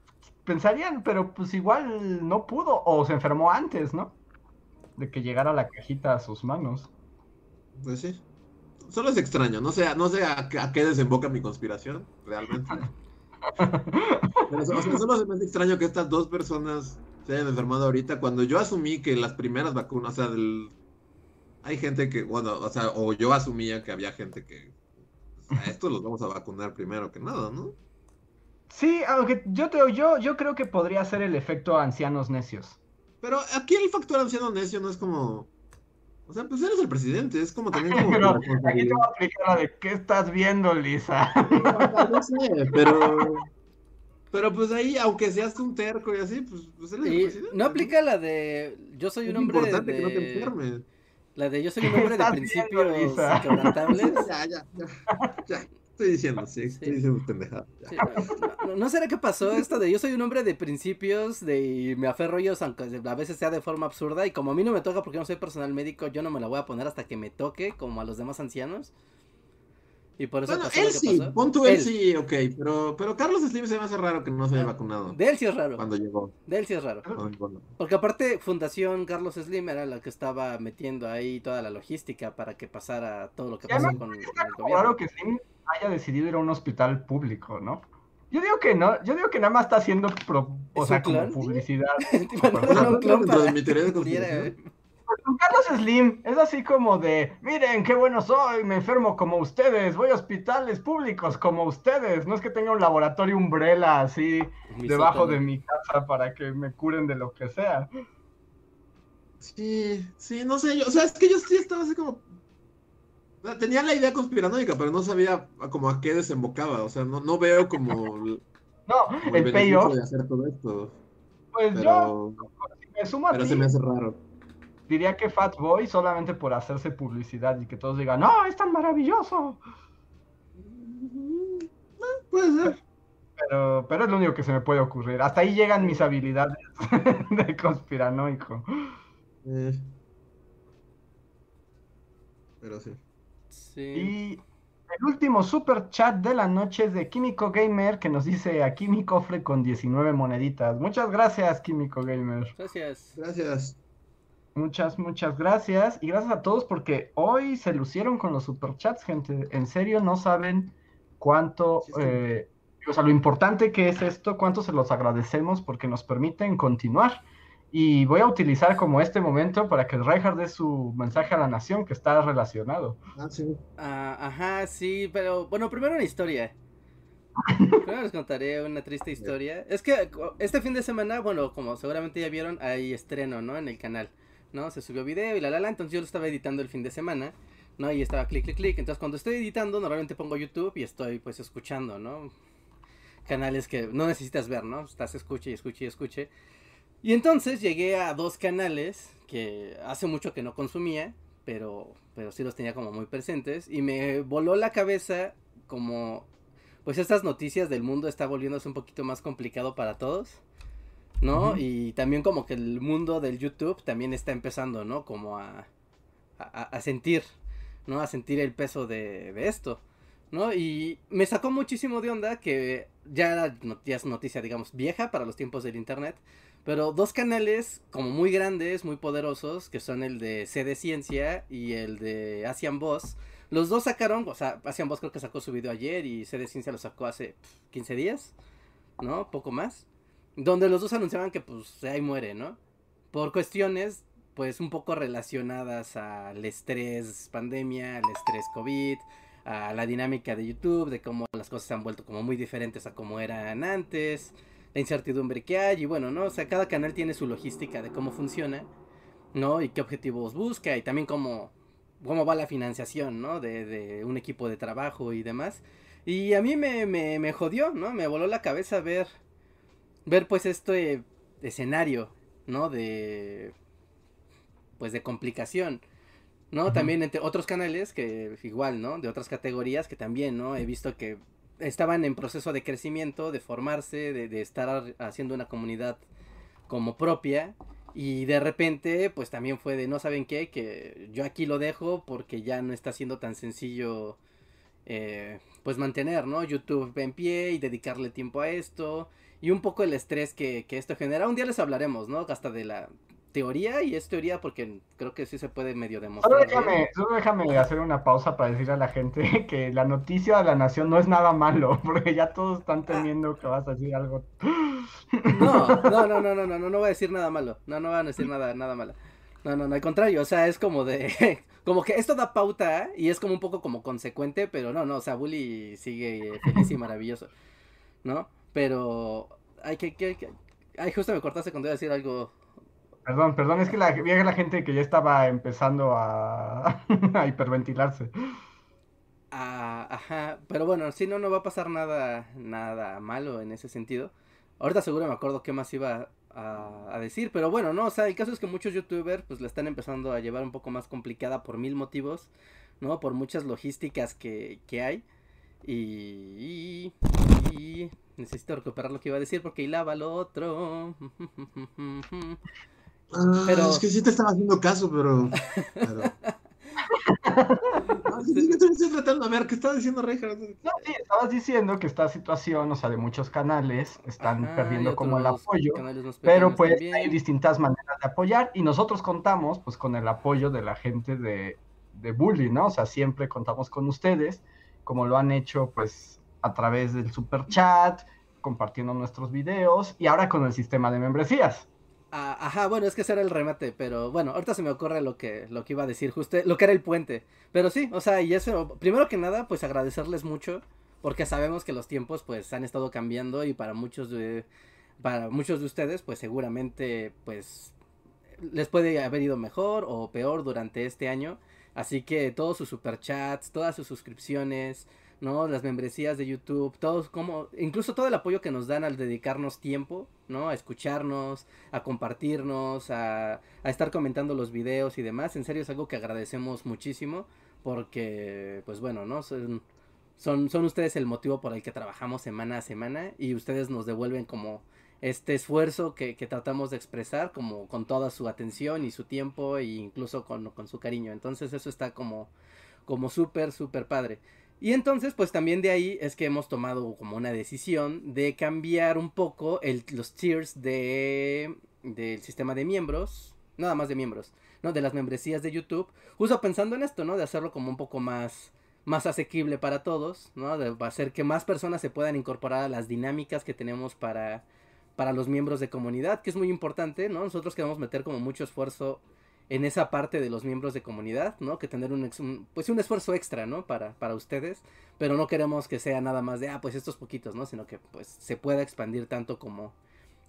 pensarían, pero pues igual no pudo o se enfermó antes, ¿no? de que llegara la cajita a sus manos. Pues sí. Solo es extraño, no sé, no sé a, a qué desemboca mi conspiración, realmente. Pero, o sea, solo se me hace extraño que estas dos personas se hayan enfermado ahorita cuando yo asumí que las primeras vacunas, o sea, del... hay gente que, bueno, o sea, o yo asumía que había gente que pues, a estos los vamos a vacunar primero que nada, ¿no? Sí, aunque yo, te, yo, yo creo que podría ser el efecto ancianos necios. Pero aquí el factor anciano necio no es como... O sea, pues eres el presidente, es como también como... Pero aquí te voy a aplicar la de ¿qué estás viendo, Lisa? No, no sé, pero... Pero pues ahí, aunque seas un terco y así, pues, pues eres el Y presidente. no aplica la de yo soy Es un hombre importante que no te de enfermes. la de yo soy un hombre de principios inquebrantables. Ya, ya, ya. Ya, estoy diciendo, sí, estoy Sí. diciendo pendejada. Sí, no, no- ¿no será que pasó esto de yo soy un hombre de principios de y me aferro a ellos aunque a veces sea de forma absurda y como a mí no me toca porque no soy personal médico yo no me la voy a poner hasta que me toque como a los demás ancianos y por eso Bueno, pasó él lo que sí, pasó. pon tú él, Él. sí, ok, pero, pero Carlos Slim se me hace raro que no se haya vacunado De él sí es raro. cuando llegó. De él sí es raro. Bueno. Porque aparte Fundación Carlos Slim era la que estaba metiendo ahí toda la logística para que pasara todo lo que pasó con el gobierno. raro que Slim haya decidido ir a un hospital público, ¿no? Yo digo que no, yo digo que nada más está haciendo pro- o ¿Es sea, como clan? publicidad. Pues con Carlos Slim es así como de, miren qué bueno soy, me enfermo como ustedes, voy a hospitales públicos como ustedes, no es que tenga un laboratorio umbrella así mi debajo sótano. de mi casa para que me curen de lo que sea. Sí, sí, no sé, yo, o sea, es que yo sí estaba así como... Tenía la idea conspiranoica, pero no sabía como a qué desembocaba, o sea, no, no veo como, el- No, como el beneficio payoff, de hacer todo esto, pues yo si me sumo a pero ti, se me hace raro. diría que Fat Boy solamente por hacerse publicidad y que todos digan, no, es tan maravilloso. Mm, eh, Puede ser. Pero, pero es lo único que se me puede ocurrir. Hasta ahí llegan mis habilidades de conspiranoico. Eh. Pero sí. Sí. Y el último super chat de la noche es de Químico Gamer que nos dice aquí mi cofre con 19 moneditas. Muchas gracias, Químico Gamer. Gracias. Gracias. Muchas, muchas gracias. Y gracias a todos porque hoy se lucieron con los superchats, gente. En serio, no saben cuánto, Sí, sí. eh, o sea, lo importante que es esto, cuánto se los agradecemos porque nos permiten continuar. Y voy a utilizar como este momento para que Reinhardt dé su mensaje a la nación que está relacionado. Ah, sí. Ah, ajá, sí, pero bueno, primero una historia. Primero les contaré una triste historia. Es que este fin de semana, bueno, como seguramente ya vieron, hay estreno, ¿no? En el canal, ¿no? Se subió video y la la la, entonces yo lo estaba editando el fin de semana, ¿no? Y estaba clic, clic, clic. Entonces cuando estoy editando, normalmente pongo YouTube y estoy pues escuchando, ¿no? Canales que no necesitas ver, ¿no? Estás escuche y escuche y escuche. Y entonces llegué a dos canales que hace mucho que no consumía, pero, pero sí los tenía como muy presentes. Y me voló la cabeza como, pues estas noticias del mundo está volviéndose un poquito más complicado para todos. ¿No? Y también como que el mundo del YouTube también está empezando, ¿no? Como a, a, a sentir, ¿no? A sentir el peso de, de esto. ¿no? Y me sacó muchísimo de onda que ya, ya es noticia, digamos, vieja para los tiempos del internet, pero dos canales como muy grandes, muy poderosos, que son el de CD Ciencia y el de Asian Boss. Los dos sacaron, o sea, Asian Boss creo que sacó su video ayer y CD Ciencia lo sacó hace pf, 15 días, ¿no? Poco más. Donde los dos anunciaban que pues ahí muere, ¿no? Por cuestiones pues un poco relacionadas al estrés pandemia, al estrés COVID, a la dinámica de YouTube, de cómo las cosas se han vuelto como muy diferentes a como eran antes, la incertidumbre que hay y bueno, ¿no? O sea, cada canal tiene su logística de cómo funciona, ¿no? Y qué objetivos busca y también cómo, cómo va la financiación, ¿no? De, de un equipo de trabajo y demás. Y a mí me, me, me jodió, ¿no? Me voló la cabeza ver, ver pues este escenario, ¿no? De, pues de complicación. ¿no? También entre otros canales que igual, ¿no? De otras categorías que también, ¿no? He visto que estaban en proceso de crecimiento, de formarse, de, de estar ar- haciendo una comunidad como propia. Y de repente, pues también fue de, no saben qué, que yo aquí lo dejo porque ya no está siendo tan sencillo, eh, pues mantener, ¿no? YouTube en pie y dedicarle tiempo a esto. Y un poco el estrés que esto genera. Un día les hablaremos, ¿no? Hasta de la teoría, y es teoría porque creo que sí se puede medio Solo demostrar. bien. déjame, solo déjame hacer una pausa para decir a la gente que la noticia de la nación no es nada malo, porque ya todos están temiendo que vas a decir algo. No, no, no, no, no, no, no, no voy a decir nada malo. No, no van a decir nada, nada malo. No, no, no, al contrario, o sea, es como de, como que esto da pauta y es como un poco como consecuente, pero no, no, o sea, Bully sigue feliz y maravilloso, ¿no? Pero, ay, que, que, que- ay, justo me cortaste cuando iba a decir algo. Perdón, perdón, es que la, a la gente que ya estaba empezando a, a hiperventilarse. Ah, ajá, pero bueno, sí, no, no va a pasar nada, nada malo en ese sentido. Ahorita seguro me acuerdo qué más iba a, a decir, pero bueno, no, o sea, el caso es que muchos youtubers pues la están empezando a llevar un poco más complicada por mil motivos, ¿no? Por muchas logísticas que, que hay. Y, y, y necesito recuperar lo que iba a decir porque hilaba lo otro. Ah, Pero- Es que sí te estaba haciendo caso, pero. pero... Ah, sí, sí, estoy, estoy tratando de ver qué estaba diciendo Reinhardt. No, sí, estabas diciendo que esta situación, o sea, de muchos canales están Ajá, perdiendo como el apoyo. Pero pues también. hay distintas maneras de apoyar y nosotros contamos pues con el apoyo de la gente de, de Bully, ¿no? O sea, siempre contamos con ustedes, como lo han hecho pues a través del super chat, compartiendo nuestros videos y ahora con el sistema de membresías. Ah, ajá, bueno, es que ese era el remate, pero bueno, ahorita se me ocurre lo que, lo que iba a decir, justo lo que era el puente. Pero sí, o sea, y eso, primero que nada, pues agradecerles mucho, porque sabemos que los tiempos pues han estado cambiando y para muchos de, para muchos de ustedes, pues seguramente, pues les puede haber ido mejor o peor durante este año. Así que todos sus superchats, todas sus suscripciones, ¿no? Las membresías de YouTube, todos como, incluso todo el apoyo que nos dan al dedicarnos tiempo, ¿no? A escucharnos, a compartirnos, a, a estar comentando los videos y demás. En serio es algo que agradecemos muchísimo porque, pues bueno, ¿no? Son, son, son ustedes el motivo por el que trabajamos semana a semana y ustedes nos devuelven como este esfuerzo que, que tratamos de expresar como con toda su atención y su tiempo e incluso con, con su cariño. Entonces eso está como, como súper, súper padre. Y entonces, pues también de ahí es que hemos tomado como una decisión de cambiar un poco el, los tiers de, del sistema de miembros, nada más de miembros, ¿no? De las membresías de YouTube, justo pensando en esto, ¿no? De hacerlo como un poco más, más asequible para todos, ¿no? De hacer que más personas se puedan incorporar a las dinámicas que tenemos para, para los miembros de comunidad, que es muy importante, ¿no? Nosotros queremos meter como mucho esfuerzo en esa parte de los miembros de comunidad, ¿no? Que tener un, pues un esfuerzo extra, ¿no? Para, para ustedes, pero no queremos que sea nada más de, ah, pues estos poquitos, ¿no? Sino que pues se pueda expandir tanto como,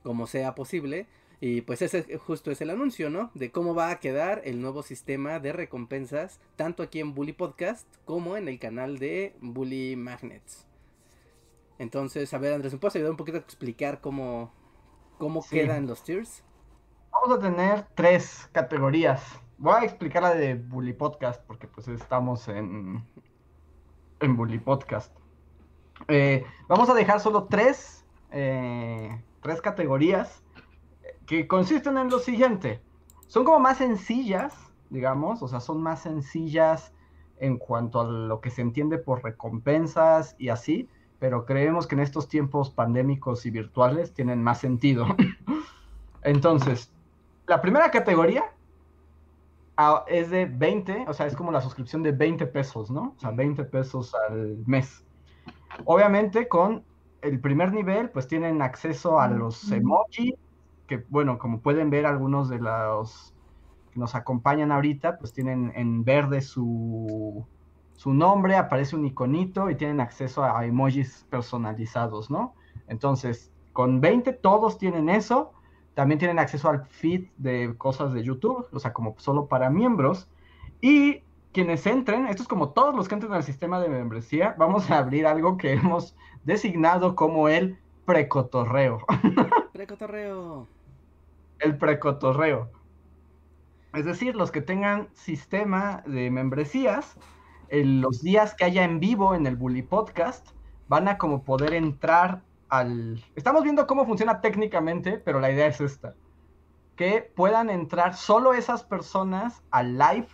como sea posible. Y pues ese justo es el anuncio, ¿no? De cómo va a quedar el nuevo sistema de recompensas, tanto aquí en Bully Podcast como en el canal de Bully Magnets. Entonces, a ver, Andrés, ¿me puedes ayudar un poquito a explicar cómo, cómo Sí. quedan los tiers? Vamos a tener tres categorías. Voy a explicar la de Bully Podcast porque pues estamos en, en Bully Podcast. Eh, vamos a dejar solo tres, eh, tres categorías que consisten en lo siguiente. Son como más sencillas, digamos, o sea, son más sencillas en cuanto a lo que se entiende por recompensas y así, pero creemos que en estos tiempos pandémicos y virtuales tienen más sentido. Entonces, la primera categoría ah, es de 20, o sea, es como la suscripción de 20 pesos, ¿no? O sea, 20 pesos al mes. Obviamente con el primer nivel, pues tienen acceso a los emojis, que bueno, como pueden ver algunos de los que nos acompañan ahorita, pues tienen en verde su, su nombre, aparece un iconito y tienen acceso a, a emojis personalizados, ¿no? Entonces, con 20 todos tienen eso. También tienen acceso al feed de cosas de YouTube, o sea, como solo para miembros. Y quienes entren, esto es como todos los que entren al sistema de membresía, vamos a abrir algo que hemos designado como el precotorreo. Precotorreo. el precotorreo. Es decir, los que tengan sistema de membresías, en los días que haya en vivo en el Bully Podcast, van a como poder entrar al... Estamos viendo cómo funciona técnicamente, pero la idea es esta. Que puedan entrar solo esas personas al live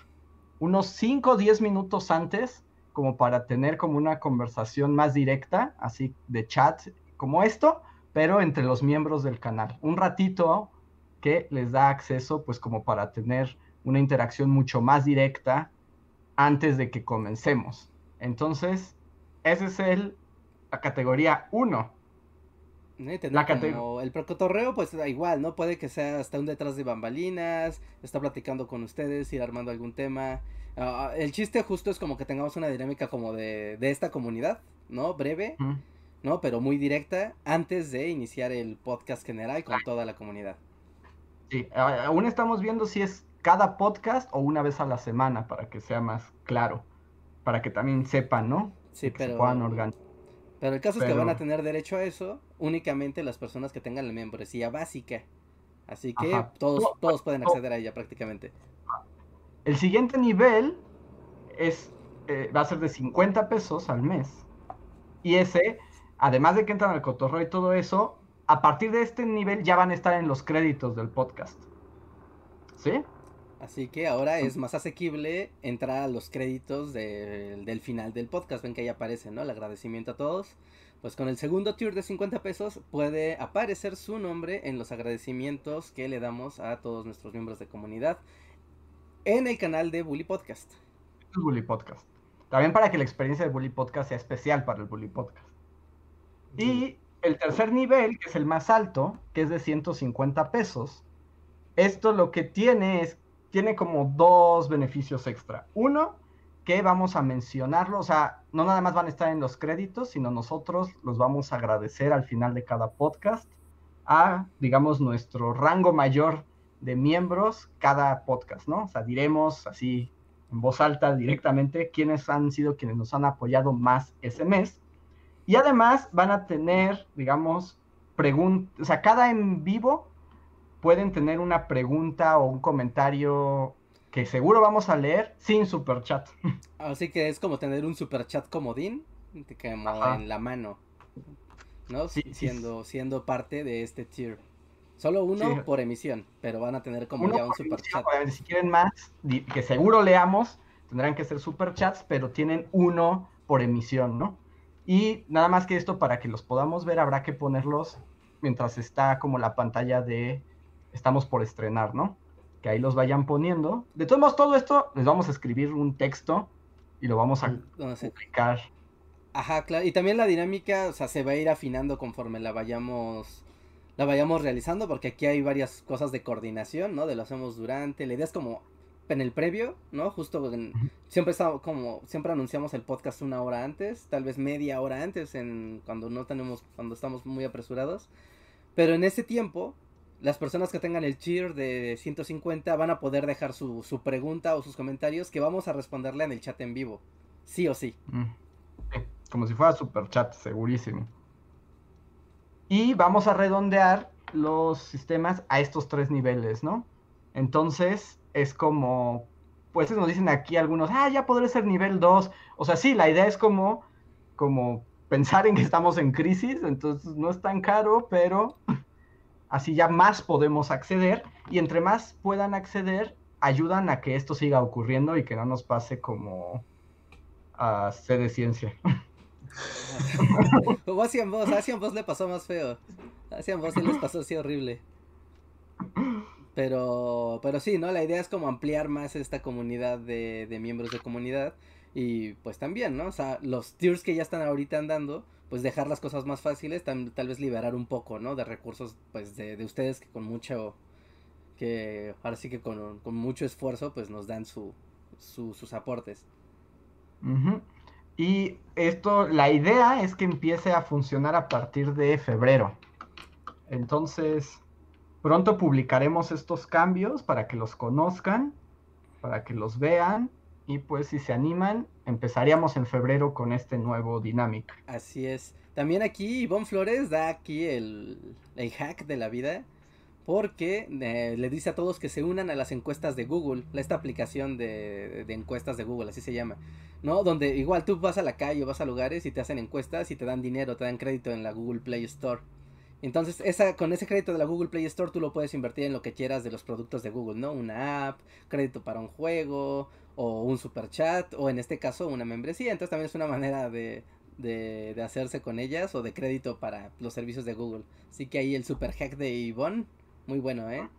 unos 5 o 10 minutos antes, como para tener como una conversación más directa, así de chat como esto, pero entre los miembros del canal. Un ratito que les da acceso pues como para tener una interacción mucho más directa antes de que comencemos. Entonces, ese es el, la categoría 1. La el procotorreo, pues da igual, ¿no? Puede que sea hasta un detrás de bambalinas, está platicando con ustedes, ir armando algún tema. Ah, el chiste justo es como que tengamos una dinámica como de, de esta comunidad, ¿no? Breve, ¿no? Pero muy directa antes de iniciar el podcast general con toda la comunidad. Sí, aún estamos viendo si es cada podcast o una vez a la semana para que sea más claro, para que también sepan, ¿no? Sí, pero... Se puedan organizar. Pero el caso es que van a tener derecho a eso únicamente las personas que tengan la membresía básica. Así que todos, todos pueden acceder a ella prácticamente. El siguiente nivel es eh, va a ser de 50 pesos al mes. Y ese, además de que entran al cotorreo y todo eso, a partir de este nivel ya van a estar en los créditos del podcast. ¿Sí? Así que ahora es más asequible entrar a los créditos del final del podcast. Ven que ahí aparece, ¿no? El agradecimiento a todos. Pues con el segundo tier de 50 pesos puede aparecer su nombre en los agradecimientos que le damos a todos nuestros miembros de comunidad en el canal de Bully Podcast. Bully Podcast. También para que la experiencia de Bully Podcast sea especial para el Bully Podcast. Y el tercer nivel, que es el más alto, que es de 150 pesos, esto lo que tiene es tiene como dos beneficios extra. Uno, que vamos a mencionarlo, o sea, no nada más van a estar en los créditos, sino nosotros los vamos a agradecer al final de cada podcast a, digamos, nuestro rango mayor de miembros cada podcast, ¿no? O sea, diremos así en voz alta directamente quiénes han sido quienes nos han apoyado más ese mes. Y además van a tener, digamos, preguntas, o sea, cada en vivo pueden tener una pregunta o un comentario que seguro vamos a leer sin super chat. Así que es como tener un super chat comodín, como en la mano, ¿no? siendo, siendo parte de este tier. Solo uno por emisión, pero van a tener como ya un super chat. Si quieren más, que seguro leamos, tendrán que ser super chats, pero tienen uno por emisión, ¿no? Y nada más que esto, para que los podamos ver, habrá que ponerlos mientras está como la pantalla de estamos por estrenar, ¿no? Que ahí los vayan poniendo. De todos modos, todo esto les vamos a escribir un texto y lo vamos a mm, publicar. Ajá, claro. Y también la dinámica, o sea, se va a ir afinando conforme la vayamos la vayamos realizando, porque aquí hay varias cosas de coordinación, ¿no? De lo hacemos durante. La idea es como en el previo, ¿no? Justo en, siempre estamos como siempre anunciamos el podcast una hora antes, tal vez media hora antes en cuando no tenemos cuando estamos muy apresurados. Pero en ese tiempo las personas que tengan el cheer de 150 van a poder dejar su, pregunta o sus comentarios que vamos a responderle en el chat en vivo. Sí o sí. Mm. Como si fuera super chat, segurísimo. Y vamos a redondear los sistemas a estos tres niveles, ¿no? Entonces, es como, pues nos dicen aquí algunos, ah, ya podré ser nivel 2. O sea, sí, la idea es como, como pensar en que estamos en crisis, entonces no es tan caro, pero Así ya más podemos acceder y entre más puedan acceder, ayudan a que esto siga ocurriendo y que no nos pase como a C de ciencia. como hacían vos, a vos le pasó más feo. A vos sí les pasó así horrible. Pero, pero sí, ¿no? La idea es como ampliar más esta comunidad de, de miembros de comunidad. Y pues también, ¿no? O sea, los tiers que ya están ahorita andando, pues dejar las cosas más fáciles, tal, vez liberar un poco, ¿no? De recursos, pues de, de ustedes que con mucho, que ahora sí que con, con mucho esfuerzo, pues nos dan su, sus aportes. Y esto, la idea es que empiece a funcionar a partir de febrero. Entonces, pronto publicaremos estos cambios para que los conozcan, para que los vean y pues si se animan, empezaríamos en febrero con este nuevo dinámica. Así es. También aquí Ivonne Flores da aquí el, hack de la vida. Porque eh, le dice a todos que se unan a las encuestas de Google, esta aplicación de, de, encuestas de Google, así se llama, ¿no? Donde igual tú vas a la calle vas a lugares y te hacen encuestas y te dan dinero, te dan crédito en la Google Play Store. Entonces, esa, con ese crédito de la Google Play Store tú lo puedes invertir en lo que quieras de los productos de Google, ¿no? Una app, crédito para un juego, o un super chat, o en este caso una membresía. Entonces también es una manera de, de, de hacerse con ellas o de crédito para los servicios de Google. Así que ahí el super hack de Yvonne, muy bueno, ¿eh?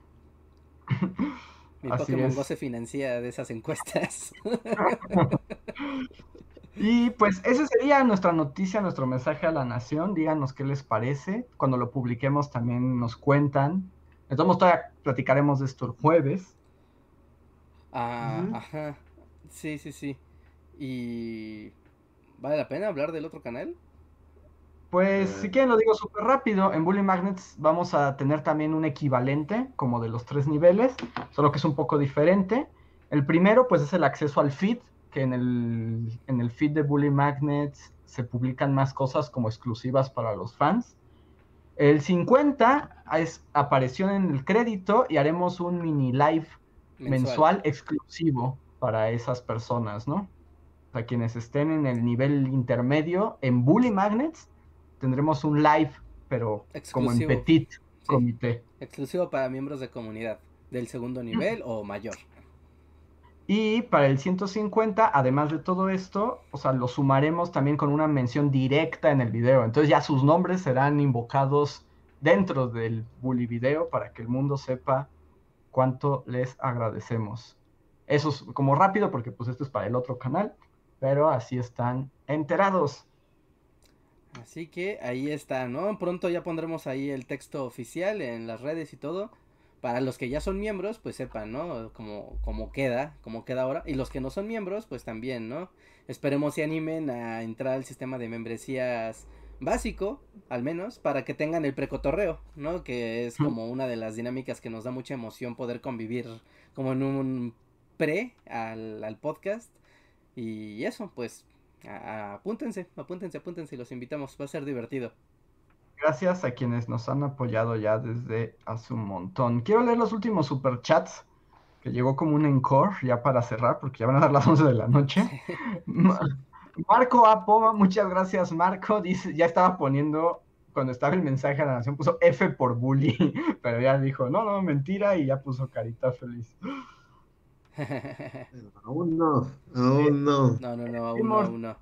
Mi Así Pokémon es. Go se financia de esas encuestas. Y pues esa sería nuestra noticia, nuestro mensaje a la nación. Díganos qué les parece. Cuando lo publiquemos también nos cuentan. Entonces todavía platicaremos de esto el jueves. Ah, ajá. Sí, sí, sí. Y... ¿Vale la pena hablar del otro canal? Pues Eh. si quieren lo digo súper rápido. En Bully Magnets vamos a tener también un equivalente como de los tres niveles, solo que es un poco diferente. El primero pues es el acceso al feed, que en el, en el feed de Bully Magnets se publican más cosas como exclusivas para los fans. El 50 es aparición en el crédito y haremos un mini live mensual, exclusivo para esas personas, ¿no? Para quienes estén en el nivel intermedio en Bully Magnets, tendremos un live, pero como en petit Sí. comité. Exclusivo para miembros de comunidad del segundo nivel o mayor. Y para el 150, además de todo esto, o sea, lo sumaremos también con una mención directa en el video. Entonces ya sus nombres serán invocados dentro del Bully video para que el mundo sepa cuánto les agradecemos. Eso es como rápido porque pues esto es para el otro canal, pero así están enterados. Así que ahí está, ¿no? Pronto ya pondremos ahí el texto oficial en las redes y todo. Para los que ya son miembros, pues sepan, ¿no? Como, como queda, como queda ahora. Y los que no son miembros, pues también, ¿no? Esperemos se animen a entrar al sistema de membresías básico, al menos, para que tengan el precotorreo, ¿no? Que es como una de las dinámicas que nos da mucha emoción poder convivir como en un pre al, al podcast. Y eso, pues, a- a- apúntense, apúntense, apúntense, los invitamos, va a ser divertido. Gracias a quienes nos han apoyado ya desde hace un montón. Quiero leer los últimos superchats que llegó como un encore ya para cerrar porque ya van a dar las 11 de la noche. Ma- Marco Apoma, muchas gracias Marco. Dice, ya estaba poniendo, cuando estaba el mensaje a la nación, puso F por bully, pero ya dijo, no, no, mentira, y ya puso carita feliz. Aún no, aún no. No, no, no, aún no, Dimos- aún no.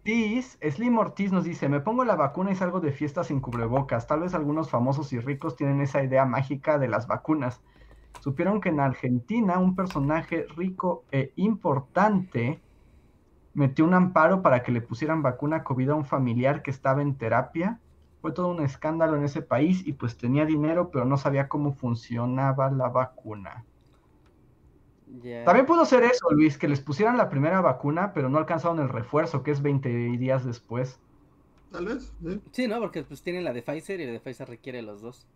Ortiz, Slim Ortiz nos dice, me pongo la vacuna y salgo de fiesta sin cubrebocas. Tal vez algunos famosos y ricos tienen esa idea mágica de las vacunas. Supieron que en Argentina un personaje rico e importante metió un amparo para que le pusieran vacuna COVID a un familiar que estaba en terapia. Fue todo un escándalo en ese país y pues tenía dinero, pero no sabía cómo funcionaba la vacuna. También pudo ser eso, Luis, que les pusieran la primera vacuna, pero no alcanzaron el refuerzo, que es 20 días después. Tal vez, sí. Sí, ¿no? Porque pues tienen la de Pfizer y la de Pfizer requiere los dos.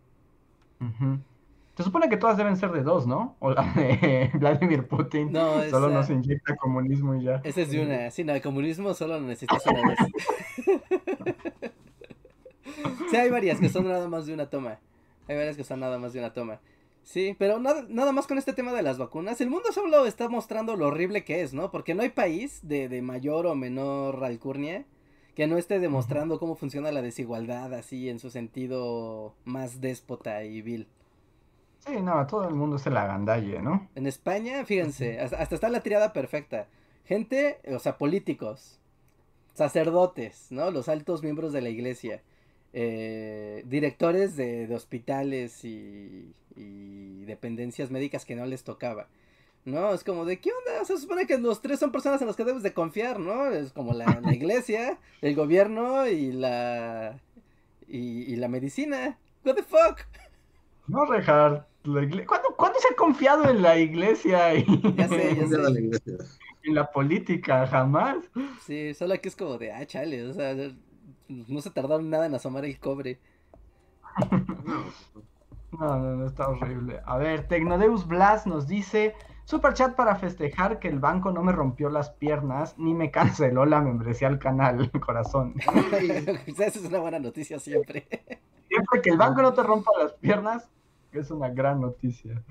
Se supone que todas deben ser de dos, ¿no? O la de Vladimir Putin. No, Solo esa- nos inyecta comunismo y ya. Esa es de una. Sí, no, el comunismo solo lo necesitas una vez. sí, hay varias que son nada más de una toma. Hay varias que son nada más de una toma. Sí, pero nada, nada más con este tema de las vacunas. El mundo solo está mostrando lo horrible que es, ¿no? Porque no hay país de, de mayor o menor alcurnia que no esté demostrando cómo funciona la desigualdad así en su sentido más déspota y vil. Sí, no, todo el mundo es el agandalle, ¿no? En España, fíjense, hasta, hasta está la triada perfecta. Gente, o sea, políticos, sacerdotes, ¿no? Los altos miembros de la iglesia, eh, directores de, de hospitales y, y dependencias médicas que no les tocaba. No, es como de, ¿qué onda? O sea, se supone que los tres son personas en las que debes de confiar, ¿no? Es como la, la iglesia, el gobierno y la... Y, y la medicina. What the fuck? No, Reinhardt. La ¿Cuándo, cuándo se ha confiado en la iglesia y Ya sé, ya de la sé. iglesia. en la política? Jamás. Sí, solo que es como de, ah, chale, o sea, no se tardaron nada en asomar el cobre. No, No, no, no, está horrible. A ver, Tecnodeus Blas nos dice, super chat para festejar que el banco no me rompió las piernas ni me canceló la membresía al canal, corazón. Esa es una buena noticia siempre. Siempre que el banco no te rompa las piernas, es una gran noticia.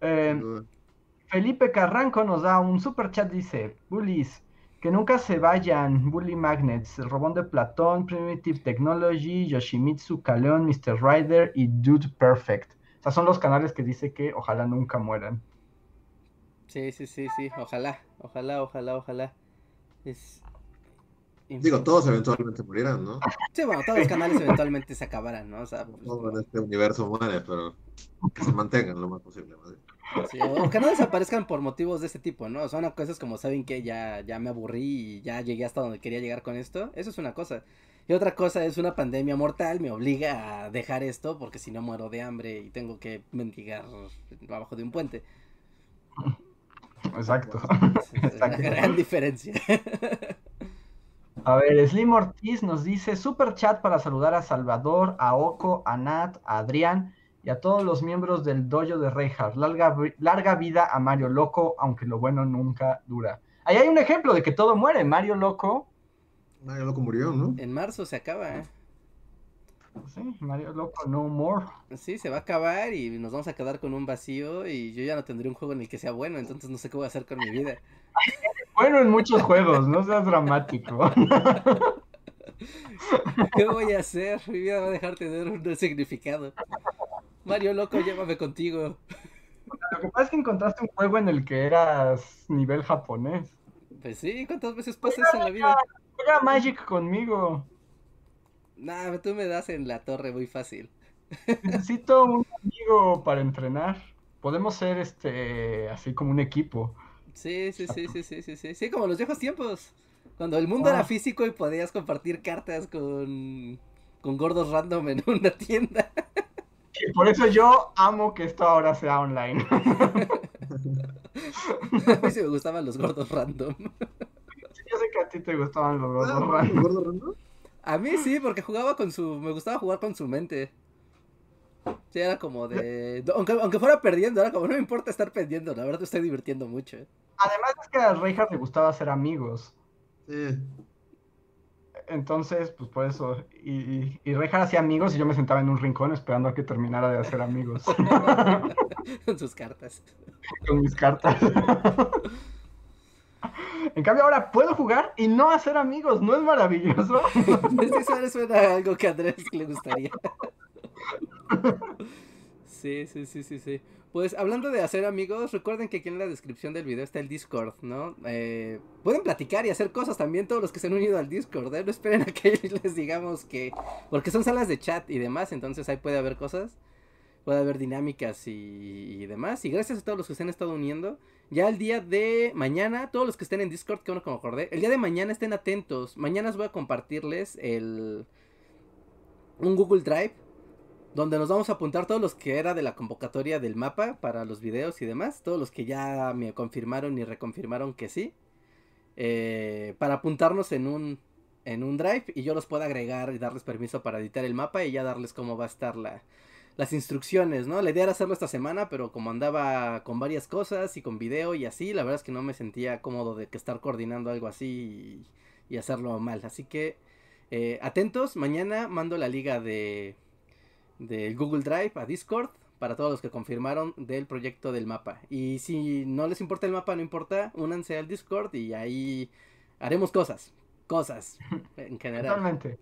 Eh. Felipe Carranco nos da un super chat, dice, Bullies, que nunca se vayan, Bully Magnets, el Robón de Platón, Primitive Technology, Yoshimitsu, Kaleon, Mr. Rider y Dude Perfect. O sea, son los canales que dice que ojalá nunca mueran. Sí, sí, sí, sí, ojalá, ojalá, ojalá, ojalá. Es Digo, todos eventualmente morirán, ¿no? Sí, bueno, todos los canales eventualmente se acabarán, ¿no? O sea, pues, Todo en este universo muere, pero que se mantengan lo más posible. bien. sí, o que no desaparezcan por motivos de este tipo, ¿no? Son cosas como, ¿saben que Ya, ya me aburrí y ya llegué hasta donde quería llegar con esto. Eso es una cosa. Y otra cosa es una pandemia mortal, me obliga a dejar esto porque si no muero de hambre y tengo que mendigar abajo de un puente. Exacto. Es una gran diferencia. A ver, Slim Ortiz nos dice super chat para saludar a Salvador, a Oco, a Nat, a Adrián y a todos los miembros del dojo de Reinhardt. Larga, larga vida a Mario Loco, aunque lo bueno nunca dura. Ahí hay un ejemplo de que todo muere. Mario Loco, Mario Loco murió, ¿no? En marzo se acaba, ¿eh? sí, Mario Loco no more. Sí, se va a acabar y nos vamos a quedar con un vacío y yo ya no tendré un juego en el que sea bueno, entonces no sé qué voy a hacer con mi vida. Bueno, en muchos juegos, no seas dramático. ¿Qué voy a hacer? Mi vida va a dejar de tener un significado. Mario loco, llévame contigo. Lo que pasa es que encontraste un juego en el que eras nivel japonés. Pues sí, ¿cuántas veces pasa eso en la vida? Juega Magic conmigo. Nah, tú me das en la torre muy fácil. Necesito un amigo para entrenar. Podemos ser este así como un equipo. Sí, sí, sí, sí, sí, sí, sí, sí, como los viejos tiempos. Cuando el mundo Ah. era físico y podías compartir cartas con, con gordos random en una tienda. Y por eso yo amo que esto ahora sea online. A mí sí me gustaban los gordos random. Yo sé que a ti te gustaban los gordos Ah, random. ¿Gordo Rando? A mí sí, porque jugaba con su. Me gustaba jugar con su mente. Sí, era como de. Aunque, aunque fuera perdiendo, era como, no me importa estar perdiendo, la verdad me estoy divirtiendo mucho. Además es que a Reinhardt le gustaba hacer amigos. Sí. Entonces, pues por eso. Y, y, y Reinhardt hacía amigos y yo me sentaba en un rincón esperando a que terminara de hacer amigos. Con sus cartas. con mis cartas. En cambio, ahora puedo jugar y no hacer amigos. ¿No es maravilloso? Sí, suena, algo que a Andrés le gustaría. Sí, sí, sí, sí, sí. Pues hablando de hacer amigos, recuerden que aquí en la descripción del video está el Discord, ¿no? Eh, pueden platicar y hacer cosas también todos los que se han unido al Discord, ¿eh? No esperen a que les digamos que... Porque son salas de chat y demás, entonces ahí puede haber cosas, puede haber dinámicas y, y demás. Y gracias a todos los que se han estado uniendo. Ya el día de mañana, todos los que estén en Discord, que que me acordé, el día de mañana estén atentos. Mañana os voy a compartirles el... un Google Drive donde nos vamos a apuntar todos los que era de la convocatoria del mapa para los videos y demás, todos los que ya me confirmaron y reconfirmaron que sí, eh, para apuntarnos en un en un drive y yo los pueda agregar y darles permiso para editar el mapa y ya darles cómo va a estar la, las instrucciones, ¿no? La idea era hacerlo esta semana, pero como andaba con varias cosas y con video y así, la verdad es que no me sentía cómodo de que estar coordinando algo así y, hacerlo mal, así que eh, atentos, mañana mando la liga de del Google Drive a Discord para todos los que confirmaron del proyecto del mapa. Y si no les importa el mapa, no importa, únanse al Discord y ahí haremos cosas. Cosas en general. Totalmente.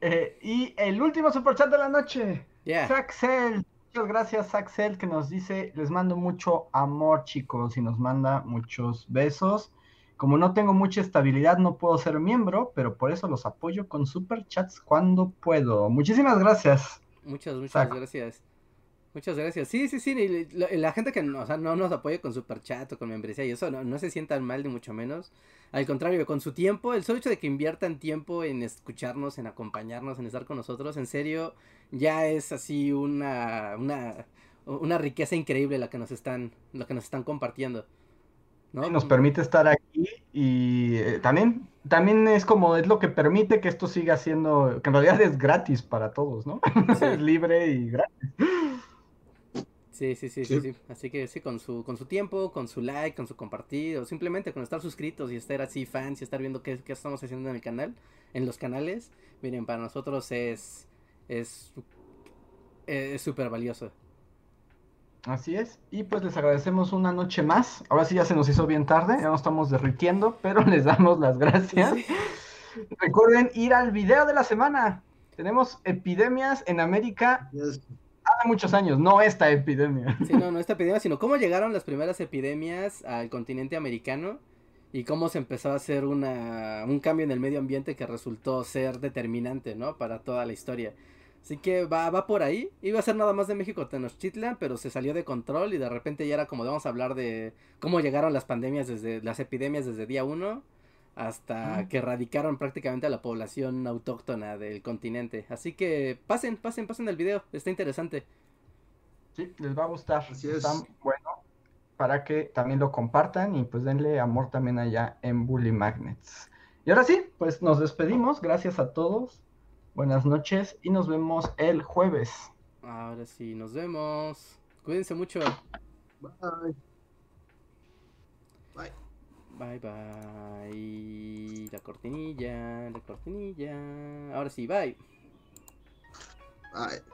Eh, y el último superchat de la noche. Ya. Saxel. Muchas gracias, Saxel, que nos dice, les mando mucho amor, chicos, y nos manda muchos besos. Como no tengo mucha estabilidad, no puedo ser miembro, pero por eso los apoyo con superchats cuando puedo. Muchísimas gracias. Muchas, muchas Saco. gracias. Muchas gracias. Sí, sí, sí. la, gente que no, o sea, no nos apoya con super chat o con membresía y eso, no, no se sientan mal ni mucho menos. Al contrario, con su tiempo, el solo hecho de que inviertan tiempo en escucharnos, en acompañarnos, en estar con nosotros, en serio, ya es así una, una, una riqueza increíble la que nos están, la que nos están compartiendo. ¿No? Nos permite estar aquí y eh, también, también es como, es lo que permite que esto siga siendo, que en realidad es gratis para todos, ¿no? Sí. es libre y gratis. Sí, sí, sí, sí, Sí. sí. Así que sí, con su, con su tiempo, con su like, con su compartir, o simplemente con estar suscritos y estar así fans y estar viendo qué, qué estamos haciendo en el canal, en los canales, miren, para nosotros es es es súper valioso. Así es. Y pues les agradecemos una noche más. Ahora sí ya se nos hizo bien tarde, ya nos estamos derritiendo, pero les damos las gracias. Sí. Recuerden ir al video de la semana. Tenemos epidemias en América hace muchos años, no esta epidemia. Sí, no, no esta epidemia, sino cómo llegaron las primeras epidemias al continente americano y cómo se empezó a hacer una, un cambio en el medio ambiente que resultó ser determinante, ¿no? Para toda la historia. Así que va, va por ahí. Iba a ser nada más de México Tenochtitlan, pero se salió de control y de repente ya era como vamos a hablar de cómo llegaron las pandemias desde las epidemias desde día uno hasta que erradicaron prácticamente a la población autóctona del continente. Así que pasen, pasen, pasen el video, está interesante. Sí, les va a gustar. Así es. Está bueno para que también lo compartan y pues denle amor también allá en Bully Magnets. Y ahora sí, pues nos despedimos. Gracias a todos. Buenas noches y nos vemos el jueves. Ahora sí, nos vemos. Cuídense mucho. Bye. Bye. Bye bye. La cortinilla, la cortinilla. Ahora sí, bye. Bye.